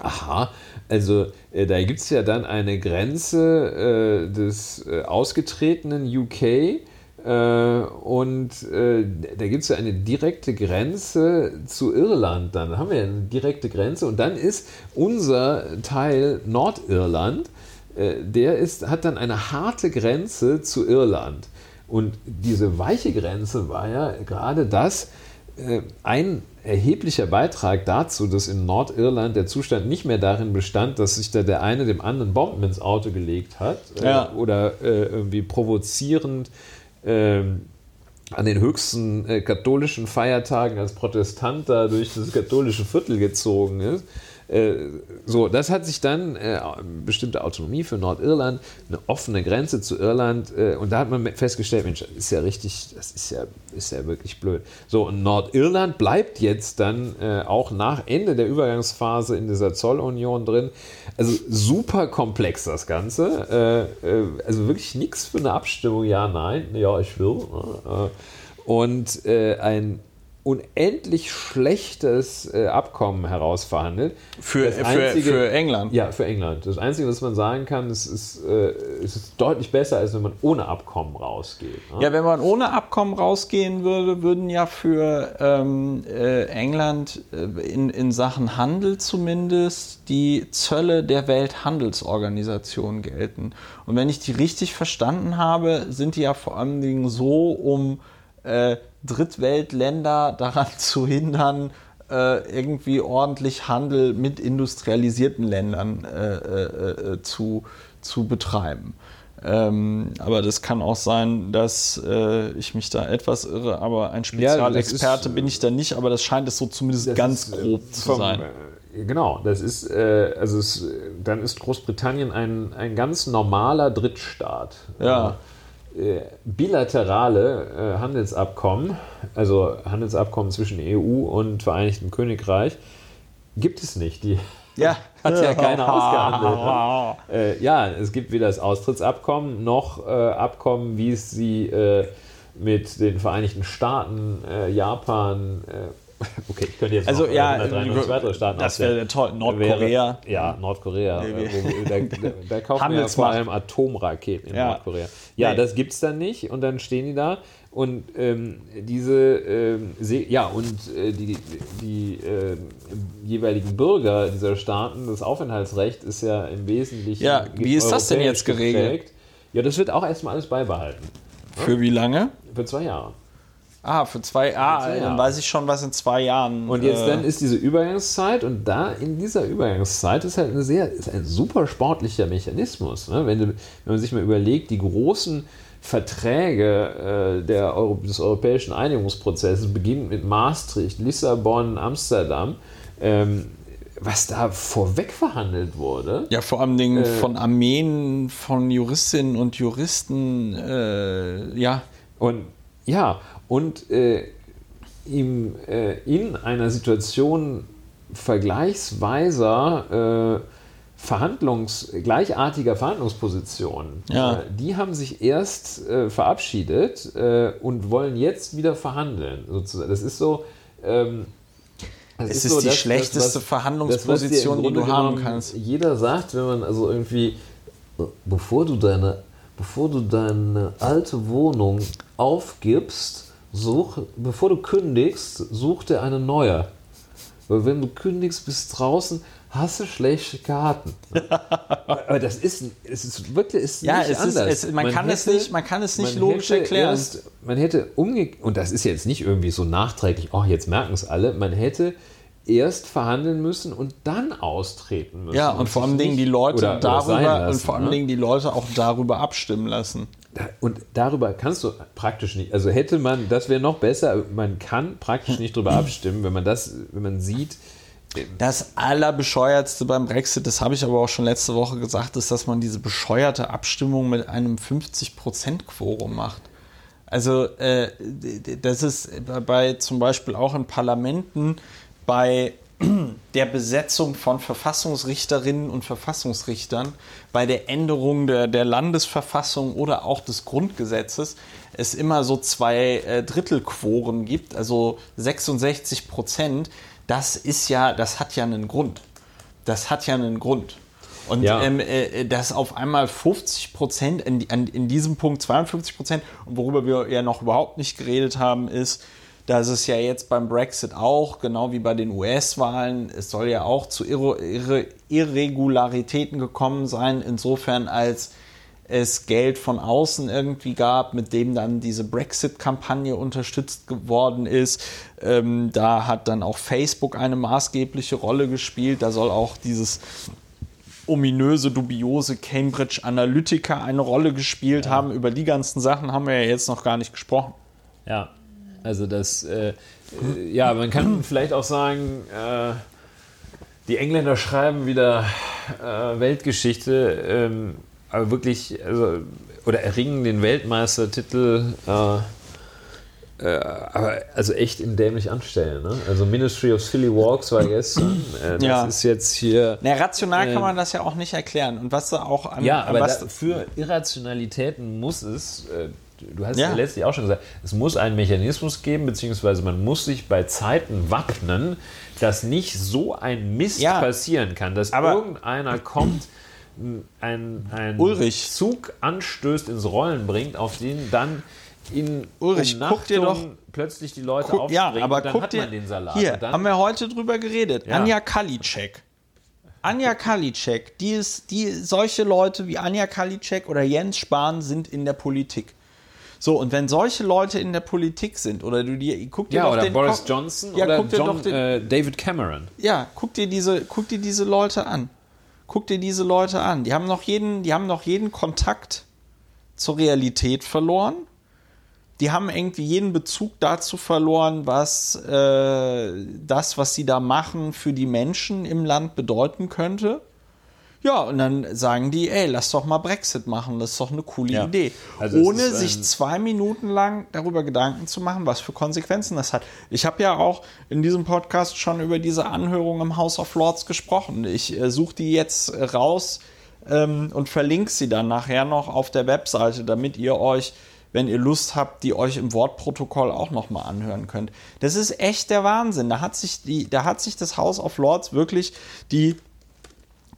Speaker 2: aha, also äh, da gibt es ja dann eine Grenze äh, des äh, ausgetretenen UK äh, und äh, da gibt es ja eine direkte Grenze zu Irland. Dann haben wir eine direkte Grenze und dann ist unser Teil Nordirland, äh, der ist, hat dann eine harte Grenze zu Irland. Und diese weiche Grenze war ja gerade das, ein erheblicher Beitrag dazu, dass in Nordirland der Zustand nicht mehr darin bestand, dass sich da der eine dem anderen Bomben ins Auto gelegt hat äh, ja. äh, oder äh, irgendwie provozierend äh, an den höchsten äh, katholischen Feiertagen als Protestant da durch das katholische Viertel gezogen ist, so, das hat sich dann äh, bestimmte Autonomie für Nordirland, eine offene Grenze zu Irland äh, und da hat man festgestellt, Mensch, das ist ja richtig, das ist ja, ist ja wirklich blöd. So, und Nordirland bleibt jetzt dann äh, auch nach Ende der Übergangsphase in dieser Zollunion drin. Also super komplex das Ganze. Äh, äh, also wirklich nichts für eine Abstimmung, ja, nein, ja, ich will. Ne, und ein unendlich schlechtes äh, Abkommen herausverhandelt.
Speaker 1: Für, einzige, für, England?
Speaker 2: Ja, für England. Das Einzige, was man sagen kann, ist, ist, äh, es ist deutlich besser, als wenn man ohne Abkommen rausgeht.
Speaker 1: Ne? Ja, wenn man ohne Abkommen rausgehen würde, würden ja für ähm, äh, England äh, in, in Sachen Handel zumindest die Zölle der Welthandelsorganisation gelten. Und wenn ich die richtig verstanden habe, sind die ja vor allen Dingen so, um äh, Drittweltländer daran zu hindern, äh, irgendwie ordentlich Handel mit industrialisierten Ländern äh, äh, äh, zu, zu betreiben. Ähm, aber das kann auch sein, dass äh, ich mich da etwas irre, aber ein Spezialexperte ja, bin ich da nicht, aber das scheint es so zumindest ganz ist, grob zu vom, sein.
Speaker 2: Genau, das ist, äh, also es, dann ist Großbritannien ein, ein ganz normaler Drittstaat.
Speaker 1: Ja.
Speaker 2: Äh, bilaterale äh, Handelsabkommen, also Handelsabkommen zwischen EU und Vereinigtem Königreich, gibt es nicht. Die
Speaker 1: ja.
Speaker 2: hat ja keiner ausgehandelt. äh, ja, es gibt weder das Austrittsabkommen noch Abkommen, wie es sie mit den Vereinigten Staaten, Japan, Okay, ich könnte jetzt
Speaker 1: also,
Speaker 2: noch
Speaker 1: ja, weitere Staaten
Speaker 2: Das wäre toll. Nordkorea.
Speaker 1: Wäre, ja, Nordkorea.
Speaker 2: Da, da, da kaufen wir vor allem Atomraketen in ja. Nordkorea. Ja, nee. das gibt es dann nicht und dann stehen die da und ähm, diese, ähm, ja, und äh, die, die äh, jeweiligen Bürger dieser Staaten, das Aufenthaltsrecht ist ja im Wesentlichen.
Speaker 1: Ja, wie ist das denn jetzt geregelt? Geprägt.
Speaker 2: Ja, das wird auch erstmal alles beibehalten.
Speaker 1: Für wie lange?
Speaker 2: Für zwei Jahre.
Speaker 1: Ah, für zwei, ah, für dann weiß ich schon, was in zwei Jahren.
Speaker 2: Und jetzt äh, dann ist diese Übergangszeit und da in dieser Übergangszeit ist halt eine sehr, ist ein super sportlicher Mechanismus. Ne? Wenn, wenn man sich mal überlegt, die großen Verträge äh, der Euro, des europäischen Einigungsprozesses beginnen mit Maastricht, Lissabon, Amsterdam. Ähm, was da vorweg verhandelt wurde.
Speaker 1: Ja, vor allem Dingen äh, von Armeen, von Juristinnen und Juristen, äh, ja.
Speaker 2: Und ja, und äh, ihm äh, in einer Situation vergleichsweiser äh, Verhandlungs, gleichartiger Verhandlungspositionen,
Speaker 1: ja.
Speaker 2: Äh, die haben sich erst äh, verabschiedet und wollen jetzt wieder verhandeln. Sozusagen. Das ist so. Ähm,
Speaker 1: es ist, ist so, die das, schlechteste das, was, Verhandlungsposition, die du haben kannst.
Speaker 2: Jeder sagt, wenn man also irgendwie, bevor du deine, bevor du deine alte Wohnung aufgibst, such, bevor du kündigst, such dir eine neue. weil wenn du kündigst bis draußen, hast du schlechte Karten. Aber das ist, es ist wirklich ist
Speaker 1: Ja,
Speaker 2: nicht
Speaker 1: es ist,
Speaker 2: anders.
Speaker 1: es, man, kann es
Speaker 2: hätte-
Speaker 1: nicht, man kann es nicht
Speaker 2: man
Speaker 1: logisch erklären.
Speaker 2: Erst, man hätte umge und das ist jetzt nicht irgendwie so nachträglich, oh, jetzt merken es alle, man hätte erst verhandeln müssen und dann austreten müssen.
Speaker 1: ja, und vor allen Dingen die Leute
Speaker 2: oder- oder
Speaker 1: darüber
Speaker 2: lassen,
Speaker 1: und vor allen
Speaker 2: ne?
Speaker 1: Dingen die Leute auch darüber abstimmen lassen.
Speaker 2: Und darüber kannst du praktisch nicht, also hätte man, das wäre noch besser, man kann praktisch nicht darüber abstimmen, wenn man das, wenn man sieht,
Speaker 1: Das allerbescheuertste beim Brexit, das habe ich aber auch schon letzte Woche gesagt, ist, dass man diese bescheuerte Abstimmung mit einem 50%-Quorum macht. Also äh, das ist bei zum Beispiel auch in Parlamenten bei der Besetzung von Verfassungsrichterinnen und Verfassungsrichtern, bei der Änderung der, der Landesverfassung oder auch des Grundgesetzes es immer so zwei äh, Drittelquoren gibt, also 66 Prozent. Das ist ja, das hat ja einen Grund. Das hat ja einen Grund. Und
Speaker 2: Ja.
Speaker 1: ähm, äh, dass auf einmal 50 Prozent, in, in diesem Punkt 52 Prozent, und worüber wir ja noch überhaupt nicht geredet haben, ist, dass es ja jetzt beim Brexit auch, genau wie bei den US-Wahlen, es soll ja auch zu Irre, Irre, Irregularitäten gekommen sein, insofern als es Geld von außen irgendwie gab, mit dem dann diese Brexit-Kampagne unterstützt geworden ist. Ähm, da hat dann auch Facebook eine maßgebliche Rolle gespielt. Da soll auch dieses ominöse, dubiose Cambridge Analytica eine Rolle gespielt haben. Über die ganzen Sachen haben wir ja jetzt noch gar nicht gesprochen.
Speaker 2: Ja, also das, äh, äh, ja, man kann vielleicht auch sagen, äh, die Engländer schreiben wieder äh, Weltgeschichte, ähm, aber wirklich, also, oder erringen den Weltmeistertitel, äh, aber also echt im dämlich anstellen. Ne? Also Ministry of Silly Walks war gestern, das
Speaker 1: Ja.
Speaker 2: ist jetzt hier.
Speaker 1: Na, rational kann man das ja auch nicht erklären. Und was da auch an
Speaker 2: Ja, aber
Speaker 1: was,
Speaker 2: da, für Irrationalitäten muss es, du hast ja.
Speaker 1: Ja.
Speaker 2: letztlich auch schon gesagt, es muss einen Mechanismus geben, beziehungsweise man muss sich bei Zeiten wappnen, dass nicht so ein Mist
Speaker 1: Ja.
Speaker 2: passieren kann, dass
Speaker 1: Aber-
Speaker 2: irgendeiner kommt, ein, ein
Speaker 1: Ulrich.
Speaker 2: Zug anstößt, ins Rollen bringt, auf den dann in
Speaker 1: Ulrich, guck dir
Speaker 2: Umnachtung plötzlich die Leute
Speaker 1: guck, ja,
Speaker 2: aufspringen,
Speaker 1: aber
Speaker 2: dann
Speaker 1: guck
Speaker 2: hat
Speaker 1: dir
Speaker 2: man den Salat.
Speaker 1: hier haben wir heute drüber geredet.
Speaker 2: Ja.
Speaker 1: Anja Kalitschek. Anja Kalitschek, die ist, die solche Leute wie Anja Kalitschek oder Jens Spahn sind in der Politik. So, und wenn solche Leute in der Politik sind, oder du dir, guck dir
Speaker 2: ja,
Speaker 1: doch
Speaker 2: oder
Speaker 1: den
Speaker 2: Boris
Speaker 1: guck-
Speaker 2: Johnson
Speaker 1: Ja,
Speaker 2: oder
Speaker 1: guck dir
Speaker 2: John,
Speaker 1: doch den,
Speaker 2: äh, David Cameron.
Speaker 1: ja, guck dir diese, guck dir diese Leute an. Guck dir diese Leute an. Die haben noch jeden, die haben noch jeden Kontakt zur Realität verloren. Die haben irgendwie jeden Bezug dazu verloren, was äh, das, was sie da machen, für die Menschen im Land bedeuten könnte. Ja, und dann sagen die, ey, lass doch mal Brexit machen, das ist doch eine coole
Speaker 2: Ja.
Speaker 1: Idee.
Speaker 2: Also
Speaker 1: Ohne
Speaker 2: ist
Speaker 1: sich zwei Minuten lang darüber Gedanken zu machen, was für Konsequenzen das hat. Ich habe ja auch in diesem Podcast schon über diese Anhörung im House of Lords gesprochen. Ich äh, suche die jetzt äh, raus ähm, und verlinke sie dann nachher noch auf der Webseite, damit ihr euch, wenn ihr Lust habt, die euch im Wortprotokoll auch noch mal anhören könnt. Das ist echt der Wahnsinn. Da hat sich, die, da hat sich das House of Lords wirklich die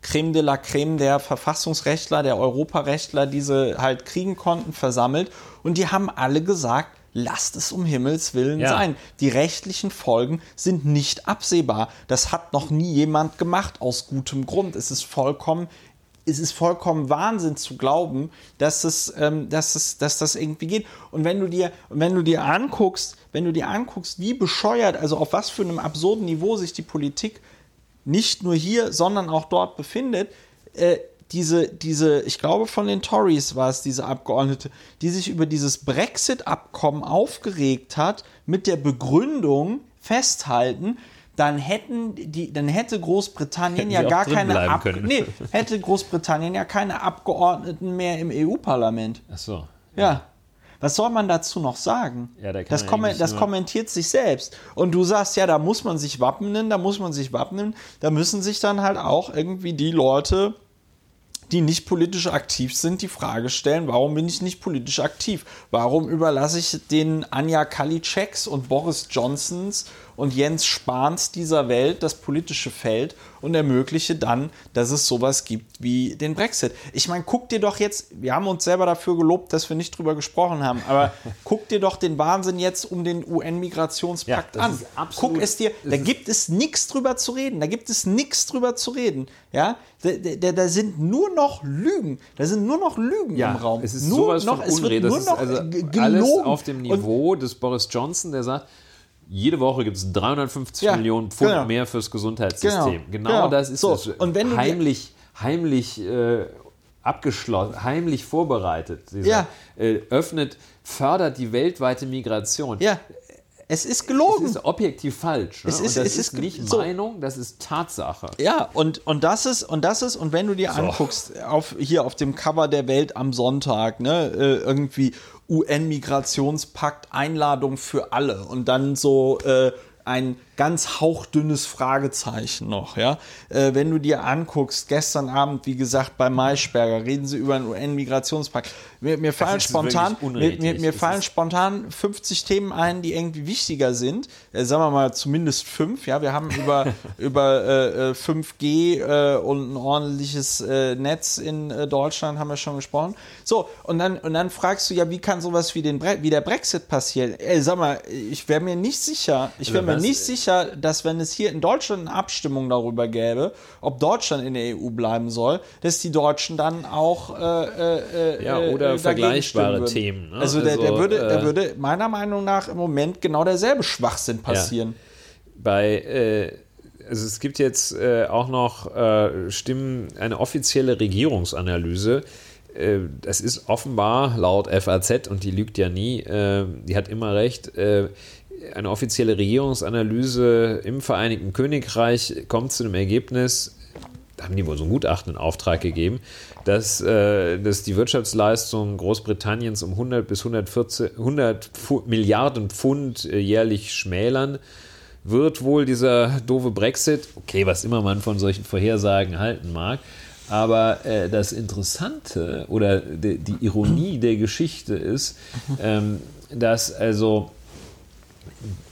Speaker 1: Creme de la Creme der Verfassungsrechtler, der Europarechtler, die sie halt kriegen konnten, versammelt. Und die haben alle gesagt, lasst es um Himmels Willen
Speaker 2: Ja.
Speaker 1: sein. Die rechtlichen Folgen sind nicht absehbar. Das hat noch nie jemand gemacht aus gutem Grund. Es ist vollkommen es ist vollkommen Wahnsinn zu glauben, dass es, ähm, dass es, dass das irgendwie geht. Und wenn du dir, wenn du dir anguckst, wenn du dir anguckst, wie bescheuert, also auf was für einem absurden Niveau sich die Politik nicht nur hier, sondern auch dort befindet, äh, diese, diese, ich glaube von den Tories war es diese Abgeordnete, die sich über dieses Brexit-Abkommen aufgeregt hat, mit der Begründung festhalten, dann hätten die, dann hätte Großbritannien
Speaker 2: Hätten
Speaker 1: ja gar keine Ab
Speaker 2: können.
Speaker 1: nee, hätte Großbritannien ja keine Abgeordneten mehr im EU-Parlament.
Speaker 2: Ach so.
Speaker 1: Ja. Was soll man dazu noch sagen?
Speaker 2: Ja,
Speaker 1: das,
Speaker 2: eigentlich
Speaker 1: das kommentiert sich selbst. Und du sagst, ja, da muss man sich wappnen, da muss man sich wappnen. Da müssen sich dann halt auch irgendwie die Leute, die nicht politisch aktiv sind, die Frage stellen, warum bin ich nicht politisch aktiv? Warum überlasse ich den Anja Kalitscheks und Boris Johnsons und Jens Spahns dieser Welt das politische Feld und ermögliche dann, dass es sowas gibt wie den Brexit. Ich meine, guck dir doch jetzt, wir haben uns selber dafür gelobt, dass wir nicht drüber gesprochen haben, aber guck dir doch den Wahnsinn jetzt um den UN-Migrationspakt
Speaker 2: Ja,
Speaker 1: an.
Speaker 2: absolut-
Speaker 1: Guck es dir, da gibt es nichts drüber zu reden, da gibt es nichts drüber zu reden. Ja, da, da, da sind nur noch Lügen, da sind nur noch Lügen im Raum.
Speaker 2: Es ist
Speaker 1: nur
Speaker 2: sowas
Speaker 1: noch,
Speaker 2: von
Speaker 1: es wird nur noch
Speaker 2: also
Speaker 1: ge-
Speaker 2: alles
Speaker 1: gelogen.
Speaker 2: auf dem
Speaker 1: Und
Speaker 2: Niveau des Boris Johnson, der sagt, jede Woche gibt es 350
Speaker 1: Ja,
Speaker 2: Millionen Pfund
Speaker 1: genau.
Speaker 2: mehr fürs Gesundheitssystem.
Speaker 1: Genau,
Speaker 2: Genau,
Speaker 1: genau.
Speaker 2: das ist
Speaker 1: So,
Speaker 2: es.
Speaker 1: und wenn
Speaker 2: heimlich, heimlich äh, abgeschlossen, heimlich vorbereitet. Dieser,
Speaker 1: Ja.
Speaker 2: äh, öffnet, fördert die weltweite Migration.
Speaker 1: Ja, es ist
Speaker 2: Es
Speaker 1: gelogen.
Speaker 2: ist objektiv falsch. Ne?
Speaker 1: Es ist-
Speaker 2: und das
Speaker 1: es
Speaker 2: ist,
Speaker 1: ist
Speaker 2: nicht
Speaker 1: so.
Speaker 2: Meinung, das ist Tatsache.
Speaker 1: Ja, und, und das ist, und das ist, und wenn du dir anguckst, auf, hier auf dem Cover der Welt am Sonntag, ne, äh, irgendwie UN-Migrationspakt, Einladung für alle. Und dann so äh, ein ganz hauchdünnes Fragezeichen noch, ja. Äh, wenn du dir anguckst, gestern Abend, wie gesagt, bei Maischberger, reden sie über einen UN-Migrationspakt. Mir, mir fallen spontan, mir, mir, mir fallen spontan 50 Themen ein, die irgendwie wichtiger sind. Äh, sagen wir mal zumindest fünf. Ja, wir haben über, über äh, äh, 5G äh, und ein ordentliches äh, Netz in äh, Deutschland haben wir schon gesprochen. So, und dann, und dann fragst du ja, wie kann sowas wie, den Bre wie der Brexit passieren? Ey, sag mal, ich wäre mir nicht sicher, ich wäre mir nicht sicher, dass wenn es hier in Deutschland eine Abstimmung darüber gäbe, ob Deutschland in der EU bleiben soll, dass die Deutschen dann auch äh, äh,
Speaker 2: Ja,
Speaker 1: äh,
Speaker 2: oder
Speaker 1: dagegen
Speaker 2: vergleichbare. Themen, ne?
Speaker 1: Also, der, der,
Speaker 2: Also,
Speaker 1: würde, der
Speaker 2: äh,
Speaker 1: würde meiner Meinung nach im Moment genau derselbe Schwachsinn passieren.
Speaker 2: bei, äh, also es gibt jetzt äh, auch noch äh, Stimmen, eine offizielle Regierungsanalyse. Äh, das ist offenbar laut FAZ, und die lügt ja nie, äh, die hat immer recht, äh, eine offizielle Regierungsanalyse im Vereinigten Königreich kommt zu dem Ergebnis, da haben die wohl so ein Gutachten in Auftrag gegeben, dass, äh, dass die Wirtschaftsleistung Großbritanniens um 100 bis 114, 100 Pfu- Milliarden Pfund äh, jährlich schmälern. Wird wohl dieser doofe Brexit, okay, was immer man von solchen Vorhersagen halten mag, aber äh, das Interessante oder die, die Ironie der Geschichte ist, ähm, dass also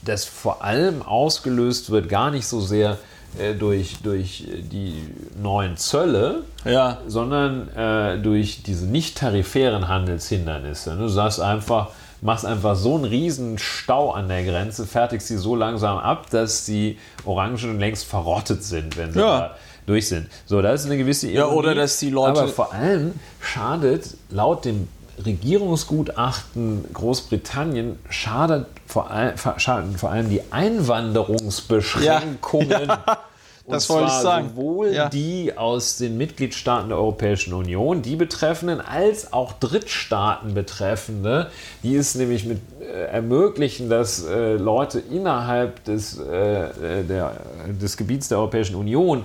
Speaker 2: das vor allem ausgelöst wird, gar nicht so sehr äh, durch, durch äh, die neuen Zölle,
Speaker 1: Ja.
Speaker 2: sondern äh, durch diese nicht tarifären Handelshindernisse. Du sagst einfach, machst einfach so einen riesen Stau an der Grenze, fertigst sie so langsam ab, dass die Orangen längst verrottet sind, wenn sie
Speaker 1: Ja.
Speaker 2: da durch sind. So, das ist eine gewisse
Speaker 1: Ja,
Speaker 2: Ironie.
Speaker 1: oder dass die Leute-
Speaker 2: Aber vor allem schadet laut dem Regierungsgutachten Großbritannien schadet vor, all, vor allem die Einwanderungsbeschränkungen. Und
Speaker 1: das wollte ich sagen.
Speaker 2: Sowohl
Speaker 1: Ja.
Speaker 2: die aus den Mitgliedstaaten der Europäischen Union, die betreffenden, als auch Drittstaaten betreffende, die es nämlich mit äh, ermöglichen, dass äh, Leute innerhalb des, äh, äh, der, des Gebiets der Europäischen Union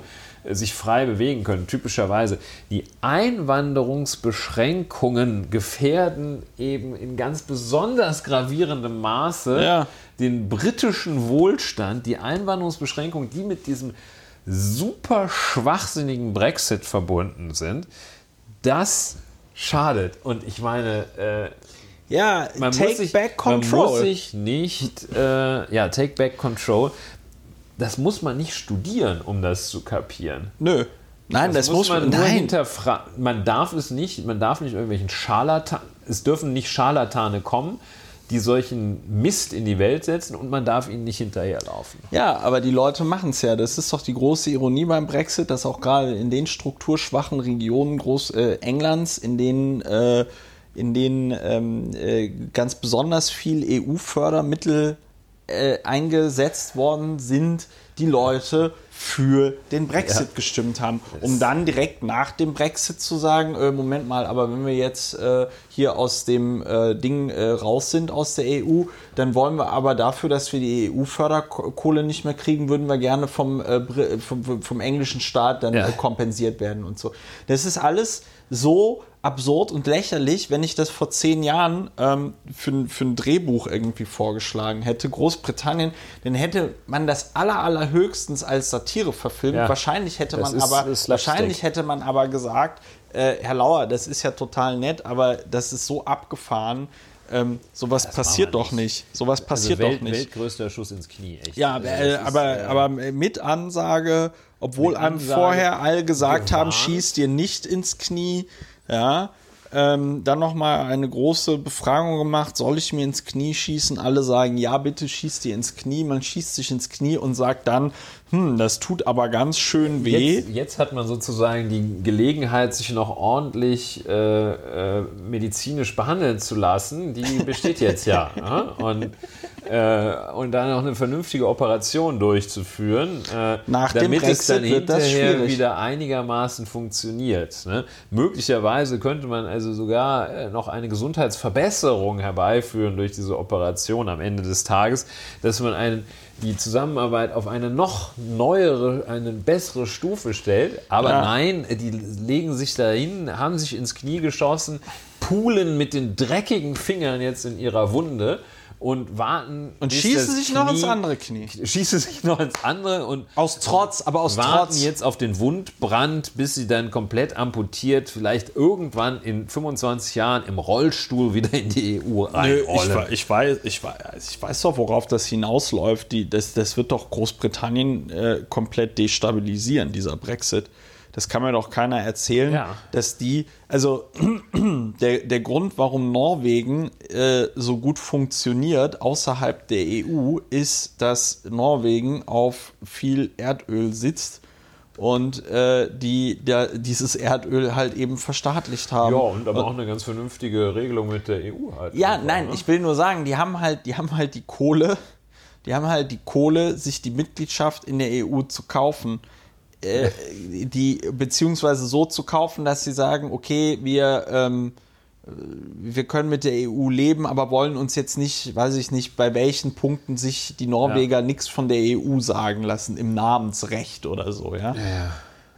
Speaker 2: sich frei bewegen können. Typischerweise die Einwanderungsbeschränkungen gefährden eben in ganz besonders gravierendem Maße
Speaker 1: Ja.
Speaker 2: den britischen Wohlstand, die Einwanderungsbeschränkungen, die mit diesem super schwachsinnigen Brexit verbunden sind, das schadet. Und ich meine, äh,
Speaker 1: Ja,
Speaker 2: man,
Speaker 1: take
Speaker 2: muss sich,
Speaker 1: back
Speaker 2: man muss
Speaker 1: control.
Speaker 2: sich nicht, äh, ja, take back control, das muss man nicht studieren, um das zu kapieren.
Speaker 1: Nö. Nein, das, muss man,
Speaker 2: nur hinterfragen. Man darf es nicht, man darf nicht irgendwelchen Scharlatan, es dürfen nicht Scharlatane kommen, die solchen Mist in die Welt setzen und man darf ihnen nicht hinterherlaufen.
Speaker 1: Ja, aber die Leute machen es ja. Das ist doch die große Ironie beim Brexit, dass auch gerade in den strukturschwachen Regionen Groß, äh, Englands, in denen, äh, in denen ähm, äh, ganz besonders viel EU-Fördermittel äh, eingesetzt worden sind, die Leute für den Brexit
Speaker 2: Ja.
Speaker 1: gestimmt haben, um dann direkt nach dem Brexit zu sagen, äh, Moment mal, aber wenn wir jetzt äh, hier aus dem äh, Ding äh, raus sind aus der EU, dann wollen wir aber dafür, dass wir die EU-Förderkohle nicht mehr kriegen, würden wir gerne vom, äh, Br- vom, vom englischen Staat dann
Speaker 2: Ja.
Speaker 1: kompensiert werden und so. Das ist alles so absurd und lächerlich, wenn ich das vor zehn Jahren ähm, für, ein- für ein Drehbuch irgendwie vorgeschlagen hätte, Großbritannien, dann hätte man das aller, allerhöchstens als Satire verfilmt.
Speaker 2: Ja.
Speaker 1: Wahrscheinlich hätte
Speaker 2: Das
Speaker 1: man
Speaker 2: ist-
Speaker 1: aber
Speaker 2: ist
Speaker 1: wahrscheinlich hätte man aber gesagt, äh, Herr Lauer, das ist ja total nett, aber das ist so abgefahren. Ähm, sowas passiert doch nicht. Sowas passiert
Speaker 2: also Welt,
Speaker 1: doch nicht.
Speaker 2: Weltgrößter Schuss ins Knie, echt.
Speaker 1: Ja,
Speaker 2: Also
Speaker 1: äh,
Speaker 2: das ist,
Speaker 1: aber,
Speaker 2: äh,
Speaker 1: aber mit Ansage, obwohl
Speaker 2: Mit
Speaker 1: einem
Speaker 2: Ansage,
Speaker 1: vorher alle gesagt haben,
Speaker 2: gewarnt.
Speaker 1: schieß dir nicht ins Knie, ja. Ähm, dann nochmal eine große Befragung gemacht, soll ich mir ins Knie schießen? Alle sagen, ja, bitte schieß dir ins Knie. Man schießt sich ins Knie und sagt dann, hm, das tut aber ganz schön weh.
Speaker 2: Jetzt, jetzt hat man sozusagen die Gelegenheit, sich noch ordentlich äh, äh, medizinisch behandeln zu lassen. Die besteht jetzt ja. ja? Und, äh, und dann noch eine vernünftige Operation durchzuführen, äh,
Speaker 1: Nach dem
Speaker 2: damit es dann hinterher wieder einigermaßen funktioniert. Ne? Möglicherweise könnte man also sogar äh, noch eine Gesundheitsverbesserung herbeiführen durch diese Operation am Ende des Tages, dass man einen die Zusammenarbeit auf eine noch neuere, eine bessere Stufe stellt. Aber
Speaker 1: Ja.
Speaker 2: nein, die legen sich dahin, haben sich ins Knie geschossen, pulen mit den dreckigen Fingern jetzt in ihrer Wunde und warten.
Speaker 1: Und schießen sich noch ins
Speaker 2: Knie-
Speaker 1: andere Knie.
Speaker 2: Schießen sich noch ins andere und
Speaker 1: Aus Trotz, aber aus
Speaker 2: warten
Speaker 1: Trotz.
Speaker 2: jetzt auf den Wundbrand, bis sie dann komplett amputiert, vielleicht irgendwann in 25 Jahren im Rollstuhl wieder in die EU reinrollen.
Speaker 1: ich, weiß, ich, weiß, ich weiß doch, worauf das hinausläuft. Die, das, das wird doch Großbritannien äh, komplett destabilisieren, dieser Brexit. Das kann mir doch keiner erzählen,
Speaker 2: Ja.
Speaker 1: dass die, also der, der Grund, warum Norwegen äh, so gut funktioniert außerhalb der EU, ist, dass Norwegen auf viel Erdöl sitzt und äh, die der, dieses Erdöl halt eben verstaatlicht haben.
Speaker 2: ja, und aber auch eine ganz vernünftige Regelung mit der EU halt.
Speaker 1: Ja,
Speaker 2: einfach,
Speaker 1: nein,
Speaker 2: ne?
Speaker 1: ich will nur sagen, die haben halt, die haben halt die Kohle, die haben halt die Kohle, sich die Mitgliedschaft in der EU zu kaufen. Äh, die, beziehungsweise so zu kaufen, dass sie sagen, okay, wir, ähm, äh, wir können mit der EU leben, aber wollen uns jetzt nicht, weiß ich nicht, bei welchen Punkten sich die Norweger nichts von der EU sagen lassen, im Namensrecht oder so, ja.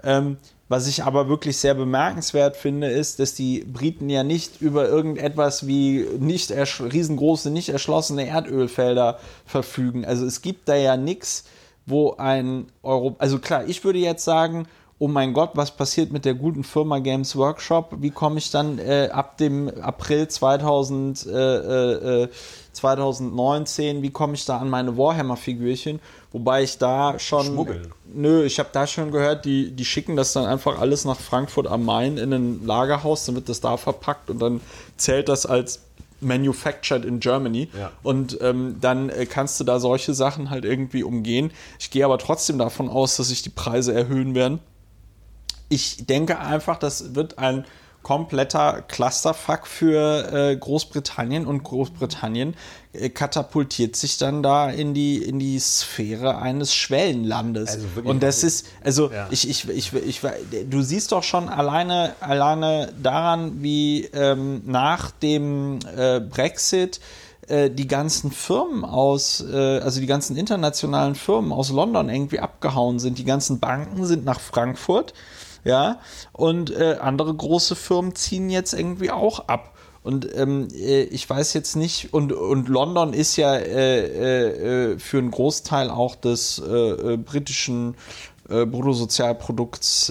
Speaker 1: Ähm, was ich aber wirklich sehr bemerkenswert finde, ist, dass die Briten ja nicht über irgendetwas wie nicht ersch riesengroße, nicht erschlossene Erdölfelder verfügen. Also es gibt da ja nichts, wo ein Euro. Also klar, ich würde jetzt sagen, oh mein Gott, was passiert mit der guten Firma Games Workshop? Wie komme ich dann äh, ab dem April 2000, äh, äh, äh, 2019, wie komme ich da an meine Warhammer-Figürchen? Wobei ich da schon.
Speaker 2: Schmuggeln.
Speaker 1: Nö, ich habe da schon gehört, die, die schicken das dann einfach alles nach Frankfurt am Main in ein Lagerhaus, dann wird das da verpackt und dann zählt das als manufactured in Germany.
Speaker 2: Ja.
Speaker 1: Und ähm, dann äh, kannst du da solche Sachen halt irgendwie umgehen. Ich gehe aber trotzdem davon aus, dass sich die Preise erhöhen werden. Ich denke einfach, das wird ein kompletter Clusterfuck für äh, Großbritannien und Großbritannien äh, katapultiert sich dann da in die, in die Sphäre eines Schwellenlandes.
Speaker 2: Also
Speaker 1: und das ist, also
Speaker 2: Ja.
Speaker 1: ich, ich, ich, ich, du siehst doch schon alleine, alleine daran, wie ähm, nach dem äh, Brexit äh, die ganzen Firmen aus, äh, also die ganzen internationalen Firmen aus London irgendwie abgehauen sind. Die ganzen Banken sind nach Frankfurt, ja, und äh, andere große Firmen ziehen jetzt irgendwie auch ab. Und ähm, äh, ich weiß jetzt nicht, und, und London ist ja äh, äh, äh, für einen Großteil auch des äh, britischen Bruttosozialprodukts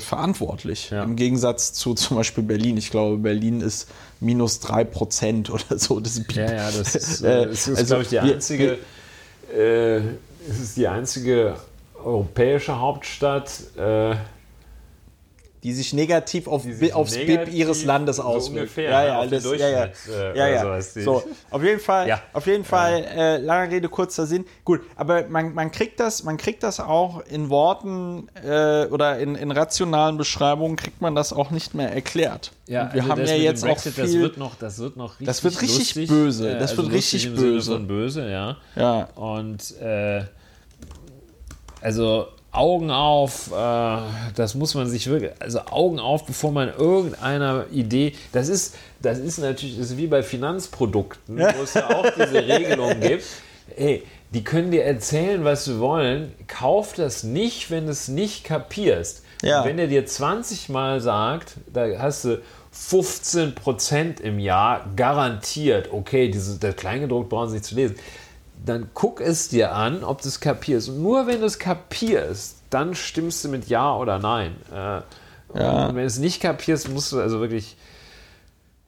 Speaker 1: verantwortlich.
Speaker 2: Ja.
Speaker 1: Im Gegensatz zu zum Beispiel Berlin. Ich glaube, Berlin ist minus 3% oder so. Das BIP.
Speaker 2: Ja, ja, das ist, das ist
Speaker 1: also
Speaker 2: glaube ich, die einzige, es ist die einzige europäische Hauptstadt,
Speaker 1: die sich negativ auf,
Speaker 2: sich
Speaker 1: aufs BIP
Speaker 2: negativ
Speaker 1: ihres Landes
Speaker 2: so
Speaker 1: auswirkt.
Speaker 2: ungefähr,
Speaker 1: ja, ja, das, ja, ja,
Speaker 2: äh,
Speaker 1: ja, ja. So, auf jeden Fall,
Speaker 2: Ja.
Speaker 1: auf jeden Fall, äh, lange Rede, kurzer Sinn. Gut, aber man, man kriegt das, man kriegt das auch in Worten äh, oder in, in rationalen Beschreibungen kriegt man das auch nicht mehr erklärt.
Speaker 2: Ja,
Speaker 1: Und wir
Speaker 2: also
Speaker 1: haben
Speaker 2: das
Speaker 1: ja jetzt auch
Speaker 2: Brexit,
Speaker 1: viel.
Speaker 2: das wird noch, das wird noch richtig,
Speaker 1: Das wird richtig
Speaker 2: lustig.
Speaker 1: böse,
Speaker 2: Äh,
Speaker 1: das
Speaker 2: also
Speaker 1: wird richtig böse.
Speaker 2: böse, ja.
Speaker 1: ja,
Speaker 2: Und äh, also Augen auf, äh, das muss man sich wirklich, also Augen auf, bevor man irgendeiner Idee, das ist, das ist natürlich, das ist wie bei Finanzprodukten, wo es ja auch diese Regelung gibt. Ey, die können dir erzählen, was sie wollen, kauf das nicht, wenn du es nicht kapierst.
Speaker 1: Ja.
Speaker 2: Und wenn er dir 20 Mal sagt, da hast du 15% im Jahr garantiert, okay, diese, der Kleingedruckt brauchen sie nicht zu lesen, dann guck es dir an, ob du es kapierst. Und nur wenn du es kapierst, dann stimmst du mit Ja oder Nein. Äh,
Speaker 1: Ja.
Speaker 2: Und wenn du es nicht kapierst, musst du also wirklich.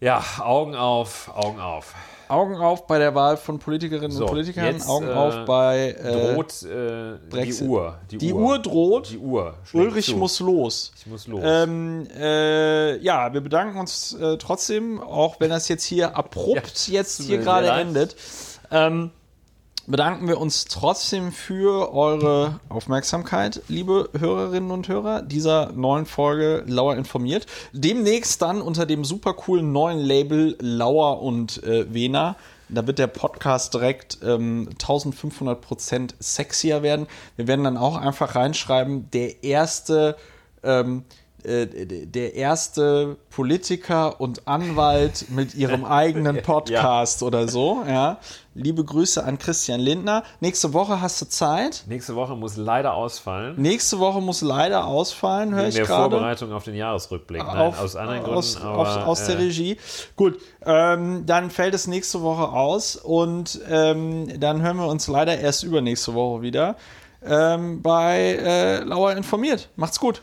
Speaker 2: Ja, Augen auf, Augen auf.
Speaker 1: Augen auf bei der Wahl von Politikerinnen
Speaker 2: So,
Speaker 1: und Politikern,
Speaker 2: jetzt,
Speaker 1: Augen
Speaker 2: äh,
Speaker 1: auf bei äh,
Speaker 2: Droht äh, die
Speaker 1: Brexit.
Speaker 2: Uhr.
Speaker 1: Die Uhr droht.
Speaker 2: Die Uhr.
Speaker 1: Ulrich
Speaker 2: zu.
Speaker 1: muss los.
Speaker 2: Ich muss los.
Speaker 1: Ähm, äh, ja, wir bedanken uns äh, trotzdem, auch wenn das jetzt hier abrupt jetzt
Speaker 2: tut
Speaker 1: hier gerade endet. Ähm, bedanken wir uns trotzdem für eure Aufmerksamkeit, liebe Hörerinnen und Hörer, dieser neuen Folge Lauer informiert. Demnächst dann unter dem super coolen neuen Label Lauer und äh, Wena. Da wird der Podcast direkt ähm, 1500% sexier werden. Wir werden dann auch einfach reinschreiben, der erste ähm, äh, der erste Politiker und Anwalt mit ihrem eigenen Podcast oder so. Ja. Liebe Grüße an Christian Lindner. Nächste Woche hast du Zeit.
Speaker 2: Nächste Woche muss leider ausfallen.
Speaker 1: Nächste Woche muss leider ausfallen, höre
Speaker 2: In
Speaker 1: ich
Speaker 2: der
Speaker 1: gerade.
Speaker 2: Vorbereitung auf den Jahresrückblick. Nein,
Speaker 1: Auf-
Speaker 2: aus anderen Gründen.
Speaker 1: aus,
Speaker 2: aber,
Speaker 1: aus, aus der
Speaker 2: äh,
Speaker 1: Regie. Gut, ähm, dann fällt es nächste Woche aus und ähm, dann hören wir uns leider erst übernächste Woche wieder ähm, bei äh, Lauer informiert. Macht's gut.